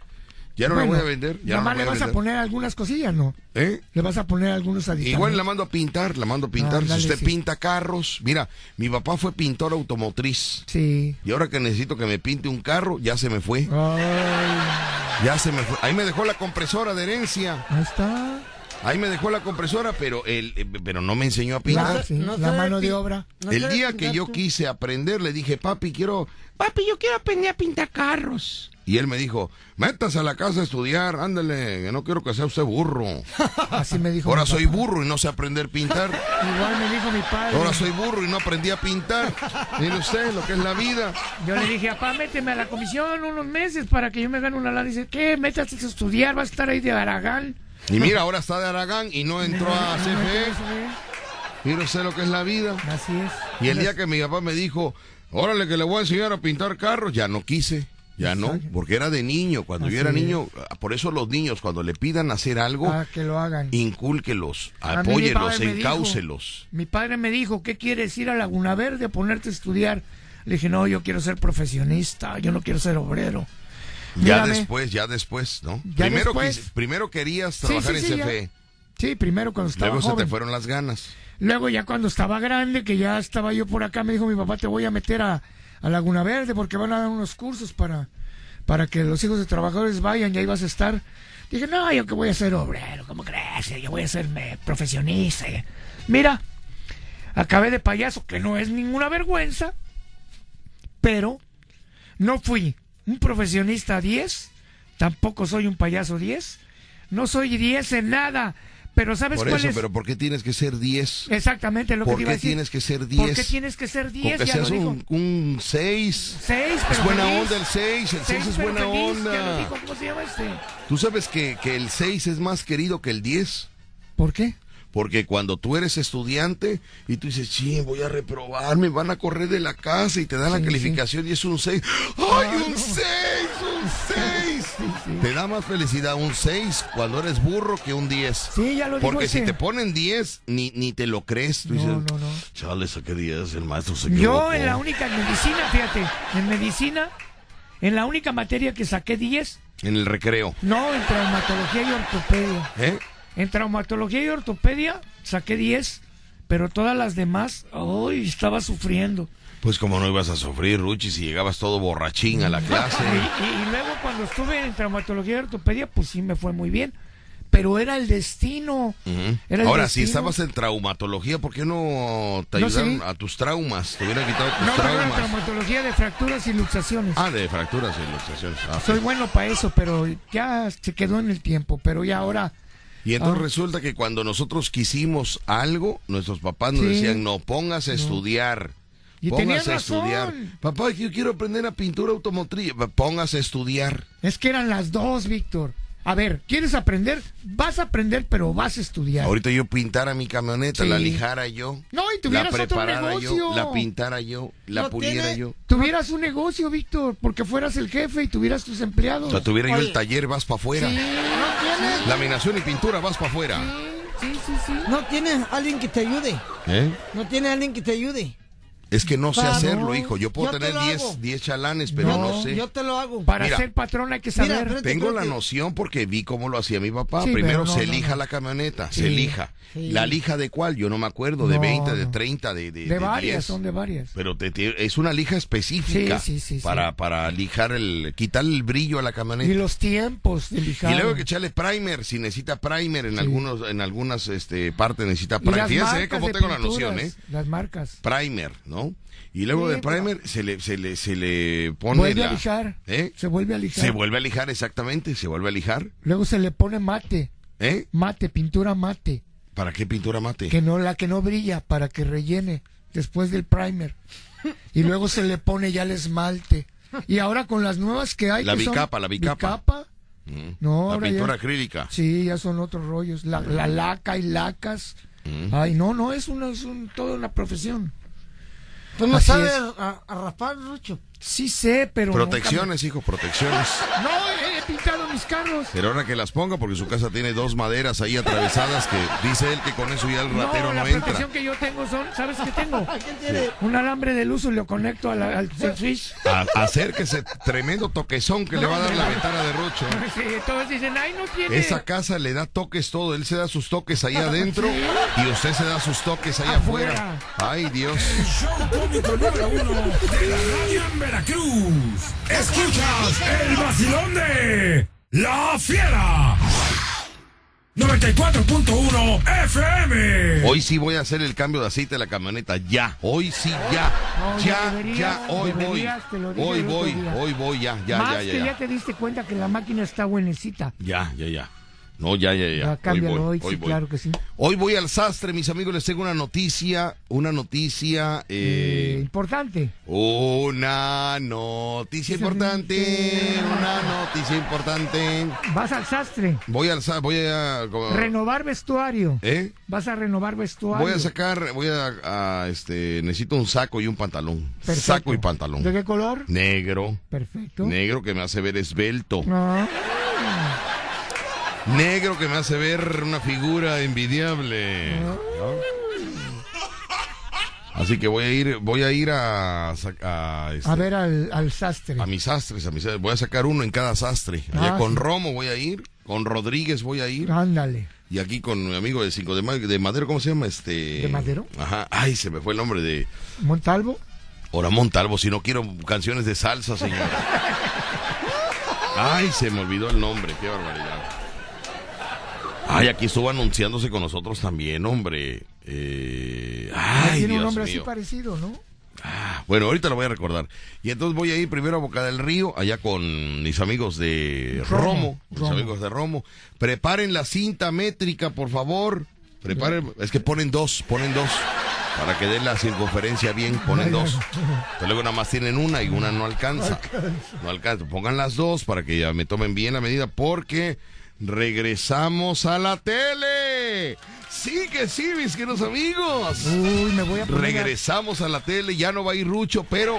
Ya no Bueno, la voy a vender. Ya no la le a vas a poner algunas cosillas, ¿no? ¿Eh? Le vas a poner algunos aditamentos. Igual la mando a pintar, la mando a pintar. Ándale, si usted sí. pinta carros, mira, mi papá fue pintor automotriz. Sí. Y ahora que necesito que me pinte un carro, ya se me fue. Ay, Ya se me fue. Ahí me dejó la compresora de herencia. ahí está. Ahí me dejó la compresora, pero él, eh, pero no me enseñó a La, pintar. sí, no la mano de obra. No El día que yo tú. quise aprender, le dije, papi, quiero, papi, yo quiero aprender a pintar carros. Y él me dijo, métase a la casa a estudiar, ándale, que no quiero que sea usted burro. Así me dijo. Ahora soy papá. burro y no sé aprender a pintar. Igual me dijo mi padre. Ahora soy burro y no aprendí a pintar. Mire usted lo que es la vida. Yo le dije, papá, méteme a la comisión unos meses para que yo me gane una lana. Dice, ¿qué? Métase a estudiar, vas a estar ahí de Aragán. Y mira, ahora está de Aragán y no entró a CFE. Mire usted lo que es la vida. Así es. Y el día que mi papá me dijo, órale que le voy a enseñar a pintar carros, ya no quise. Ya no, porque era de niño. Cuando yo era es. niño, por eso los niños, cuando le pidan hacer algo, que lo hagan. incúlquelos, apóyelos, encáucelos. Mi padre me dijo, ¿qué quieres ir a Laguna Verde a ponerte a estudiar? Le dije, no, yo quiero ser profesionista, yo no quiero ser obrero. Ya Mírame. después, ya después, ¿no? Ya primero, después. quis- primero querías trabajar sí, sí, en. CFE, Sí, primero cuando estaba luego se te fueron las ganas. Luego ya cuando estaba grande, que ya estaba yo por acá, me dijo mi papá, te voy a meter a, a Laguna Verde porque van a dar unos cursos para, para que los hijos de trabajadores vayan y ahí vas a estar. Dije, no, yo que voy a ser obrero, ¿cómo crees? Yo voy a ser me- profesionista. Mira, acabé de payaso, que no es ninguna vergüenza, pero no fui un profesionista 10, tampoco soy un payaso 10, no soy 10 en nada, pero ¿sabes Por cuál eso, es? pero ¿por qué tienes que ser 10? Exactamente lo que ¿Por te iba a qué tienes que ser ¿Por 10? qué tienes que ser Con 10? que Ya lo seas dijo. un, un 6. 6, Es buena onda el 6, el 6 es pero buena feliz, Ya lo onda. dijo, ¿cómo se llama este? Tú sabes que, que el 6 es más querido que el 10. ¿Por qué? Porque cuando tú eres estudiante y tú dices, sí, voy a reprobar, me van a correr de la casa y te dan la Sí, calificación y es un 6. ¡Ay, un 6! ¡Un 6! Te da más felicidad un 6 cuando eres burro que un 10. Sí, ya lo Porque si te ponen 10, ni, ni te lo crees. Tú No, dices, no, no. chale, saqué 10, el maestro se equivocó. Yo en la única en medicina, fíjate, en medicina, en la única materia que saqué 10, En el recreo. no, en traumatología y ortopedia. ¿Eh? En traumatología y ortopedia saqué 10, pero todas las demás, ¡ay! estaba sufriendo. Pues como no ibas a sufrir, Ruchi, si llegabas todo borrachín a la clase. Y, y- y luego cuando estuve en traumatología y ortopedia, pues sí me fue muy bien. Pero era el destino. Ujú. Era el Ahora, si destino. estabas en traumatología, ¿por qué no te No, ayudaron sí. a tus traumas? Te hubieran quitado tus No, traumas. traumatología de fracturas y luxaciones. Ah, de fracturas y luxaciones. Ah, Soy bueno para eso, pero ya se quedó en el tiempo. Pero ya ahora Y entonces Ah. resulta que cuando nosotros quisimos algo, nuestros papás nos Sí. decían, no, póngase a estudiar. Y póngase a estudiar. Papá, yo quiero aprender a pintura automotriz. Póngase a estudiar. Es que eran las dos, Víctor. A ver, ¿quieres aprender? Vas a aprender, pero vas a estudiar. Ahorita yo pintara mi camioneta, Sí. la lijara yo. No, y la tuvieras otro preparara negocio. yo, la pintara yo, la No puliera tiene- yo. Tuvieras un negocio, Víctor, porque fueras el jefe y tuvieras tus empleados. O sea, tuviera yo el taller, vas para afuera. Sí, ¿No tienes, Laminación y pintura, vas para afuera. sí, sí, sí. no tienes alguien que te ayude? ¿Eh? ¿No tienes alguien que te ayude? Es que no sé Claro. hacerlo, hijo. Yo puedo Yo tener lo 10 hago. 10 chalanes, pero No, no, sé. Yo te lo hago. Para Mira. ser patrón hay que Mira, saber. frente- Tengo la que- noción porque vi cómo lo hacía mi papá. Sí, Primero no, se no, lija no. la camioneta, Sí, se lija. sí. ¿La lija de cuál? Yo no me acuerdo. De No, 20, de no. 30, de, de, de de varias, 10. son de varias. Pero te- te- es una lija específica Sí, sí, sí, sí. para, para lijar el, quitar el brillo a la camioneta. Y los tiempos de lijar. Y luego que echarle primer, si necesita primer, en Sí. algunos, en algunas este, partes necesita primer. las Fíjense eh, marcas cómo tengo la noción, ¿eh? Las marcas. Primer, ¿no? Y luego Sí, de pero- primer se le, se le, se le pone Vuelve la- a lijar. ¿Eh? Se vuelve a lijar. Se vuelve a lijar, exactamente, se vuelve a lijar. Luego se le pone mate. ¿Eh? Mate, pintura mate. ¿Para qué pintura mate? Que no, la que no brilla, para que rellene después del primer. Y luego se le pone ya el esmalte. Y ahora con las nuevas que hay. La que son bicapa, la bicapa. bicapa, Mm. No, la ahora pintura ya- acrílica. Sí, ya son otros rollos. La, la laca y lacas. Mm. Ay, no, no, es, una, es un, toda una profesión. ¿Tú no Así sabes es. a, a raspar, Rucho? Sí sé, pero... nunca Protecciones, hijo, protecciones. No, he pintado mis carros. Pero ahora que las ponga, porque su casa tiene dos maderas ahí atravesadas que dice él que con eso ya el ratero no, no, la entra. protección que yo tengo son, ¿sabes qué tengo? ¿Quién tiene? Un alambre del uso y lo conecto a la- al switch. A- acérquese, tremendo toquezón que le va a dar la ventana de Rocho. Sí, todos dicen, ay, no tiene... Esa casa le da toques todo, él se da sus toques ahí adentro y usted se da sus toques ahí afuera. Afuera. Ay, Dios. El show cómico número uno de la radio en Veracruz. Escuchas el vacilón de La Fiera. 94.1 FM. Hoy sí voy a hacer el cambio de aceite de la camioneta, ya. Hoy sí, ya. No, ya ya, deberías, ya, hoy voy. deberías, Hoy voy, día. hoy voy, ya, ya, Más ya, que ya, ya ya. te diste cuenta que la máquina está buenecita. Ya, ya, ya. No, ya, ya, ya. Ya, Hoy cámbialo voy, hoy, hoy sí, voy. claro que sí. Hoy voy al sastre, mis amigos, les tengo una noticia, una noticia, Eh, eh, importante. una noticia importante, una noticia importante. Vas al sastre. Voy al sa- voy a, Renovar vestuario. ¿eh? Vas a renovar vestuario. Voy a sacar, voy a, a, este, necesito un saco y un pantalón. Perfecto. Saco y pantalón. ¿De qué color? Negro, Perfecto. negro que me hace ver esbelto. No. Negro que me hace ver una figura envidiable. Así que voy a ir, voy a ir a, este, A ver al, al sastre. a mis sastres, a mis voy a sacar uno en cada sastre. Allá Ah, con sí. Romo voy a ir, con Rodríguez voy a ir Ándale. y aquí con mi amigo de 5 de, Ma- de Madero, ¿cómo se llama? Este ¿De Madero? Ajá. Ay, se me fue el nombre de Montalvo. Oramón Talvo, si no quiero canciones de salsa, señor. Ay, se me olvidó el nombre, qué barbaridad. Ay, aquí estuvo anunciándose con nosotros también, hombre. Eh, ay, Tiene un nombre mío. así parecido, ¿no? Bueno, ahorita lo voy a recordar. Y entonces voy a ir primero a Boca del Río, allá con mis amigos de Romo. Romo, mis Romo. amigos de Romo. Preparen la cinta métrica, por favor. Preparen, es que ponen dos, ponen dos. Para que den la circunferencia bien, ponen dos. Pero luego nada más tienen una y una no alcanza. No alcanza. Pongan las dos para que ya me tomen bien la medida, porque regresamos a la tele. Sí que sí, mis queridos amigos. Uy, me voy a poner Regresamos a la tele, ya no va a ir Rucho, pero,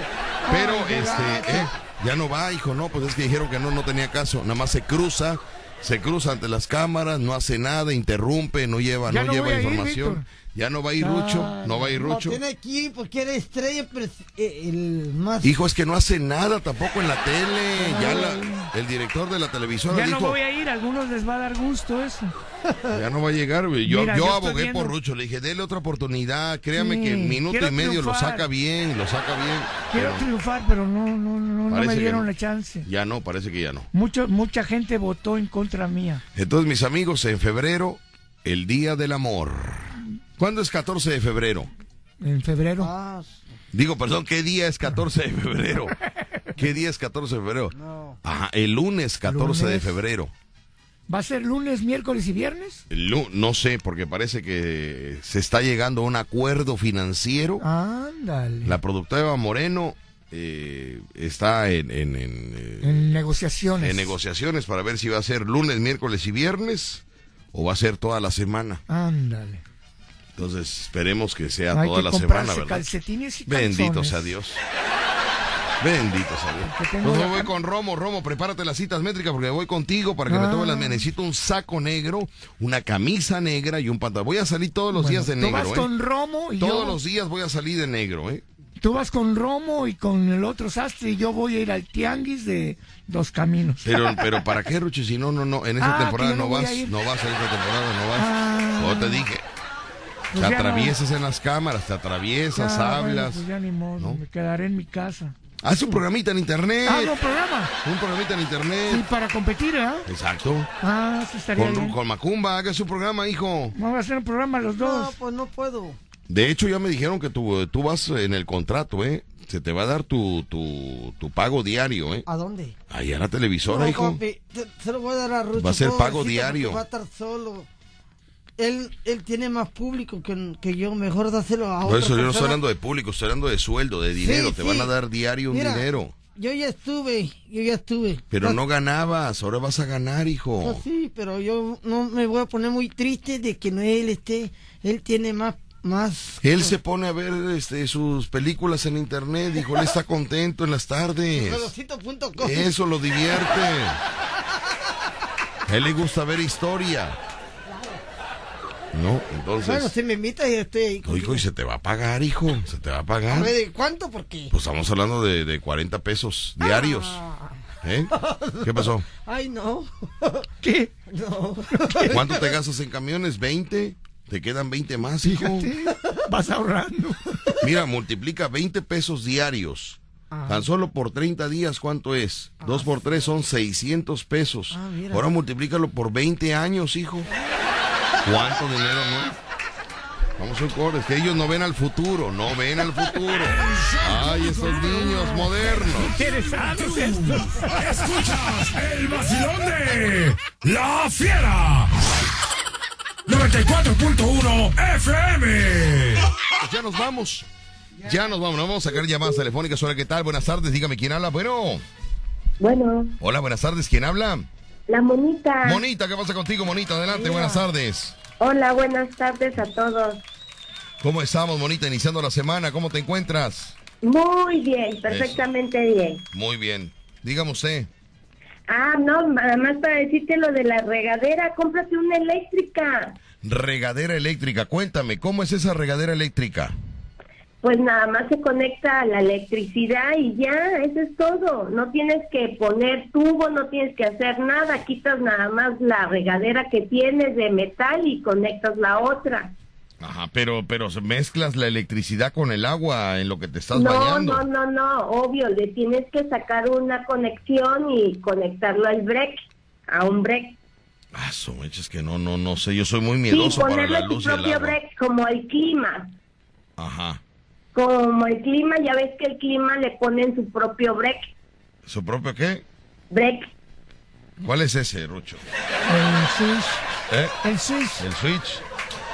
pero, este, eh, ya no va, hijo, no, pues es que dijeron que no, no tenía caso, nada más se cruza, se cruza ante las cámaras, no hace nada, interrumpe, no lleva, no, no lleva ir, información. Ya no va a ir Rucho, no va a ir No, Rucho. tiene que ir porque era estrella, pero es, eh, el más... Hijo, es que no hace nada tampoco en la tele. Ya la- el director de la televisora Ya no voy a ir, a algunos les va a dar gusto eso. ya no va a llegar. güey. Yo, Mira, yo abogué por Rucho, le dije, dele otra oportunidad. Créame Sí, que en minuto quiero y medio lo saca bien, lo saca bien. Quiero Pero triunfar, pero no, no, no, no me dieron no. la chance. ya no, parece que ya no. Mucho, mucha gente votó en contra mía. Entonces, mis amigos, en febrero, el Día del Amor. ¿Cuándo es 14 de febrero? En febrero. Ah, Digo, perdón, ¿qué día es 14 de febrero? ¿Qué día es 14 de febrero? no. Ajá, el lunes 14 de febrero. ¿Va a ser lunes, miércoles y viernes? Lu- No sé, porque parece que se está llegando a un acuerdo financiero. Ándale. La productora Eva Moreno eh, está en, en- en, eh, En negociaciones. en negociaciones para ver si va a ser lunes, miércoles y viernes o va a ser toda la semana. Ándale. Entonces esperemos que sea toda que la semana, ¿verdad? calcetines y Bendito sea Dios. Bendito sea Dios. Pues la- voy con Romo, Romo, prepárate las citas métricas porque voy contigo para que me Ah. tomes las. Me necesito un saco negro, una camisa negra y un pantalón. Voy a salir todos los Bueno, días de tú negro, vas ¿eh? con Romo y Todos yo... los días voy a salir de negro, ¿eh? Tú vas con Romo y con el otro sastre y yo voy a ir al tianguis de Dos Caminos. Pero, pero ¿para qué, Ruchi? Si no, no, no, en esa Ah, temporada no, vas, a ir. no vas en esta temporada, no vas. Ah. Como te dije, Pues te no. atraviesas en las cámaras, te atraviesas, Ah, bueno, hablas. pues ya ni modo, ¿no? me quedaré en mi casa. Haz un programita en internet. Hago programa. Un programita en internet. Sí, para competir, ¿eh? Exacto. Ah, sí estaría Con, bien. con Macumba, haga su programa, hijo. Vamos a hacer un programa los No, dos. pues no puedo. De hecho, ya me dijeron que tú, tú vas en el contrato, ¿eh? Se te va a dar tu, tu, tu pago diario, ¿eh? ¿A dónde? Ahí a la televisora, No, hijo. papi, te- se lo voy a dar a Rucho. Va a ser pago diario. Va a estar solo. Él, él tiene más público que, que yo. Mejor dáselo a Por eso yo no estoy hablando de público, estoy hablando de sueldo, de dinero. Sí, te sí. van a dar diario un dinero. Yo ya estuve, yo ya estuve. Pero no ganabas, ahora vas a ganar, hijo. pues sí, pero yo no me voy a poner muy triste de que no él esté. Él tiene más. más Él se pone a ver este, sus películas en internet, dijo, él está contento en las tardes. Eso lo divierte. A él le gusta ver historia. No, Bueno, entonces... si me invita, yo estoy ahí. No, hijo, y se te va a pagar, hijo, se te va a A pagar. ver, ¿de cuánto? Porque. Pues estamos hablando de, de 40 pesos diarios. Ah. ¿Eh? ¿Qué pasó? Ay, no. ¿Qué? No. ¿Cuánto te gastas en camiones? ¿20? ¿Te quedan 20 más, hijo? Fíjate, vas ahorrando. Mira, multiplica 20 pesos diarios. Tan solo por 30 días, ¿cuánto es? Dos por tres son 600 pesos. Ah. Ahora multiplícalo por 20 años, hijo. ¿Cuánto dinero, no? Vamos a un coro, es que ellos no ven al futuro, no ven al futuro. Ay, esos niños modernos. Interesantes estos. Escuchas el vacilón de La Fiera. 94.1 FM. Pues ya nos vamos. Ya nos vamos, nos vamos a sacar llamadas telefónicas. Hola, ¿qué tal? Buenas tardes, dígame quién habla. Bueno, Bueno, hola, buenas tardes, ¿quién habla? La monita. Monita, ¿qué pasa contigo, Monita? Adelante, buenas tardes. Hola, buenas tardes a todos. ¿Cómo estamos, Monita? Iniciando la semana, ¿cómo te encuentras? Muy bien, perfectamente bien. Muy bien. Dígame usted. Ah, no, nada más para decirte lo de la regadera, cómprate una eléctrica. Regadera eléctrica, cuéntame, ¿cómo es esa regadera eléctrica? Pues nada más se conecta a la electricidad y ya, eso es todo. No tienes que poner tubo, no tienes que hacer nada, quitas nada más la regadera que tienes de metal y conectas la otra. Ajá, pero, pero mezclas la electricidad con el agua en lo que te estás No, bañando. no, no, no, obvio, le tienes que sacar una conexión y conectarlo al break, a un break. Ah, es que no, no, no sé, yo soy muy Sí, miedoso para ponerle la tu luz y el propio agua. break, como el clima. Ajá. Como el clima, ya ves que el clima le ponen su propio break. ¿Su propio qué? Break. ¿Cuál es ese, Rucho? El Switch. ¿Eh? El Switch. ¿El switch?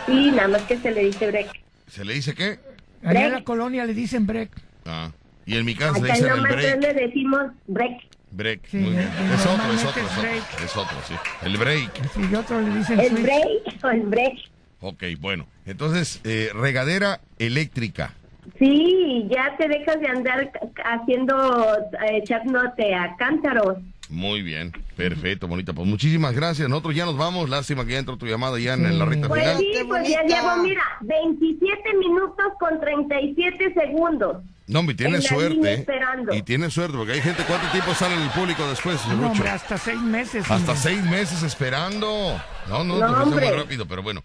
Sí, nada más que se le dice break. ¿Se le dice qué? Allá en la colonia le dicen break. Ah. Y en mi casa le Acá dicen en el break. le decimos break. Break. Sí, muy bien. Es otro, es otro, es es otro. break. Es otro, sí. El break. Sí, y otro le dicen El switch. break o el break. Ok, bueno. Entonces, eh, regadera eléctrica. Sí, ya te dejas de andar haciendo, eh, echándote a cántaros. Muy bien, perfecto, bonita. Pues muchísimas gracias. Nosotros ya nos vamos. Lástima que ya entró tu llamada ya en, en la recta Pues final. sí, pues ya llevo, mira, 27 minutos con 37 segundos. No, hombre, tiene en la suerte. ¿eh? Y tiene suerte, porque hay gente. ¿Cuánto tiempo sale en el público después, No, hombre, hasta seis meses. Hasta hombre. seis meses esperando. No, no, No, te fuiste muy rápido, pero bueno.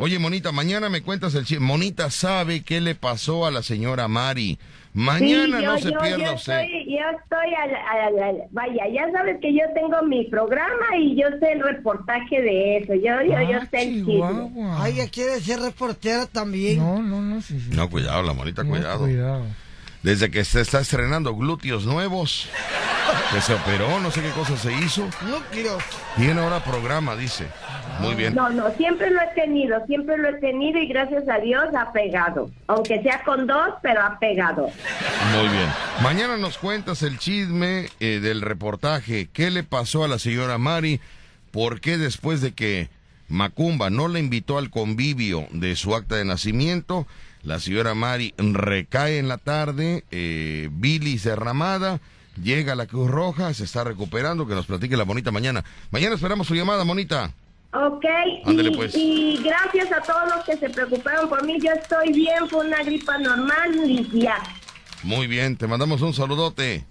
Oye, Monita, mañana me cuentas el chiste. Monita sabe qué le pasó a la señora Mari. Mañana Sí, no se yo, pierda yo usted. Estoy, yo estoy al, al- al- vaya, ya sabes que yo tengo mi programa y yo sé el reportaje de eso. Yo, yo, yo Ah, sé el chisme. Ay, ya quiere ser reportera también. No, no, no, sí, sí. No, cuidado, la Monita, No, cuidado. cuidado. Desde que se está estrenando glúteos nuevos, que se operó, no sé qué cosa se hizo. No quiero. Tiene ahora programa, dice. Muy bien. No, no, siempre lo he tenido, siempre lo he tenido y gracias a Dios ha pegado. Aunque sea con dos, pero ha pegado. Muy bien. Mañana nos cuentas el chisme eh, del reportaje. ¿Qué le pasó a la señora Mari? ¿Por qué después de que Macumba no le invitó al convivio de su acta de nacimiento, la señora Mari recae en la tarde, eh, bilis derramada, llega a la Cruz Roja, se está recuperando, que nos platique la bonita mañana. Mañana esperamos su llamada, monita. Ok, Ándale, y, pues. y gracias a todos los que se preocuparon por mí. Yo estoy bien, fue una gripa normal y ya. Muy bien, te mandamos un saludote.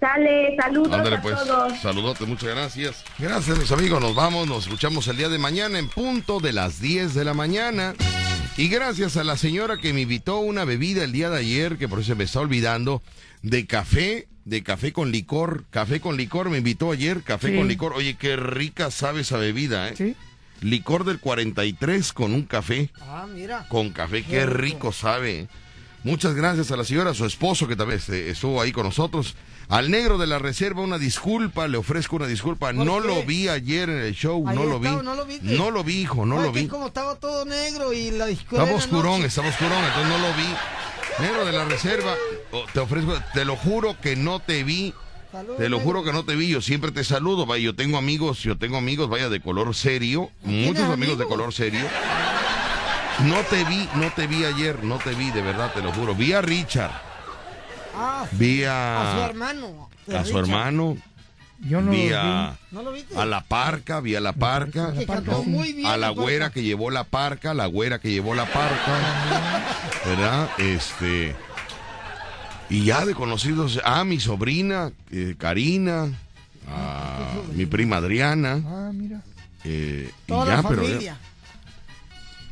Sale, saludos Ándale a pues, todos. saludote, muchas gracias. Gracias mis amigos, nos vamos, nos escuchamos el día de mañana en punto de las 10 de la mañana. Y gracias a la señora que me invitó una bebida el día de ayer, que por eso se me está olvidando, de café, de café con licor, café con licor, me invitó ayer, café Sí. con licor. Oye, qué rica sabe esa bebida, ¿eh? Sí. Licor del 43 con un café, Ah, mira. con café, qué rico sabe. ¿eh? Muchas gracias a la señora, a su esposo que también este, estuvo ahí con nosotros. Al negro de la reserva una disculpa, le ofrezco una disculpa. ¿Por No qué? lo vi ayer en el show, no lo vi. ¿no lo viste? No lo vi, hijo, no lo vi. como estaba todo negro y la Estaba oscurón, estaba oscurón, entonces no lo vi. Negro de la reserva, te ofrezco, te lo juro que no te vi. Salud, Te lo juro que no te vi, yo siempre te saludo, vaya, yo tengo amigos, yo tengo amigos, vaya, de color serio, muchos amigos de color serio. No te vi, no te vi ayer, no te vi, de verdad, te lo juro. Vi a Richard, Ah, vi a su a, hermano. de a su hermano, Yo no vi lo a, ¿No lo viste? a la parca, vi a la parca, muy bien a la güera que llevó la parca, la güera que llevó la parca, ¿verdad? Este, y ya de conocidos, a mi sobrina, eh, Karina, a mi prima Adriana, Ah, mira. eh, y ya, la pero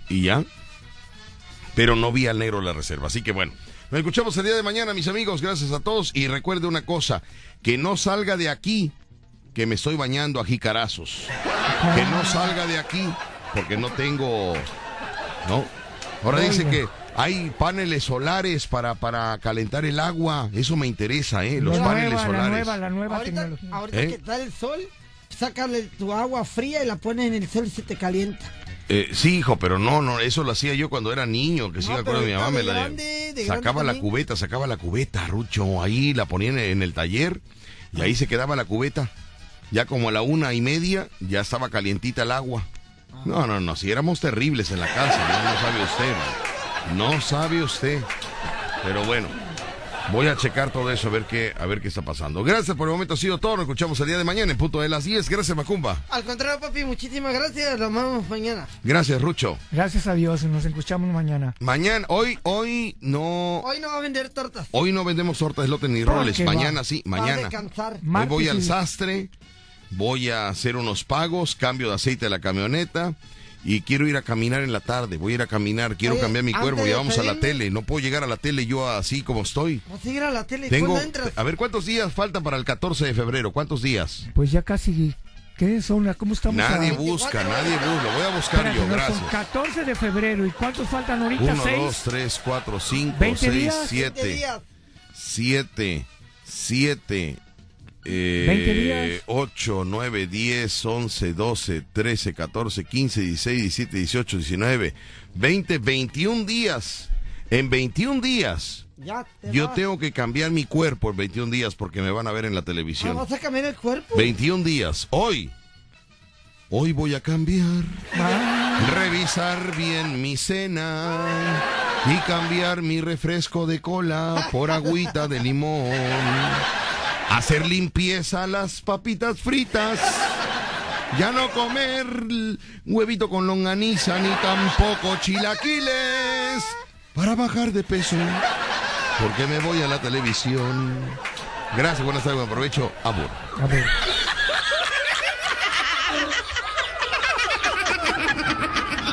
y ya, pero no vi al negro la reserva, así que bueno. Nos escuchamos el día de mañana, mis amigos. Gracias a todos. Y recuerde una cosa: que no salga de aquí, que me estoy bañando a jicarazos. Que no salga de aquí, porque no tengo. ¿No? Ahora dice que hay paneles solares para, para calentar el agua. Eso me interesa, ¿eh? Los la paneles nueva, solares. La nueva, la nueva Ahorita, tecnología. ahorita ¿Eh? que está el sol, sácale tu agua fría y la pones en el sol y se te calienta. Eh, sí, hijo, pero no, no, eso lo hacía yo cuando era niño, que sí No, me acuerdo de mi mamá, me la grande, de grande sacaba la cubeta, sacaba la cubeta, Rucho, ahí la ponían en, en el taller y ahí se quedaba la cubeta. Ya como a la una y media ya estaba calientita el agua. No, no, no, si éramos terribles en la casa, no, no sabe usted, no sabe usted. Pero bueno, voy a checar todo eso a ver qué, a ver qué está pasando. Gracias por el momento, ha sido todo. Nos escuchamos el día de mañana en punto de las 10. Gracias, Macumba. Al contrario, papi, muchísimas gracias. Lo amamos mañana. Gracias, Rucho. Gracias a Dios, nos escuchamos mañana. Mañana, hoy, hoy no. Hoy no va a vender tortas. Hoy no vendemos tortas de lote ni ¿Por roles. va? Mañana sí, Va a mañana. descansar. Hoy voy al sastre, voy a hacer unos pagos, cambio de aceite de la camioneta y quiero ir a caminar en la tarde. Voy a ir a caminar, quiero Oye, cambiar mi cuerpo. Ya vamos a la tele. No puedo llegar a la tele yo así como estoy. Vas a ir a la tele. Tengo. A ver, ¿cuántos días faltan para el 14 de febrero? ¿Cuántos días? Pues ya casi. ¿Qué son? ¿Cómo estamos? Nadie a... busca, nadie busca. Lo voy a buscar Espérate, yo, no, gracias. son 14 de febrero. ¿Y cuántos faltan ahorita? 1, ¿Seis? 2, 3, 4, 5, 20 6, días. 7. 20 días. 7, 7, 20 días. 8, 9, 10, 11, 12, 13, 14, 15, 16, 17, 18, 19, 20, 21 días. En 21 días Ya te Yo vas. tengo que cambiar mi cuerpo en 21 días porque me van a ver en la Ah, televisión. ¿Vas a cambiar el cuerpo? 21 días. Hoy. Hoy voy a cambiar. Revisar bien mi cena. Y cambiar mi refresco de cola por agüita de limón. Hacer limpieza a las papitas fritas. Ya no comer huevito con longaniza ni tampoco chilaquiles. Para bajar de peso. Porque me voy a la televisión. Gracias, buenas tardes, buen provecho. Amor. A ver.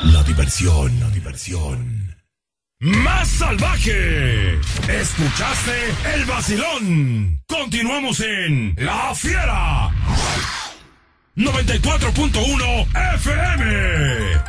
La diversión, la diversión. Más salvaje. Escuchaste el vacilón. Continuamos en La Fiera. 94.1 FM.